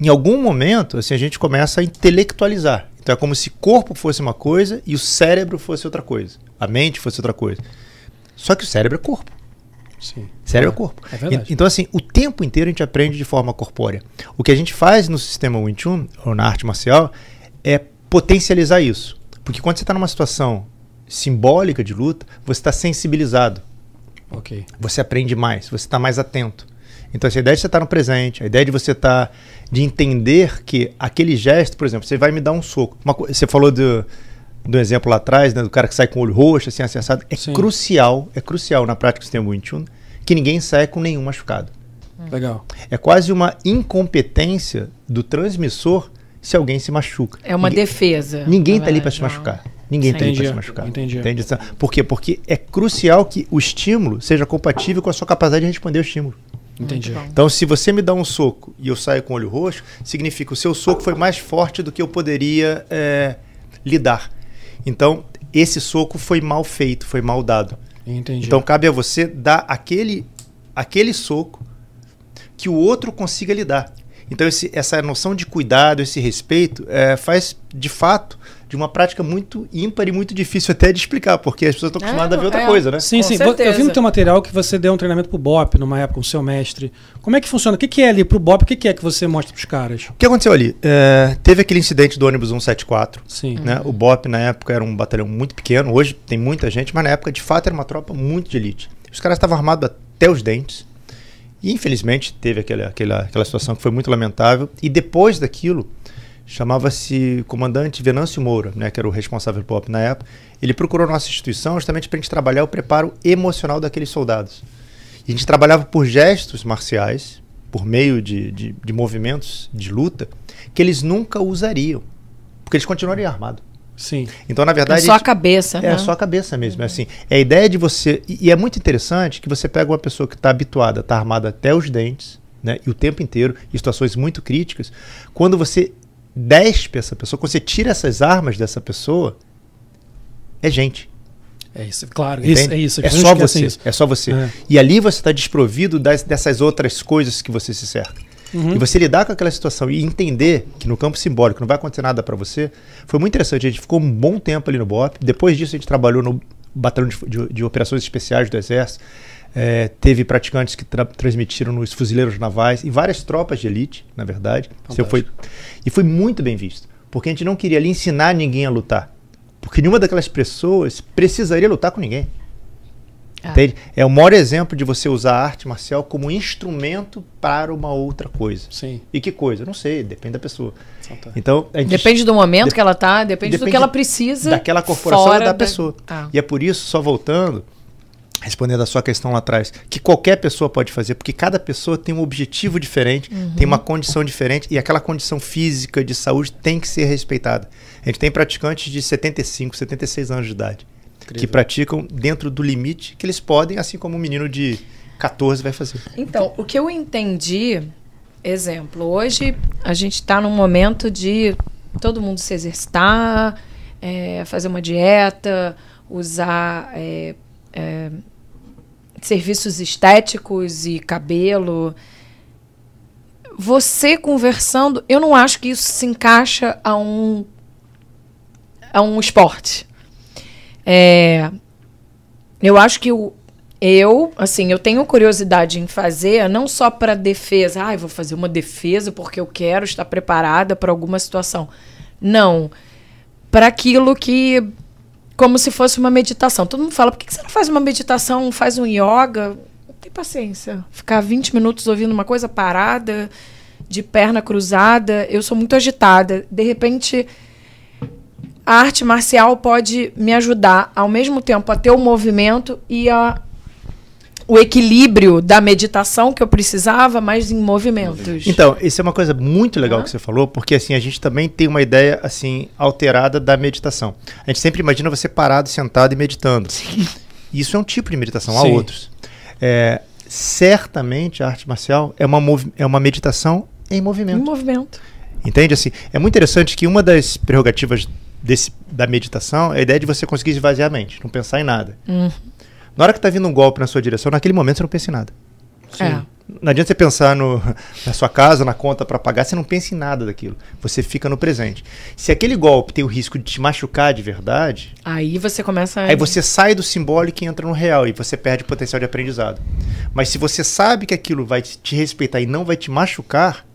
Em algum momento, assim, a gente começa a intelectualizar. Então é como se corpo fosse uma coisa e o cérebro fosse outra coisa. A mente fosse outra coisa. Só que o cérebro é corpo. Sim. Cérebro é corpo. É verdade. Então, assim, o tempo inteiro a gente aprende de forma corpórea. O que a gente faz no sistema Wing Chun, ou na arte marcial, é potencializar isso. Porque quando você está numa situação simbólica de luta, você está sensibilizado. Ok. Você aprende mais, você está mais atento. Então, essa ideia de você estar no presente, a ideia de você estar. de entender que aquele gesto, por exemplo, você vai me dar um soco. Uma você falou do, do exemplo lá atrás, né, do cara que sai com o olho roxo, assim, assado. É Sim. crucial, é crucial na prática do sistema Wing Chun que ninguém saia com nenhum machucado. Legal. É quase uma incompetência do transmissor se alguém se machuca. É uma Ninguém- defesa. Ninguém está ali para se verdade, machucar. Ninguém está ali para se machucar. entendi. Entende? Por quê? Porque é crucial que o estímulo seja compatível com a sua capacidade de responder ao estímulo. Entendi. Então, se você me dá um soco e eu saio com o olho roxo, significa que o seu soco foi mais forte do que eu poderia é, lidar. Então, esse soco foi mal feito, foi mal dado. Entendi. Então, cabe a você dar aquele, aquele soco que o outro consiga lidar. Então, esse- essa noção de cuidado, esse respeito, é, faz, de fato, de uma prática muito ímpar e muito difícil até de explicar, porque as pessoas estão É, acostumadas a ver outra é. coisa, né? Sim, Com sim. Eu vi no teu material que você deu um treinamento pro BOP numa época, com o seu mestre. Como é que funciona? O que, que é ali pro BOP? O que, que é que você mostra pros caras? O que aconteceu ali? É, teve aquele incidente do ônibus 174, Sim. né? O BOP na época era um batalhão muito pequeno, hoje tem muita gente, mas na época de fato era uma tropa muito de elite. Os caras estavam armados até os dentes. E infelizmente teve aquela, aquela, aquela situação que foi muito lamentável. E depois daquilo, chamava-se comandante Venâncio Moura, né, que era o responsável do BOP na época. Ele procurou nossa instituição justamente para a gente trabalhar o preparo emocional daqueles soldados. E a gente trabalhava por gestos marciais, por meio de, de, de movimentos de luta, que eles nunca usariam. Porque eles continuariam armados. Sim. Então, na É verdade. só a cabeça, É né? só a cabeça mesmo. É assim. É a ideia de você. E, e é muito interessante que você pega uma pessoa que está habituada, está armada até os dentes, né? E o tempo inteiro, em situações muito críticas. Quando você despe essa pessoa, quando você tira essas armas dessa pessoa, é gente. É isso, claro. Isso, é isso. É pessoas só esquecem você. isso. É só você. É. E ali você está desprovido das- dessas outras coisas que você se cerca. Uhum. E você lidar com aquela situação e entender que no campo simbólico não vai acontecer nada para você, foi muito interessante. A gente ficou um bom tempo ali no BOP. Depois disso, a gente trabalhou no Batalhão de, de- de Operações Especiais do Exército. É, teve praticantes que tra- transmitiram nos fuzileiros navais e várias tropas de elite, na verdade. Foi, e foi muito bem visto. Porque a gente não queria ali ensinar ninguém a lutar. Porque nenhuma daquelas pessoas precisaria lutar com ninguém. Ah. Entende? É o maior exemplo de você usar a arte marcial como instrumento para uma outra coisa. Sim. E que coisa? Eu não sei, depende da pessoa. Então a gente Depende do momento Dep- que ela tá, depende, do depende que ela precisa. daquela corporação fora da pessoa. Ah. E é por isso, só voltando, respondendo a sua questão lá atrás, que qualquer pessoa pode fazer, porque cada pessoa tem um objetivo diferente, Uhum. tem uma condição diferente, e aquela condição física de saúde tem que ser respeitada. A gente tem praticantes de 75, 76 anos de idade, que Incrível. praticam dentro do limite que eles podem, assim como um menino de 14 vai fazer. Então, o que eu entendi, exemplo, hoje a gente está num momento de todo mundo se exercitar, é, fazer uma dieta, usar é, é, serviços estéticos e cabelo. Você conversando, eu não acho que isso se encaixa a um a um esporte. É, eu acho que o, eu, assim, eu tenho curiosidade em fazer, não só para defesa, ah, vou fazer uma defesa porque eu quero estar preparada para alguma situação. Não. Para aquilo que. Como se fosse uma meditação. Todo mundo fala, por que você não faz uma meditação, faz um yoga? Não tem paciência. Ficar 20 minutos ouvindo uma coisa parada, de perna cruzada. Eu sou muito agitada. De repente, a arte marcial pode me ajudar ao mesmo tempo a ter o movimento e a, o equilíbrio da meditação que eu precisava, mas em movimentos. Então, isso é uma coisa muito legal Hã? que você falou, porque assim, a gente também tem uma ideia assim alterada da meditação. A gente sempre imagina você parado, sentado e meditando. Isso é um tipo de meditação, há Sim. outros. É, certamente a arte marcial é uma, é uma meditação em em movimento. movimento. Entende? Assim, é muito interessante que uma das prerrogativas desse, da meditação é a ideia de você conseguir esvaziar a mente, não pensar em nada. Hum, Na hora que está vindo um golpe na sua direção, naquele momento você não pensa em nada. é. Não adianta você pensar no, na sua casa, na conta para pagar, você não pensa em nada daquilo. Você fica no presente. Se aquele golpe tem o risco de te machucar de verdade, Aí você começa a... aí você sai do simbólico e entra no real e você perde o potencial de aprendizado. Mas se você sabe que aquilo vai te respeitar e não vai te machucar,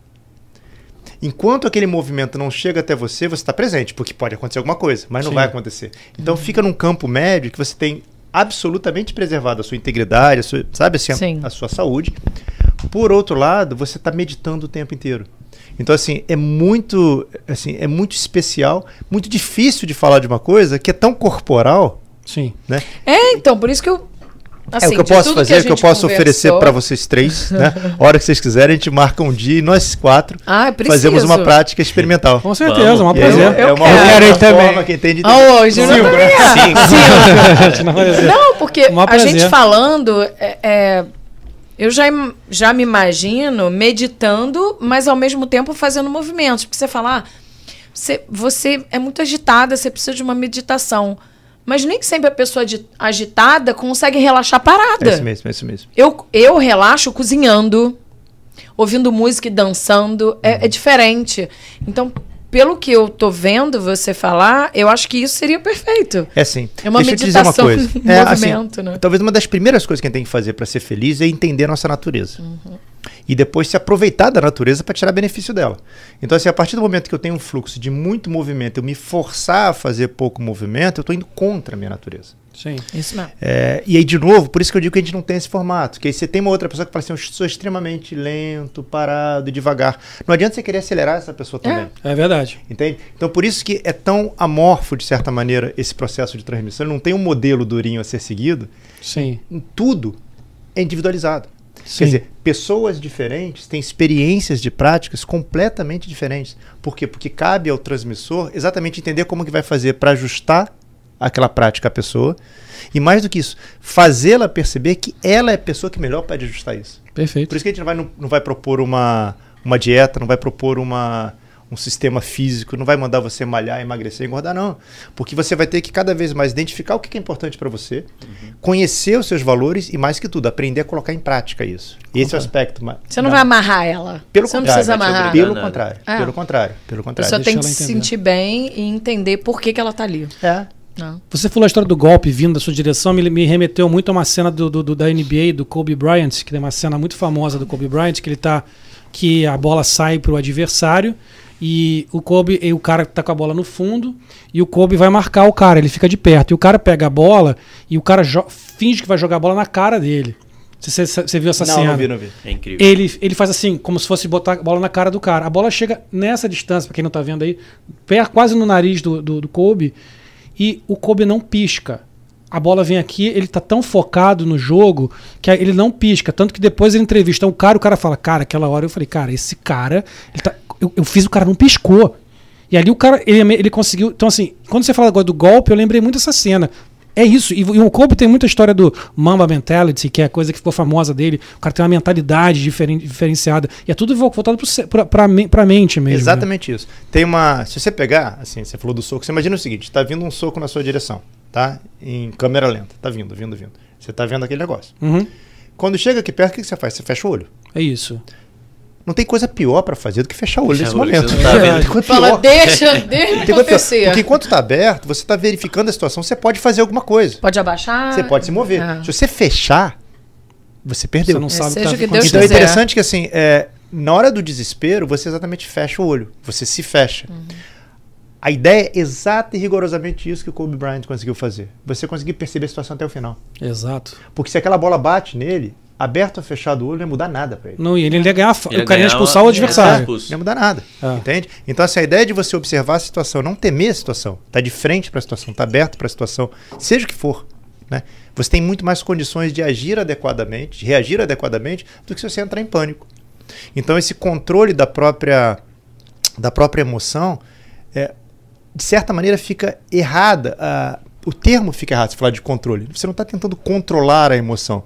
Enquanto aquele movimento não chega até você, você está presente, porque pode acontecer alguma coisa, mas não Sim. vai acontecer. Então fica num campo médio que você tem absolutamente preservado a sua integridade, a sua, sabe assim, Sim. a, a sua saúde. Por outro lado, você está meditando o tempo inteiro. Então assim, é muito, assim, é muito especial, muito difícil de falar de uma coisa que é tão corporal, Sim. né? É, então, por isso que eu. Assim, é o que eu posso fazer, o que eu posso oferecer conversou- para vocês três, né? A hora que vocês quiserem, a gente marca um dia e nós quatro Ah, eu fazemos uma prática experimental. Com certeza, Vamos. um prazer. Eu é uma quero. outra Eu quero forma que entende. Ah, ô, Júnior Cinco, é. Sim. Não. Não, porque Um a prazer. gente falando, é, é, eu já, já me imagino meditando, mas ao mesmo tempo fazendo movimentos. Porque você fala, ah, você, você é muito agitada, você precisa de uma meditação. Mas nem sempre a pessoa agi- agitada consegue relaxar É parada. isso mesmo, é isso mesmo. Eu, eu relaxo cozinhando, ouvindo música e dançando. É, é diferente. Então, pelo que eu tô vendo você falar, eu acho que isso seria perfeito. É sim. É uma Deixa eu te dizer uma meditação coisa. É, assim, movimento, né? Talvez uma das primeiras coisas que a gente tem que fazer para ser feliz é entender a nossa natureza. Uhum. E depois se aproveitar da natureza para tirar benefício dela. Então, assim, a partir do momento que eu tenho um fluxo de muito movimento, eu me forçar a fazer pouco movimento, eu estou indo contra a minha natureza. Sim. Isso mesmo. É, e aí, de novo, por isso que eu digo que a gente não tem esse formato. Que aí você tem uma outra pessoa que fala assim, eu sou extremamente lento, parado, devagar. Não adianta você querer acelerar essa pessoa também. É verdade. Entende? Então, por isso que é tão amorfo, de certa maneira, esse processo de transmissão. Ele não tem um modelo durinho a ser seguido. Sim. Tudo é individualizado. Sim. Quer dizer, pessoas diferentes têm experiências de práticas completamente diferentes. Por quê? Porque cabe ao transmissor exatamente entender como que vai fazer para ajustar aquela prática à pessoa. E mais do que isso, fazê-la perceber que ela é a pessoa que melhor pode ajustar isso. Perfeito. Por isso que a gente não vai, não, não vai propor uma, uma dieta, não vai propor uma, um sistema físico, não vai mandar você malhar, emagrecer, engordar, não. Porque você vai ter que cada vez mais identificar o que é importante para você, conhecer os seus valores e, mais que tudo, aprender a colocar em prática isso. Esse é o aspecto. Você não da- vai amarrar ela. Pelo você não contrário, precisa vai te amarrar. obrigar. Pelo contrário, É. pelo contrário, pelo contrário. pessoa tem Deixa que se sentir bem e entender por que, que ela tá ali. É. Não. Você falou a história do golpe vindo da sua direção, me, me remeteu muito a uma cena do, do- do- da NBA, do Kobe Bryant, que tem uma cena muito famosa do Kobe Bryant, que ele tá. que a bola sai pro adversário e o Kobe, e o cara tá com a bola no fundo e o Kobe vai marcar o cara, ele fica de perto. E o cara pega a bola e o cara finge que vai jogar a bola na cara dele. Você, você- viu essa Não, cena? não vi, não vi. É incrível. Ele, ele faz assim, como se fosse botar a bola na cara do cara. A bola chega nessa distância, pra quem não tá vendo aí, quase no nariz do, do, do Kobe, e o Kobe não pisca. A bola vem aqui, ele tá tão focado no jogo que ele não pisca. Tanto que depois ele entrevista o cara, o cara fala, cara, aquela hora eu falei, cara, esse cara, tá- eu, eu fiz o cara não piscou. E ali o cara, ele, ele conseguiu. Então, assim, quando você fala agora do golpe, eu lembrei muito dessa cena. É isso. E, e o Kobe tem muita história do Mamba Mentality, que é a coisa que ficou famosa dele. O cara tem uma mentalidade diferen, diferenciada. E é tudo vo- voltado men- pra mente mesmo. né? Exatamente isso. Tem uma. Se você pegar, assim, você falou do soco, você imagina o seguinte: tá vindo um soco na sua direção, tá? Em câmera lenta. Tá vindo, vindo, vindo. Você tá vendo aquele negócio. Uhum. Quando chega aqui perto, o que você faz? Você fecha o olho. É isso. Não tem coisa pior pra fazer do que fechar o olho Fechar nesse o olho, momento. tá Fala, deixa, deixa pior. acontecer. Porque enquanto tá aberto, você tá verificando a situação, você pode fazer alguma coisa. Pode abaixar. Você pode se mover. É. Se você fechar, você perdeu. Você não sabe o seja que o que tá Deus Então é quiser. interessante que assim, é, na hora do desespero, você exatamente fecha o olho. Você se fecha. Uhum. A ideia é exata e rigorosamente isso que o Kobe Bryant conseguiu fazer. Você conseguir perceber a situação até o final. Exato. Porque se aquela bola bate nele, aberto ou fechado o olho, não ia mudar nada pra ele. Não, e ele ia ganhar. a Ele o cara ia expulsar o adversário. expulso. Não ia mudar nada. É. Entende? Então, essa ideia de você observar a situação, não temer a situação, tá de frente para a situação, tá aberto para a situação, seja o que for, né? Você tem muito mais condições de agir adequadamente, de reagir adequadamente, do que se você entrar em pânico. Então, esse controle da própria da própria emoção, é, de certa maneira, fica errada. ah, o termo fica errado se falar de controle. Você não está tentando controlar a emoção.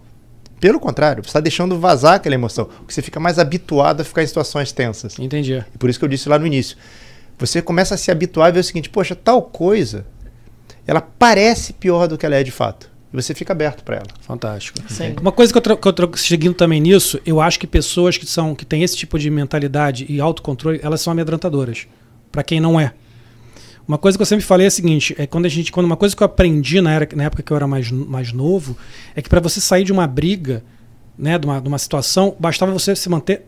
Pelo contrário, você está deixando vazar aquela emoção. Porque você fica mais habituado a ficar em situações tensas. Entendi. E por isso que eu disse lá no início. Você começa a se habituar a ver o seguinte: poxa, tal coisa, ela parece pior do que ela é de fato. E você fica aberto para ela. Fantástico. Sim. Uma coisa que eu, que eu tra- seguindo também nisso, eu acho que pessoas que são que têm esse tipo de mentalidade e autocontrole, elas são amedrontadoras. Pra quem não é. Uma coisa que eu sempre falei é a seguinte, é quando a gente, quando uma coisa que eu aprendi na, era, na época que eu era mais, mais novo, é que pra você sair de uma briga, né, de uma, de uma situação, bastava você se manter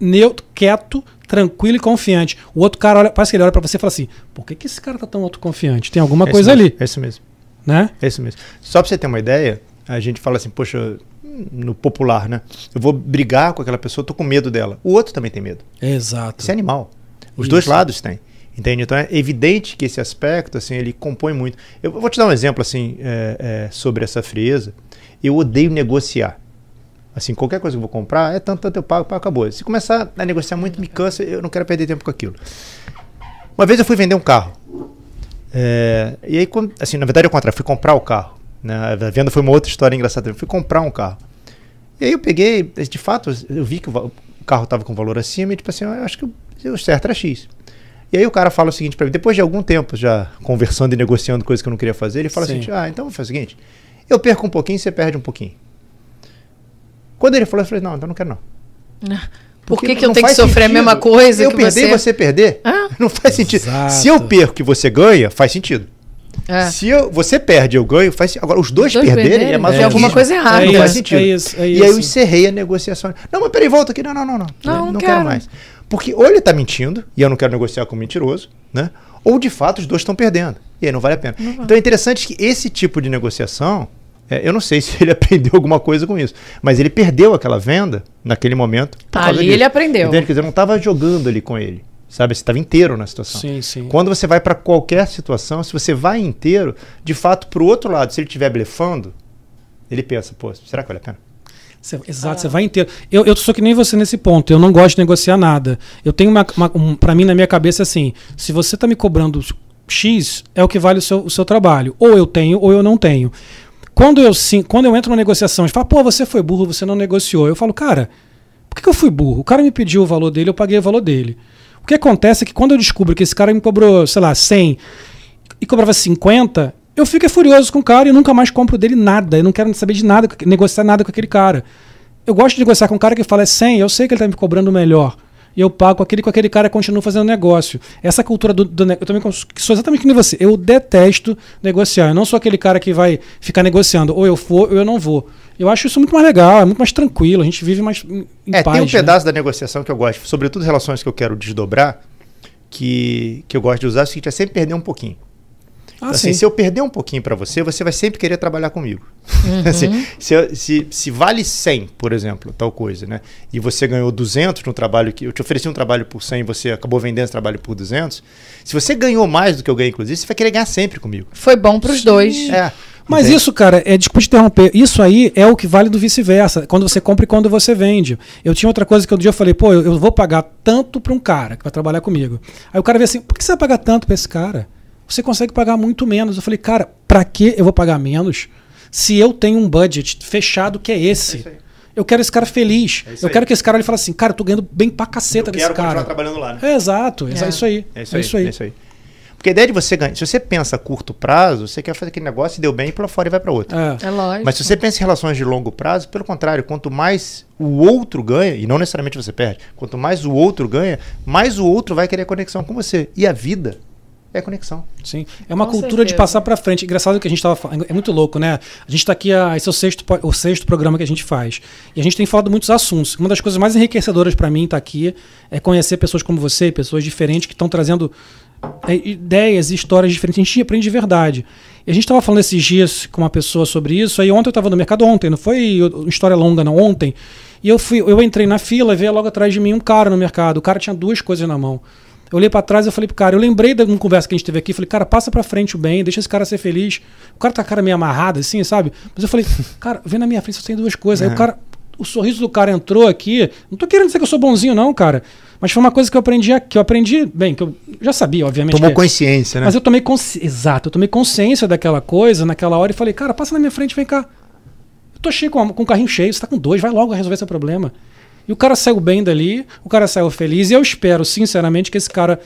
neutro, quieto, tranquilo e confiante. O outro cara olha, parece que ele olha pra você e fala assim: por que, que esse cara tá tão autoconfiante? Tem alguma É isso coisa mesmo, ali, É isso mesmo. né? É isso mesmo. Só pra você ter uma ideia, a gente fala assim, poxa, no popular, né? Eu vou brigar com aquela pessoa, tô com medo dela. O outro também tem medo. Exato. Isso é animal. Os Isso. dois lados têm. Entende? Então é evidente que esse aspecto, assim, ele compõe muito. Eu vou te dar um exemplo, assim, é, é, sobre essa frieza. Eu odeio negociar. Assim, qualquer coisa que eu vou comprar, é tanto, tanto eu pago, pago, acabou. Se começar a negociar muito, me cansa, eu não quero perder tempo com aquilo. Uma vez eu fui vender um carro. É, e aí, assim, na verdade, eu contrário, fui comprar o carro. Né? A venda foi uma outra história engraçada. Eu fui comprar um carro. E aí eu peguei, de fato, eu vi que o carro estava com valor acima e, tipo assim, eu acho que o certo era X. E aí o cara fala o seguinte para mim, depois de algum tempo já conversando e negociando coisas que eu não queria fazer, ele fala Sim. assim, ah, então vou fazer o seguinte, eu perco um pouquinho, você perde um pouquinho. Quando ele falou, eu falei, não, então não quero não. Por Porque que, que eu não tenho que faz sofrer a sentido. mesma coisa Eu que perder você? e você perder? Ah. Não faz sentido. Exato. Se eu perco e você ganha, faz sentido. É. Se eu, você perde e eu ganho, faz sentido. Agora, os dois, Os dois perderem perderem, é mais tem alguma coisa errada. Não É faz isso, sentido. é isso, é e aí eu isso. encerrei a negociação. Não, mas peraí, volta aqui. Não, não, não, não. Não, não quero quero. mais. Porque ou ele tá mentindo, e eu não quero negociar com o mentiroso, né? Ou de fato os dois estão perdendo. E aí não vale a pena. Então é interessante que esse tipo de negociação, é, eu não sei se ele aprendeu alguma coisa com isso, mas ele perdeu aquela venda naquele momento. causa Ali disso. ele aprendeu. Entende? Quer dizer, eu não estava jogando ali com ele. Sabe? Você estava inteiro na situação. Sim, sim. Quando você vai para qualquer situação, se você vai inteiro, de fato, pro outro lado, se ele estiver blefando, ele pensa, pô, será que vale a pena? Cê- exato, você vai inteiro. Eu, eu sou que nem você nesse ponto. Eu não gosto de negociar nada. Eu tenho uma, uma um, para mim na minha cabeça assim: se você tá me cobrando X, é o que vale o seu, o seu trabalho. Ou eu tenho, ou eu não tenho. Quando eu sim, quando eu entro numa negociação, e fala, pô, você foi burro, você não negociou. Eu falo, cara, por que, que eu fui burro? O cara me pediu o valor dele, eu paguei o valor dele. O que acontece é que quando eu descubro que esse cara me cobrou, sei lá, 100 e cobrava 50, eu fico furioso com o cara e nunca mais compro dele nada. Eu não quero saber de nada, negociar nada com aquele cara. Eu gosto de negociar com um cara que fala é 100, eu sei que ele está me cobrando melhor. E eu pago com aquele, com aquele cara e continuo fazendo negócio. Essa cultura do, do Eu também sou exatamente que nem você. Eu detesto negociar. Eu não sou aquele cara que vai ficar negociando. Ou eu for, ou eu não vou. Eu acho isso muito mais legal, é muito mais tranquilo. A gente vive mais em, em é, paz. tem um né? pedaço da negociação que eu gosto, sobretudo relações que eu quero desdobrar, que, que eu gosto de usar, é o seguinte, é sempre perder um pouquinho. Ah, assim, sim. se eu perder um pouquinho para você, você vai sempre querer trabalhar comigo. Assim, se, eu- se, se vale 100, por exemplo, tal coisa, né? E você ganhou 200 no trabalho que eu te ofereci um trabalho por 100 e você acabou vendendo esse trabalho por 200, se você ganhou mais do que eu ganhei, inclusive, você vai querer ganhar sempre comigo. Foi bom pros dois. É. Mas entende? isso, cara, é desculpa te interromper. Isso aí é o que vale do vice-versa. Quando você compra e quando você vende. Eu tinha outra coisa que um dia eu falei, pô, eu, eu vou pagar tanto pra um cara que vai trabalhar comigo. Aí o cara veio assim, por que você vai pagar tanto pra esse cara? Você consegue pagar muito menos. Eu falei, cara, pra que eu vou pagar menos se eu tenho um budget fechado que é esse? isso aí. eu quero esse cara feliz. É isso eu aí. quero que esse cara ele fale assim, cara, eu tô ganhando bem pra caceta eu desse quero continuar cara. trabalhando lá, né? É, exato, é. É. isso aí. É isso aí. É isso aí. Porque a ideia de você ganhar, se você pensa a curto prazo, você quer fazer aquele negócio e deu bem e pula fora e vai para outro. É. É lógico. Mas se você pensa em relações de longo prazo, pelo contrário, quanto mais o outro ganha, e não necessariamente você perde, quanto mais o outro ganha, mais o outro vai querer conexão com você. E a vida é conexão. Sim. É uma Com cultura de certeza. passar pra frente. Engraçado que a gente tava falando. É muito louco, né? A gente tá aqui, a, esse é o sexto, o sexto programa que a gente faz. E a gente tem falado muitos assuntos. Uma das coisas mais enriquecedoras pra mim estar aqui é conhecer pessoas como você, pessoas diferentes que estão trazendo é, ideias e histórias diferentes. A gente aprende de verdade. E a gente estava falando esses dias com uma pessoa sobre isso. Aí ontem eu estava no mercado, ontem, não foi uma história longa, não, ontem. E eu, fui, eu entrei na fila e veio logo atrás de mim um cara no mercado. O cara tinha duas coisas na mão. Eu olhei pra trás e falei pro cara, eu lembrei de uma conversa que a gente teve aqui, falei, cara, passa pra frente o bem, deixa esse cara ser feliz. O cara tá com a cara meio amarrada, assim, sabe? Mas eu falei, cara, vem na minha frente, só tem duas coisas. Aí o cara, o sorriso do cara entrou aqui. Não tô querendo dizer que eu sou bonzinho, não, cara. Mas foi uma coisa que eu aprendi aqui. Eu aprendi, bem, que eu já sabia, obviamente. Tomou que- consciência, né? mas eu tomei consciência. Exato, eu tomei consciência daquela coisa naquela hora e falei, cara, passa na minha frente, vem cá. Eu tô cheio com, com o carrinho cheio, você tá com dois, vai logo resolver esse problema. E o cara saiu bem dali, o cara saiu feliz, e eu espero, sinceramente, que esse cara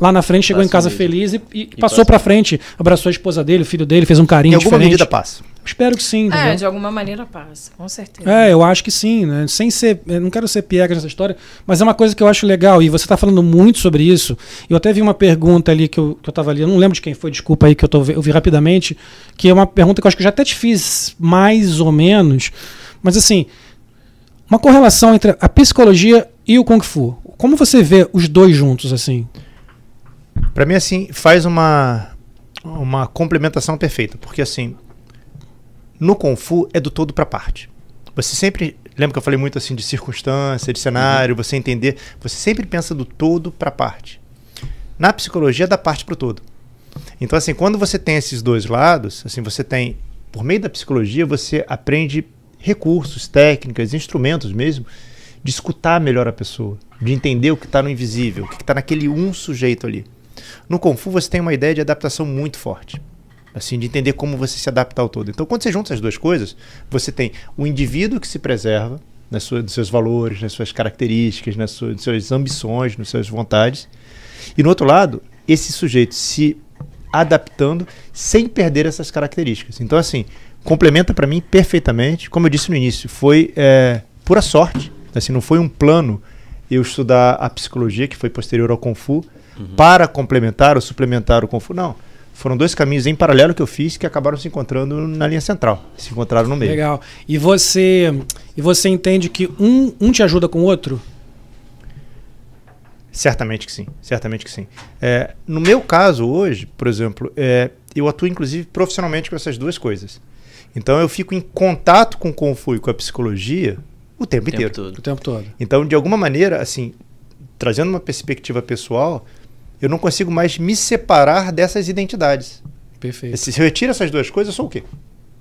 lá na frente chegou em Passe casa mesmo. feliz e, e E passou passe. pra frente, abraçou a esposa dele, o filho dele, fez um em carinho alguma diferente. medida passa. Espero que sim, É, entendeu? de alguma maneira passa, com certeza. É, eu acho que sim, né? Sem ser. Não quero ser piegas nessa história, mas é uma coisa que eu acho legal. E você está falando muito sobre isso. Eu até vi uma pergunta ali que eu, que eu tava ali, eu não lembro de quem foi, desculpa aí, que eu, tô, eu vi rapidamente, que é uma pergunta que eu acho que eu já até te fiz mais ou menos. Mas assim, uma correlação entre a psicologia e o Kung Fu. Como você vê os dois juntos, assim? Pra mim, assim, faz uma, uma complementação perfeita. Porque, assim, no Kung Fu é do todo pra parte. Você sempre. Lembra que eu falei muito assim de circunstância, de cenário, você entender. Você sempre pensa do todo pra parte. Na psicologia, é da parte pro todo. Então, assim, quando você tem esses dois lados, assim, você tem. Por meio da psicologia, você aprende recursos, técnicas, instrumentos mesmo, de escutar melhor a pessoa, de entender o que está no invisível, o que está naquele um sujeito ali. No Kung Fu você tem uma ideia de adaptação muito forte. Assim, de entender como você se adapta ao todo. Então, quando você junta as duas coisas, você tem o indivíduo que se preserva nas suas, nos seus valores, nas suas características, nas suas, nas suas ambições, nas suas vontades. E no outro lado, esse sujeito se adaptando sem perder essas características. Então, assim, complementa para mim perfeitamente. Como eu disse no início, foi é, pura sorte. Assim, não foi um plano eu estudar a psicologia, que foi posterior ao Kung Fu, para complementar ou suplementar o Kung Fu. Não. Foram dois caminhos em paralelo que eu fiz que acabaram se encontrando na linha central. Se encontraram no meio. Legal. E você, e você entende que um, um te ajuda com o outro? Certamente que sim, certamente que sim. É, no meu caso hoje, por exemplo, é, eu atuo inclusive profissionalmente com essas duas coisas. Então eu fico em contato com o Kung Fu e com a psicologia o tempo, O tempo inteiro. todo. O tempo todo. Então, de alguma maneira, assim, trazendo uma perspectiva pessoal, eu não consigo mais me separar dessas identidades. Perfeito. Se eu retiro essas duas coisas, eu sou o quê?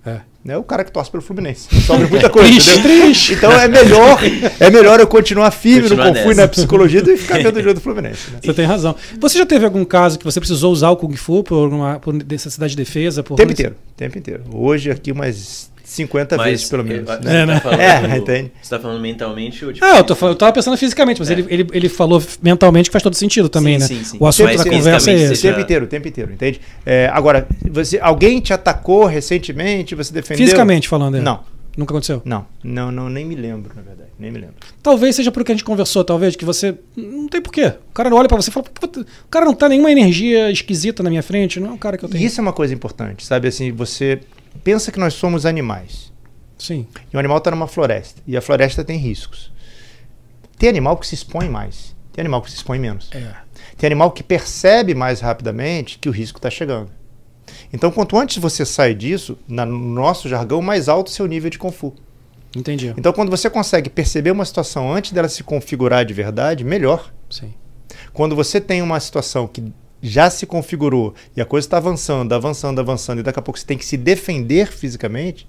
É. Né? O cara que torce pelo Fluminense. Sobra muita coisa, Triste, entendeu? triste. Então é melhor, é melhor eu continuar firme Continuar no Kung Fu e na psicologia do que ficar vendo o jogo do Fluminense. né? Você tem razão. Você já teve algum caso que você precisou usar o Kung Fu por, uma, por necessidade de defesa? Por O tempo inteiro, o tempo inteiro. Hoje aqui umas 50 vezes, pelo menos. eu- né? você É, né? tá falando, É, entende? Você tá falando mentalmente ou tipo. Ah, eu, tô, falando- eu tava pensando fisicamente, mas É. ele, ele, ele falou mentalmente que faz todo sentido também, Sim, né? sim, sim. O assunto Mas da conversa é O esse. você- tempo inteiro, o tempo inteiro, entende? É, agora, você, alguém te atacou recentemente, você defendeu? Fisicamente falando, é. Não, Nunca aconteceu. não, não, não, nem me lembro, na verdade, nem me lembro. Talvez seja por que a gente conversou, talvez, que você. Não tem porquê. O cara olha pra você e fala, "Puta, o cara não tá nenhuma energia esquisita na minha frente, não é um cara que eu tenho. Isso é uma coisa importante, sabe? Assim, você pensa que nós somos animais. Sim. E o animal está numa floresta. E a floresta tem riscos. Tem animal que se expõe mais. Tem animal que se expõe menos. É. Tem animal que percebe mais rapidamente que o risco está chegando. Então, quanto antes você sai disso, na- no nosso jargão, mais alto o seu nível de Kung Fu. Entendi. Então, quando você consegue perceber uma situação antes dela se configurar de verdade, melhor. Sim. Quando você tem uma situação que já se configurou e a coisa está avançando, avançando, avançando, e daqui a pouco você tem que se defender fisicamente,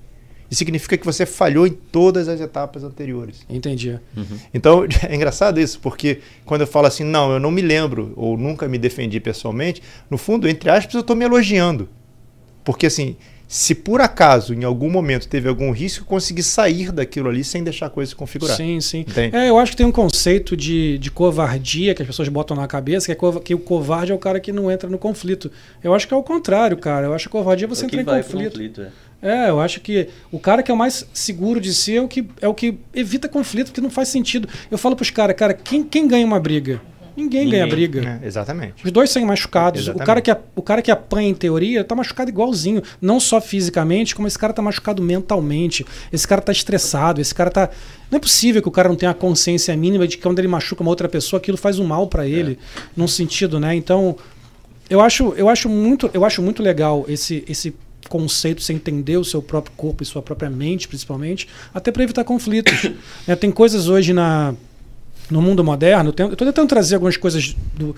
isso significa que você falhou em todas as etapas anteriores. Entendi. Uhum. Então, é engraçado isso, porque quando eu falo assim, não, eu não me lembro, ou nunca me defendi pessoalmente, no fundo, entre aspas, eu estou me elogiando. Porque, assim, se por acaso, em algum momento, teve algum risco, eu consegui sair daquilo ali sem deixar a coisa se configurar. Sim, sim. É, eu acho que tem um conceito de, de covardia que as pessoas botam na cabeça, que, é cova- que o covarde é o cara que não entra no conflito. Eu acho que é o contrário, cara. Eu acho que covardia é você É entrar em conflito. conflito, é. É, eu acho que o cara que é o mais seguro de si é o que, é o que evita conflito, porque não faz sentido. Eu falo pros caras, cara, quem, quem ganha uma briga? Ninguém, ganha Ninguém. briga. É, exatamente. Os dois saem machucados. O cara, que, o cara que apanha em teoria tá machucado igualzinho. Não só fisicamente, como esse cara tá machucado mentalmente. Esse cara tá estressado. Esse cara tá. Não é possível que o cara não tenha a consciência mínima de que quando ele machuca uma outra pessoa, aquilo faz um mal para ele. Num sentido, né? Então, eu acho, eu acho, muito, eu acho muito legal esse, esse conceito, você entender o seu próprio corpo e sua própria mente, principalmente, até para evitar conflitos. né? Tem coisas hoje na, no mundo moderno, eu estou tentando trazer algumas coisas do.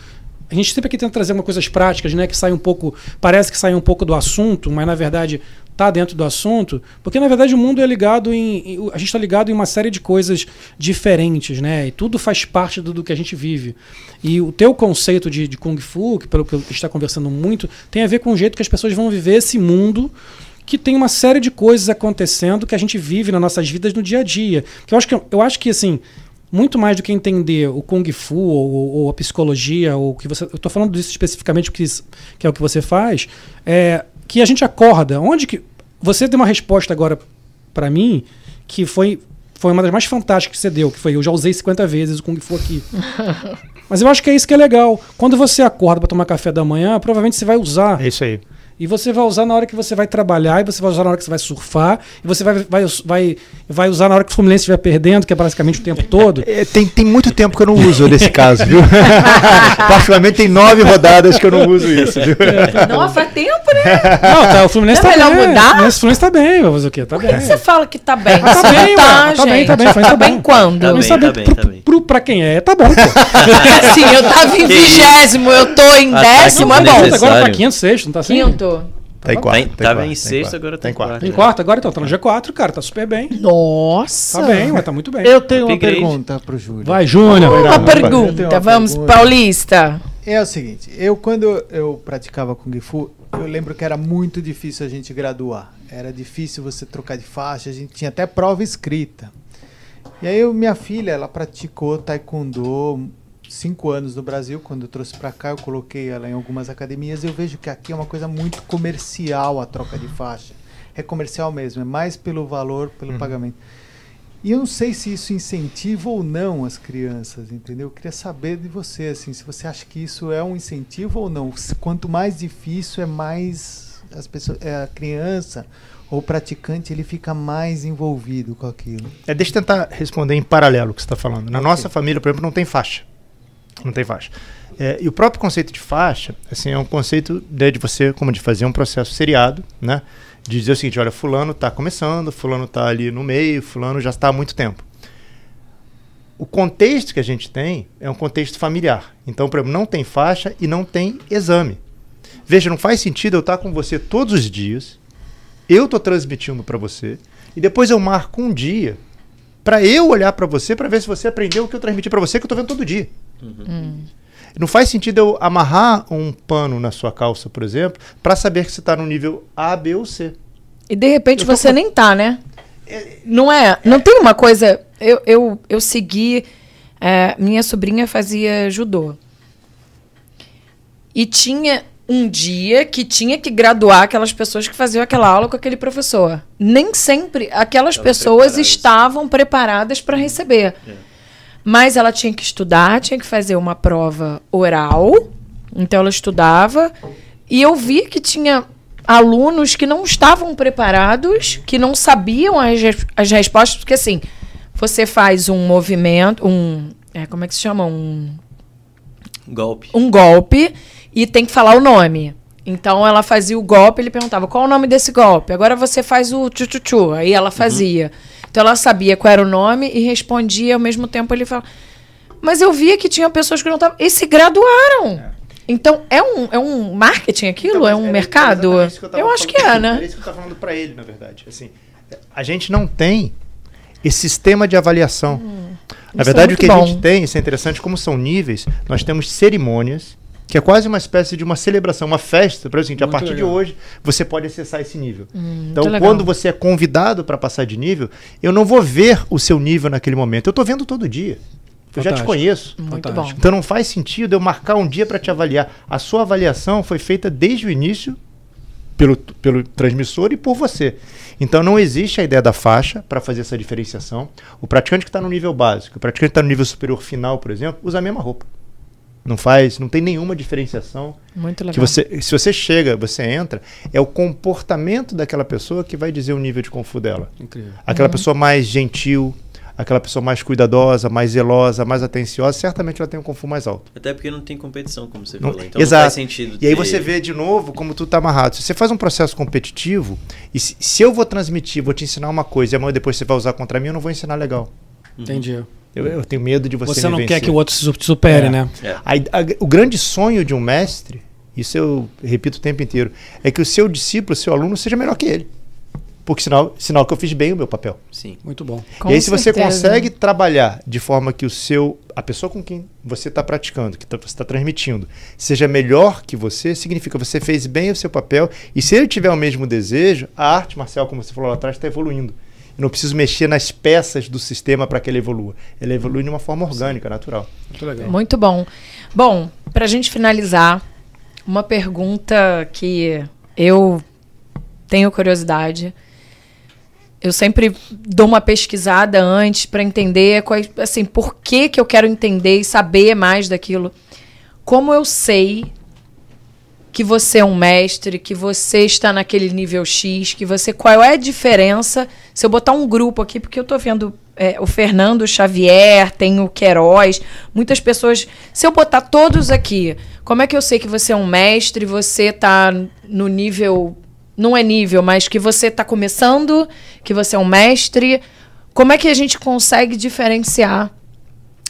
A gente sempre aqui tenta trazer algumas coisas práticas, né? Que sai um pouco. Parece que sai um pouco do assunto, mas na verdade está dentro do assunto. Porque na verdade o mundo é ligado em. A gente está ligado em uma série de coisas diferentes, né? E tudo faz parte do, do que a gente vive. E o teu conceito de, de Kung Fu, que pelo que está conversando muito, tem a ver com o jeito que as pessoas vão viver esse mundo que tem uma série de coisas acontecendo que a gente vive nas nossas vidas no dia a dia. Que eu acho que eu acho que assim, muito mais do que entender o kung fu ou, ou a psicologia ou o que você, eu estou falando disso especificamente porque isso- que é o que você faz, é que a gente acorda. Onde que você deu uma resposta agora para mim que foi foi uma das mais fantásticas que você deu, que foi eu já usei 50 vezes o kung fu aqui. Mas eu acho que é isso que é legal. Quando você acorda para tomar café da manhã, provavelmente você vai usar É isso aí. E você vai usar na hora que você vai trabalhar, e você vai usar na hora que você vai surfar, e você vai, vai, vai, vai usar na hora que o Fluminense estiver perdendo, que é basicamente o tempo todo. É, tem, tem muito tempo que eu não uso nesse caso, viu? Particularmente tem nove rodadas que eu não uso isso, viu? Não, faz tempo, né? Não, tá, o Fluminense Não é tá melhor bem. mudar? O Fluminense, o Fluminense tá bem, fazer o quê? Tá Por bem. que você fala que tá bem? Tá Se bem, tá, Tá bem, tá bem, Tá tá bem bem. quando? Tá bem, tá bem, pro, tá bem. pro- pra quem é, tá bom, pô. Sim, eu tava em Que vigésimo, eu tô em tá, décimo, é que bom. Agora tá quinto, sexto, não tá assim? Quinto. Tá em quarto. Tá em- tá tava quarto, em tá sexto, quarto. agora tá tá em quarto. Em quarto agora, então, tá no G4, cara, tá super bem. Nossa. Tá bem, mas tá muito bem. Eu tenho uma Upgrade. pergunta pro Júlio. Vai, Júnior. Uma tenho pergunta, uma vamos, pergunta. Paulista. É o seguinte, eu quando eu praticava Kung Fu, eu lembro que era muito difícil a gente graduar. Era difícil você trocar de faixa, a gente tinha até prova escrita. E aí eu, minha filha, ela praticou taekwondo cinco anos no Brasil. Quando eu trouxe pra cá, eu coloquei ela em algumas academias. E eu vejo que aqui é uma coisa muito comercial a troca de faixa. É comercial mesmo, é mais pelo valor, pelo pagamento. E eu não sei se isso incentiva ou não as crianças, entendeu? Eu queria saber de você, assim, se você acha que isso é um incentivo ou não. Quanto mais difícil é mais as pessoas, é a criança ou o praticante ele fica mais envolvido com aquilo. É, deixa eu tentar responder em paralelo o que você está falando. Na nossa família, por exemplo, não tem faixa. Não tem faixa. É, e o próprio conceito de faixa, assim, é um conceito né, de você, como de fazer um processo seriado, né? De dizer o seguinte, olha, fulano está começando, fulano está ali no meio, fulano já está há muito tempo. O contexto que a gente tem é um contexto familiar. Então, por exemplo, não tem faixa e não tem exame. Veja, não faz sentido eu estar com você todos os dias, eu estou transmitindo para você, e depois eu marco um dia para eu olhar para você para ver se você aprendeu o que eu transmiti para você que eu tô vendo todo dia. Não faz sentido eu amarrar um pano na sua calça, por exemplo, para saber que você está no nível A, B ou C. E de repente você com- nem tá, né? Não é? Não tem uma coisa. Eu, eu, eu segui. é, minha sobrinha fazia judô. E tinha um dia que tinha que graduar aquelas pessoas que faziam aquela aula com aquele professor. Nem sempre aquelas pessoas preparadas. estavam preparadas para receber. Mas ela tinha que estudar, tinha que fazer uma prova oral. Então ela estudava. E eu vi que tinha alunos que não estavam preparados, que não sabiam as, as respostas, porque assim, você faz um movimento, um. é, como é que se chama? Um Golpe. um golpe e tem que falar o nome. Então ela fazia o golpe, ele perguntava qual é o nome desse golpe. Agora você faz o tchu-tchu-tchu. Aí ela fazia. Então ela sabia qual era o nome e respondia ao mesmo tempo ele falava. Mas eu via que tinha pessoas que não estavam. E se graduaram. Então é um, é um marketing aquilo? Então, é um era mercado? que Eu, tava acho que falando. é, né? Era isso que eu estava falando para ele, na verdade. Assim, a gente não tem esse sistema de avaliação. na Hum. é verdade, o que a bom. gente tem, isso é interessante, como são níveis, nós temos cerimônias, que é quase uma espécie de uma celebração, uma festa. Para o seguinte, a Muito partir legal. de hoje, você pode acessar esse nível. então, legal. quando você é convidado para passar de nível, eu não vou ver o seu nível naquele momento. Eu estou vendo todo dia. Eu já te conheço. Muito bom. Então não faz sentido eu marcar um dia para te avaliar. A sua avaliação foi feita desde o início pelo, pelo transmissor e por você. Então não existe a ideia da faixa para fazer essa diferenciação. O praticante que está no nível básico, o praticante que está no nível superior final, por exemplo, usa a mesma roupa. Não faz, não tem nenhuma diferenciação. Muito legal. Que você, se você chega, você entra, é o comportamento daquela pessoa que vai dizer o nível de confu dela. Incrível. Aquela Uhum. pessoa mais gentil, aquela pessoa mais cuidadosa, mais zelosa, mais atenciosa, certamente ela tem um confu mais alto. Até porque não tem competição, como você Não- falou. Então Exato. não faz sentido. E aí ter- você vê de novo como tu tá amarrado. Se você faz um processo competitivo, e se, se eu vou transmitir, vou te ensinar uma coisa e amanhã depois você vai usar contra mim, eu não vou ensinar legal. Entendi. Eu, eu tenho medo de você Você, não quer que o outro se su- supere, É. né? É. A- a- o grande sonho de um mestre, isso eu repito o tempo inteiro, é que o seu discípulo, o seu aluno, seja melhor que ele. Porque sinal, sinal que eu fiz bem o meu papel. Sim. Muito bom. Com e aí, se você certeza. consegue trabalhar de forma que o seu. a pessoa com quem você está praticando, que tá- você está transmitindo, seja melhor que você, significa que você fez bem o seu papel. E se ele tiver o mesmo desejo, a arte marcial, como você falou lá atrás, está evoluindo. Eu não preciso mexer nas peças do sistema para que ele evolua. Ele evolui de uma forma orgânica, natural. Muito legal. Muito bom. Bom, para a gente finalizar, uma pergunta que eu tenho curiosidade. Eu sempre dou uma pesquisada antes para entender quais, assim, por que, que eu quero entender e saber mais daquilo. Como eu sei que você é um mestre, que você está naquele nível X, que você qual é a diferença se eu botar um grupo aqui, porque eu tô vendo é, o Fernando Xavier, tem o Queiroz, muitas pessoas. Se eu botar todos aqui, como é que eu sei que você é um mestre, você tá no nível. Não é nível, mas que você está começando, que você é um mestre. Como é que a gente consegue diferenciar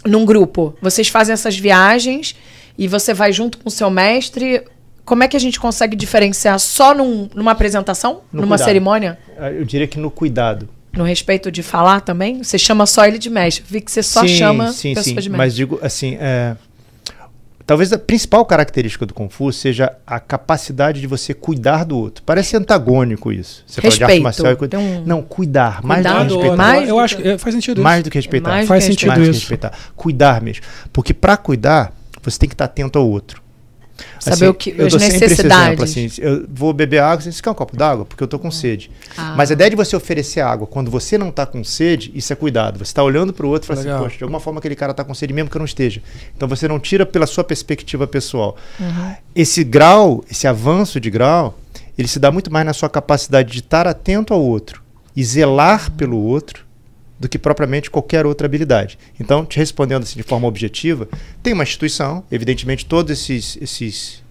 num grupo? Vocês fazem essas viagens e você vai junto com o seu mestre. Como é que a gente consegue diferenciar só num- numa apresentação? No numa cuidado. cerimônia? Ah, Eu diria que no cuidado. No respeito de falar também? Você chama só ele de mestre. Vi que você só sim, chama sim, pessoa sim. de mestre. Mas digo assim, é, talvez a principal característica do Kung Fu seja a capacidade de você cuidar do outro. Parece antagônico isso. Você fala de arte Respeito. marcial e cuida- um- Não, cuidar, mais do que Cuidado, Cuidado, respeitar. mais eu do acho que- é, faz sentido Mais isso. do que respeitar. mais do Faz que sentido mais do que isso. respeitar. Cuidar mesmo. Porque para cuidar, você tem que estar atento ao outro. Saber Assim, o que- eu as dou sempre esse necessidades. exemplo, assim, eu vou beber água, você quer um copo d'água? Porque eu tô com sede. Ah. Mas a ideia de você oferecer água quando você não tá com sede, isso é cuidado. Você está olhando para o outro e fala Legal. assim, poxa, de alguma forma aquele cara tá com sede mesmo que eu não esteja. Então você não tira pela sua perspectiva pessoal. Uhum. Esse grau, esse avanço de grau, ele se dá muito mais na sua capacidade de estar atento ao outro e zelar pelo outro do que propriamente qualquer outra habilidade. Então, te respondendo assim de forma objetiva, tem uma instituição, evidentemente todos esses, esses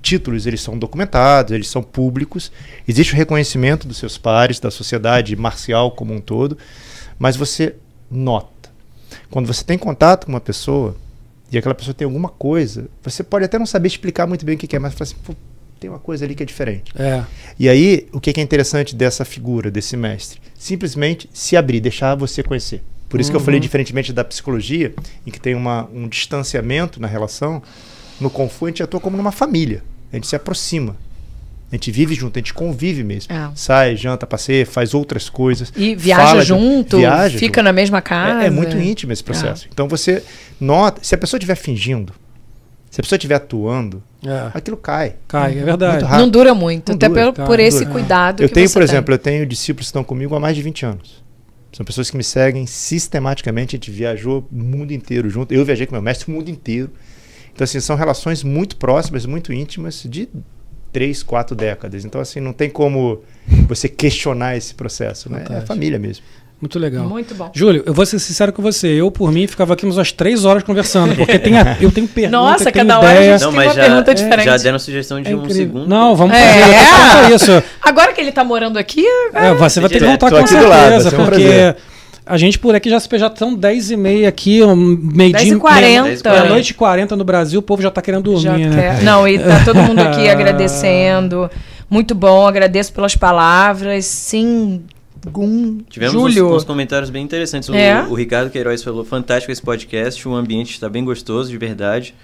títulos eles são documentados, eles são públicos, existe o reconhecimento dos seus pares, da sociedade marcial como um todo, mas você nota. Quando você tem contato com uma pessoa e aquela pessoa tem alguma coisa, você pode até não saber explicar muito bem o que é, mas fala assim, "Pô, tem uma coisa ali que é diferente. É. E aí, o que é interessante dessa figura, desse mestre? Simplesmente se abrir, deixar você conhecer. Por isso que eu falei, diferentemente da psicologia, em que tem uma, um distanciamento na relação, no Kung Fu a gente atua como numa família. A gente se aproxima. A gente vive junto, a gente convive mesmo. É. Sai, janta, passeia, faz outras coisas. E viaja de- junto, viaja fica junto. na mesma casa. É, é muito íntimo esse processo. Então você nota, se a pessoa estiver fingindo, se a pessoa estiver atuando, É. aquilo cai. Cai, é verdade. Não dura muito, Não até dura, pelo, cara, por não esse dura. cuidado Eu que tenho, você por tem. exemplo, eu tenho discípulos que estão comigo há mais de 20 anos. São pessoas que me seguem sistematicamente. A gente viajou o mundo inteiro junto. Eu viajei com meu mestre o mundo inteiro. Então, assim, são relações muito próximas, muito íntimas, de três, quatro décadas. Então, assim, não tem como você questionar esse processo. Né? É família mesmo. Muito legal. Muito bom. Júlio, eu vou ser sincero com você. Eu, por mim, ficava aqui umas três horas conversando, porque tem a- eu tenho pergunta, Nossa, tenho cada hora a ideia. gente Não, tem mas uma já, pergunta diferente. já deram sugestão de É um segundo. Não, vamos É. fazer. É isso. Agora que ele tá morando aqui, É, você vai ter que voltar com lado, certeza, um porque prazer. a gente por aqui já, já estão 10 e meia aqui, um meio-dia. 10h40. Meia-noite e 40 no Brasil, o povo já tá querendo dormir, já né? quer. Não, e tá todo mundo aqui agradecendo. Muito bom, agradeço pelas palavras. Sim, Gum, Tivemos Júlio. uns, uns comentários bem interessantes. O, É? o Ricardo Queiroz falou: fantástico esse podcast, o ambiente está bem gostoso, de verdade.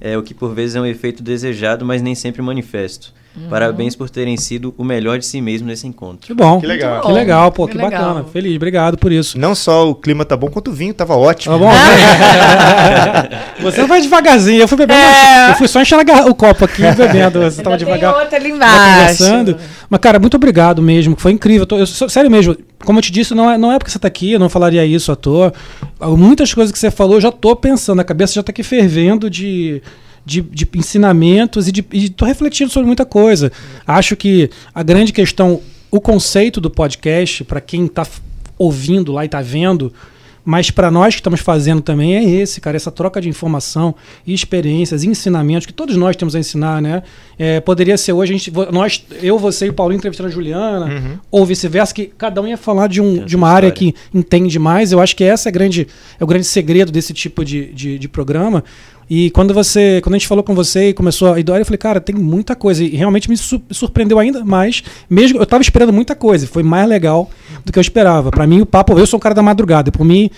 É o que por vezes é um efeito desejado, mas nem sempre manifesto. Uhum. Parabéns por terem sido o melhor de si mesmo nesse encontro. Que bom. Que legal. Que legal, pô, que, Que legal. bacana. Feliz, obrigado por isso. Não só o clima tá bom, quanto o vinho tava ótimo. Tá bom? você vai devagarzinho. Eu fui bebendo. É. Eu fui só garra- o copo aqui e bebendo. Você tava Ainda tem devagar. outra ali embaixo. conversando. Mas, cara, muito obrigado mesmo. Foi incrível. Eu tô- eu sério mesmo, como eu te disse, não é, não é porque você tá aqui, eu não falaria isso à toa. Muitas coisas que você falou, eu já tô pensando, a cabeça já tá aqui fervendo de. De, de ensinamentos e, de, e tô refletindo sobre muita coisa. Acho que a grande questão, o conceito do podcast, para quem tá f- ouvindo lá e tá vendo, mas para nós que estamos fazendo também é esse, cara, essa troca de informação e experiências, ensinamentos que todos nós temos a ensinar, né? É, poderia ser hoje a gente, nós, eu, você e o Paulinho entrevistando a Juliana, Uhum. ou vice-versa, que cada um ia falar de, um, de uma área história. que entende mais. Eu acho que essa é, grande, é o grande segredo desse tipo de, de, de programa. E quando você, quando a gente falou com você e começou a ideia, eu falei, cara, tem muita coisa. E realmente me su- surpreendeu ainda mais. Mesmo eu tava esperando muita coisa, foi mais legal do que eu esperava. Pra mim, o papo, eu sou um cara da madrugada. Por mim,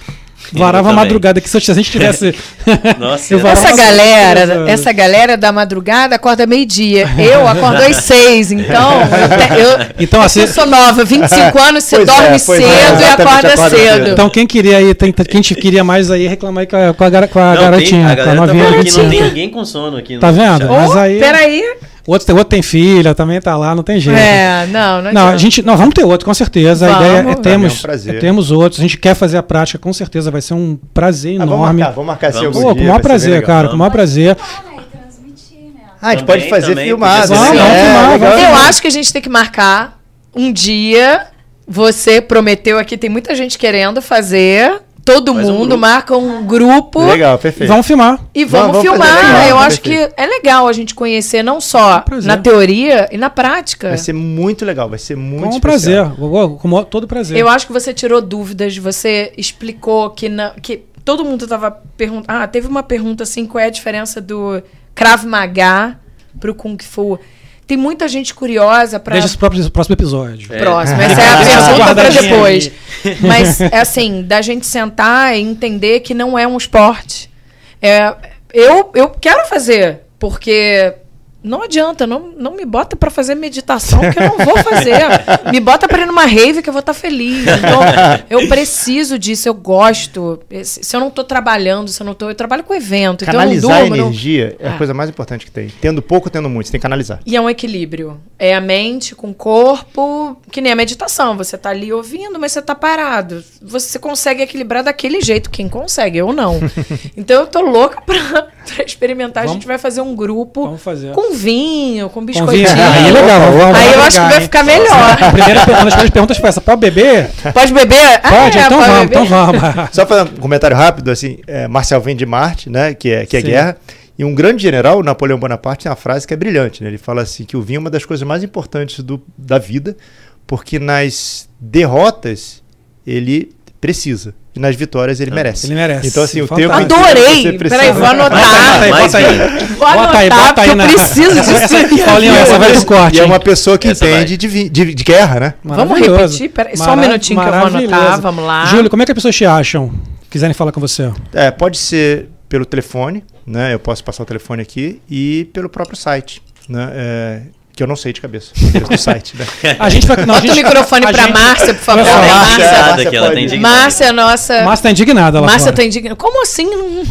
varava a madrugada que se a gente tivesse. Nossa, Eu Essa galera, Deus. essa galera da madrugada acorda meio-dia. Eu acordo às seis, então eu, eu, Então, eu assim- sou nova, 25 anos, você é, dorme pois cedo é, e acorda acorda cedo. Então, quem queria aí, tem, quem te queria mais aí, reclamar aí com a, com a, com a Não, garotinha, tem, a com a tá novinha. de que não 25. tem ninguém com sono aqui. no Tá vendo? chat. Mas aí- peraí. Outro, tem- outro tem filha, também tá lá, não tem jeito. É, não, não, Não, a gente, nós vamos ter outro, com certeza. A Vamos. ideia é termos, é um prazer. é termos outros. A gente quer fazer a prática, com certeza. Vai ser um prazer Ah, vamos enorme. marcar, vamos marcar Vamos. Pô, com o maior prazer, cara, com o maior prazer. Ah, a gente Também, pode fazer também, filmado. né? É, Vamos filmar, vamos Eu acho que a gente tem que marcar um dia. Você prometeu aqui, tem muita gente querendo fazer. Todo Faz um mundo grupo. marca um grupo Legal, perfeito. Vamos filmar. e vamos, Vamos- filmar. legal, Eu acho perfeito. que é legal a gente conhecer não só prazer. na teoria e na prática. Vai ser muito legal, vai ser muito Com um especial. prazer. Com com todo prazer. Eu acho que você tirou dúvidas, você explicou que, na, que todo mundo tava perguntando. Ah, teve uma pergunta assim: qual é a diferença do Krav Maga pro Kung Fu? Tem muita gente curiosa para Deixa esse próprio, próximo episódio. próximo. Essa é a pergunta para depois. Mas é assim, da gente sentar e entender que não é um esporte. É, eu, eu quero fazer, porque não adianta, não, não me bota pra fazer meditação, que eu não vou fazer. me bota pra ir numa rave que eu vou estar feliz. Então, eu preciso disso, eu gosto. Se eu não tô trabalhando, se eu não tô. Eu trabalho com evento, então eu Canalizar não a durmo. não- energia é a Ah. coisa mais importante que tem. Tendo pouco, tendo muito, você tem que canalizar. E é um equilíbrio. É a mente com o corpo, que nem a meditação. Você tá ali ouvindo, mas você tá parado. Você consegue equilibrar daquele jeito, quem consegue, eu não. então eu tô louca pra, pra experimentar. A Vamos- gente vai fazer um grupo Vamos fazer. com vinho, com Com biscoitinho. vinho. Aí é legal. vamos- vamos Aí eu acho que vai hein? ficar melhor. A primeira pergunta, uma das primeiras perguntas foi essa: pode beber? Pode beber? Pode? Ah, é, então pode vamos, beber. então vamos. Só fazer um comentário rápido, assim, é, Marcial vem de Marte, né, que é, que é Sim. guerra, e um grande general, Napoleão Bonaparte, tem uma frase que é brilhante, né? Ele fala assim, que o vinho é uma das coisas mais importantes do, da vida, porque nas derrotas ele precisa, e nas vitórias ele merece. Ele merece. Então, assim, o tempo Adorei! Você precisa- Peraí, vou anotar. Bota aí, bota aí. Vou Bota aí, bota aí na. eu preciso disso. Minha Paulinho, essa vai pro corte. E é uma pessoa que entende de, de, de guerra, né? Vamos repetir? Peraí, só um minutinho que eu vou anotar. Vamos lá. Júlio, como é que as pessoas te acham? Quiserem falar com você? É, pode ser pelo telefone, né? Eu posso passar o telefone aqui e pelo próprio site, né? É, que eu não sei de cabeça. Do site, né? A gente vai. Não, a Bota o gente- microfone a pra gente- Márcia, por favor. Vem, Márcia- Márcia. Márcia, Márcia que ela tem indignada. Márcia, nossa. Márcia tá indignada lá Márcia fora. tá indignada. Como assim? Eu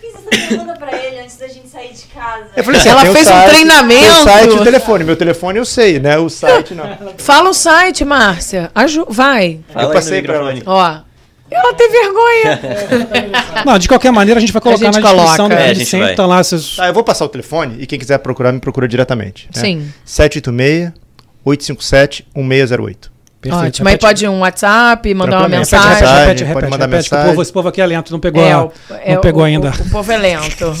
fiz essa pergunta pra ele antes da gente sair de casa. Eu falei assim, Ela o fez um site, treinamento. tem O site e o telefone. Meu telefone eu sei, né? O site não. Fala o site, Márcia. Aju vai. Fala Eu passei pra microfone. Ó. Ela tem vergonha. Não, de qualquer maneira, a gente vai colocar gente na descrição coloca. do É, a vídeo gente sempre. Tá lá. Vocês... Tá, eu vou passar o telefone e quem quiser procurar, me procura diretamente. né? Sim. 786-857-1608. Perfeito. Ótimo. Aí Repete- pode ir um WhatsApp, mandar uma mensagem. Repete, repete, Pode repete, mandar repete, que o mensagem. povo- esse povo aqui é lento, não pegou, É, a- o, é não pegou o- ainda. O, o povo é lento.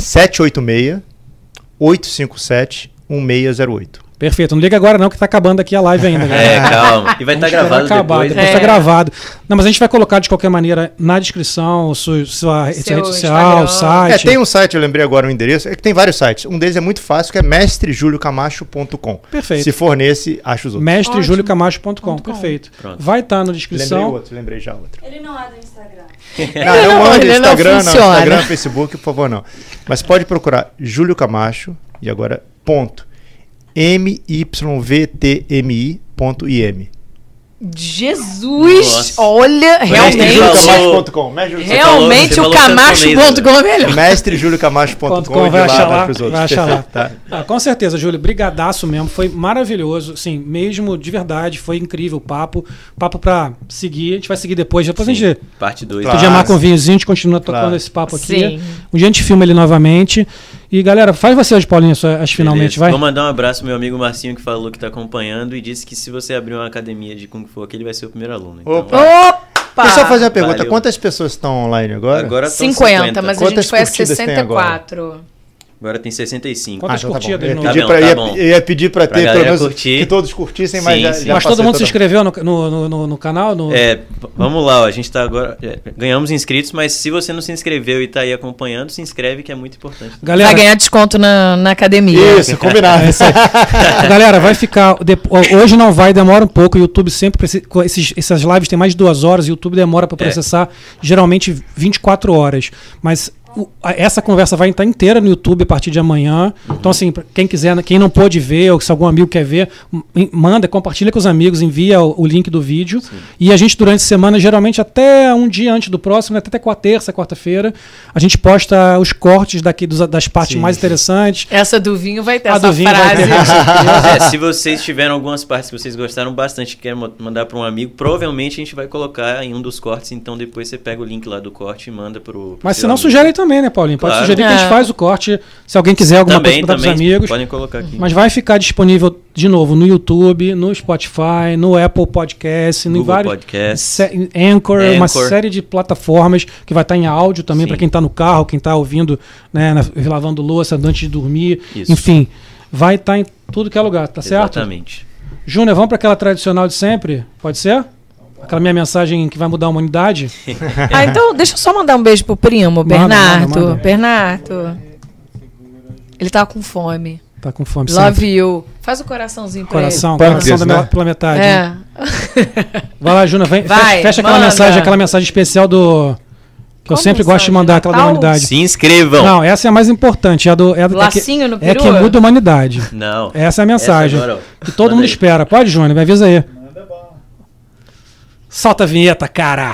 786-857-1608. Perfeito. Não liga agora não, que tá acabando aqui a live ainda. galera. É, calma. E vai estar esperar gravado acabar, depois. depois né? tá É. gravado. Não, mas a gente vai colocar de qualquer maneira na descrição, sua, sua rede Seu social, Instagram. site. É, tem um site, eu lembrei agora o endereço. É que tem vários sites. Um deles é muito fácil, que é mestrejuliocamacho.com. Perfeito. Se for nesse, acho os outros. mestrejuliocamacho.com. Perfeito. Pronto. Vai estar na Lembrei descrição. outro, lembrei já outro. Ele não é do Instagram. Não, não, não Instagram, não. Instagram, Facebook, por favor, não. Mas pode procurar Júlio Camacho e agora ponto myvtmi.im. Jesus! Nossa. Olha, realmente. Realmente falou- o Camacho.com é melhor. MestreJúlioCamacho.com Ponto com, e de vai achar lá, pros outros. vai achar lá. Tá? Ah, com certeza, Júlio. Brigadaço mesmo. Foi maravilhoso. Sim, mesmo de verdade. Foi incrível o papo. Papo pra seguir. A gente vai seguir depois. Depois a gente Parte 2. Claro. podia marcar um vinhozinho. A gente continua tocando Claro. esse papo aqui. Sim. Um dia a gente filma ele novamente. E galera, faz você hoje, Paulinho, as finalmente, vai. Vou mandar um abraço pro meu amigo Marcinho que falou que tá acompanhando e disse que se você abrir uma academia de Kung Fu aqui, ele vai ser o primeiro aluno. Então, Opa. Opa! Deixa eu só fazer uma pergunta. Valeu. Quantas pessoas estão online agora? agora estão 50, mas a Quantas gente foi a curtidas tem agora? 64. Agora tem 65. Quantas então tá bom. curtidas Eu ia no- pedir Tá pra, bom, ia, tá ia pedir pra Pra ter, pelo menos, curtir. que todos curtissem, mas Sim, já, sim. já Mas todo mundo se inscreveu no, no, no- no- canal? No... É, vamos lá, ó, a gente tá agora. é, ganhamos inscritos, mas se você não se inscreveu e tá aí acompanhando, se inscreve que é muito importante. Galera, Vai ganhar desconto na, na academia. Isso, combinado. É isso. Galera, vai ficar. Hoje não vai, demora um pouco. O YouTube sempre precisa. Esses, essas lives têm mais de duas horas. O YouTube demora para É. processar, geralmente 24 horas. Mas essa conversa vai estar inteira no YouTube a partir de amanhã. Então, assim, pra quem quiser, quem não pôde ver, ou se algum amigo quer ver, manda, compartilha com os amigos, envia o, o link do vídeo. E a gente, durante a semana, geralmente até um dia antes do próximo, né, até com a terça, quarta-feira, a gente posta os cortes daqui dos- das partes Sim, mais sim. interessantes. Essa do vinho vai ter A essa do vinho vai frase. ter. É, se vocês tiveram algumas partes que vocês gostaram bastante que querem mandar para um amigo, provavelmente a gente vai colocar em um dos cortes, então depois você pega o link lá do corte e manda pro. pro Mas se não, sugere também, né, Paulinho? Pode Claro. sugerir que a gente É. faz o corte. Se alguém quiser alguma também, coisa para os amigos. Podem colocar aqui. Mas vai ficar disponível de novo no YouTube, no Spotify, no Apple Podcast, em Google vários. Podcast. Se- Anchor, uma Anchor. série de plataformas que vai estar em áudio também para quem está no carro, quem está ouvindo, né, na- lavando louça antes de dormir. Isso. Enfim, vai estar em tudo que é lugar, tá certo? Exatamente. Júnior, vamos para aquela tradicional de sempre? Pode ser? Aquela minha mensagem que vai mudar a humanidade? Ah, então deixa eu só mandar um beijo pro primo, Manda, Bernardo. manda, manda. Bernardo. Ele tá com fome. Tá com fome Love sempre. you. Faz o coraçãozinho pra Coração, Pâncreas, coração da né? pela metade. ele. É. Vai lá, Júnior, vem, Vai, fecha, fecha aquela manda. mensagem, aquela mensagem especial do. Que eu Qual sempre gosto de mandar, aquela da humanidade. Se inscrevam. Não, essa é a mais importante. É, a do, é, a do- é que, Lacinho no é peru? que muda a humanidade. Não. Essa é a mensagem. Essa agora, que todo Manda mundo aí. espera. Pode, Júnior? Me avisa aí. Solta a vinheta, cara.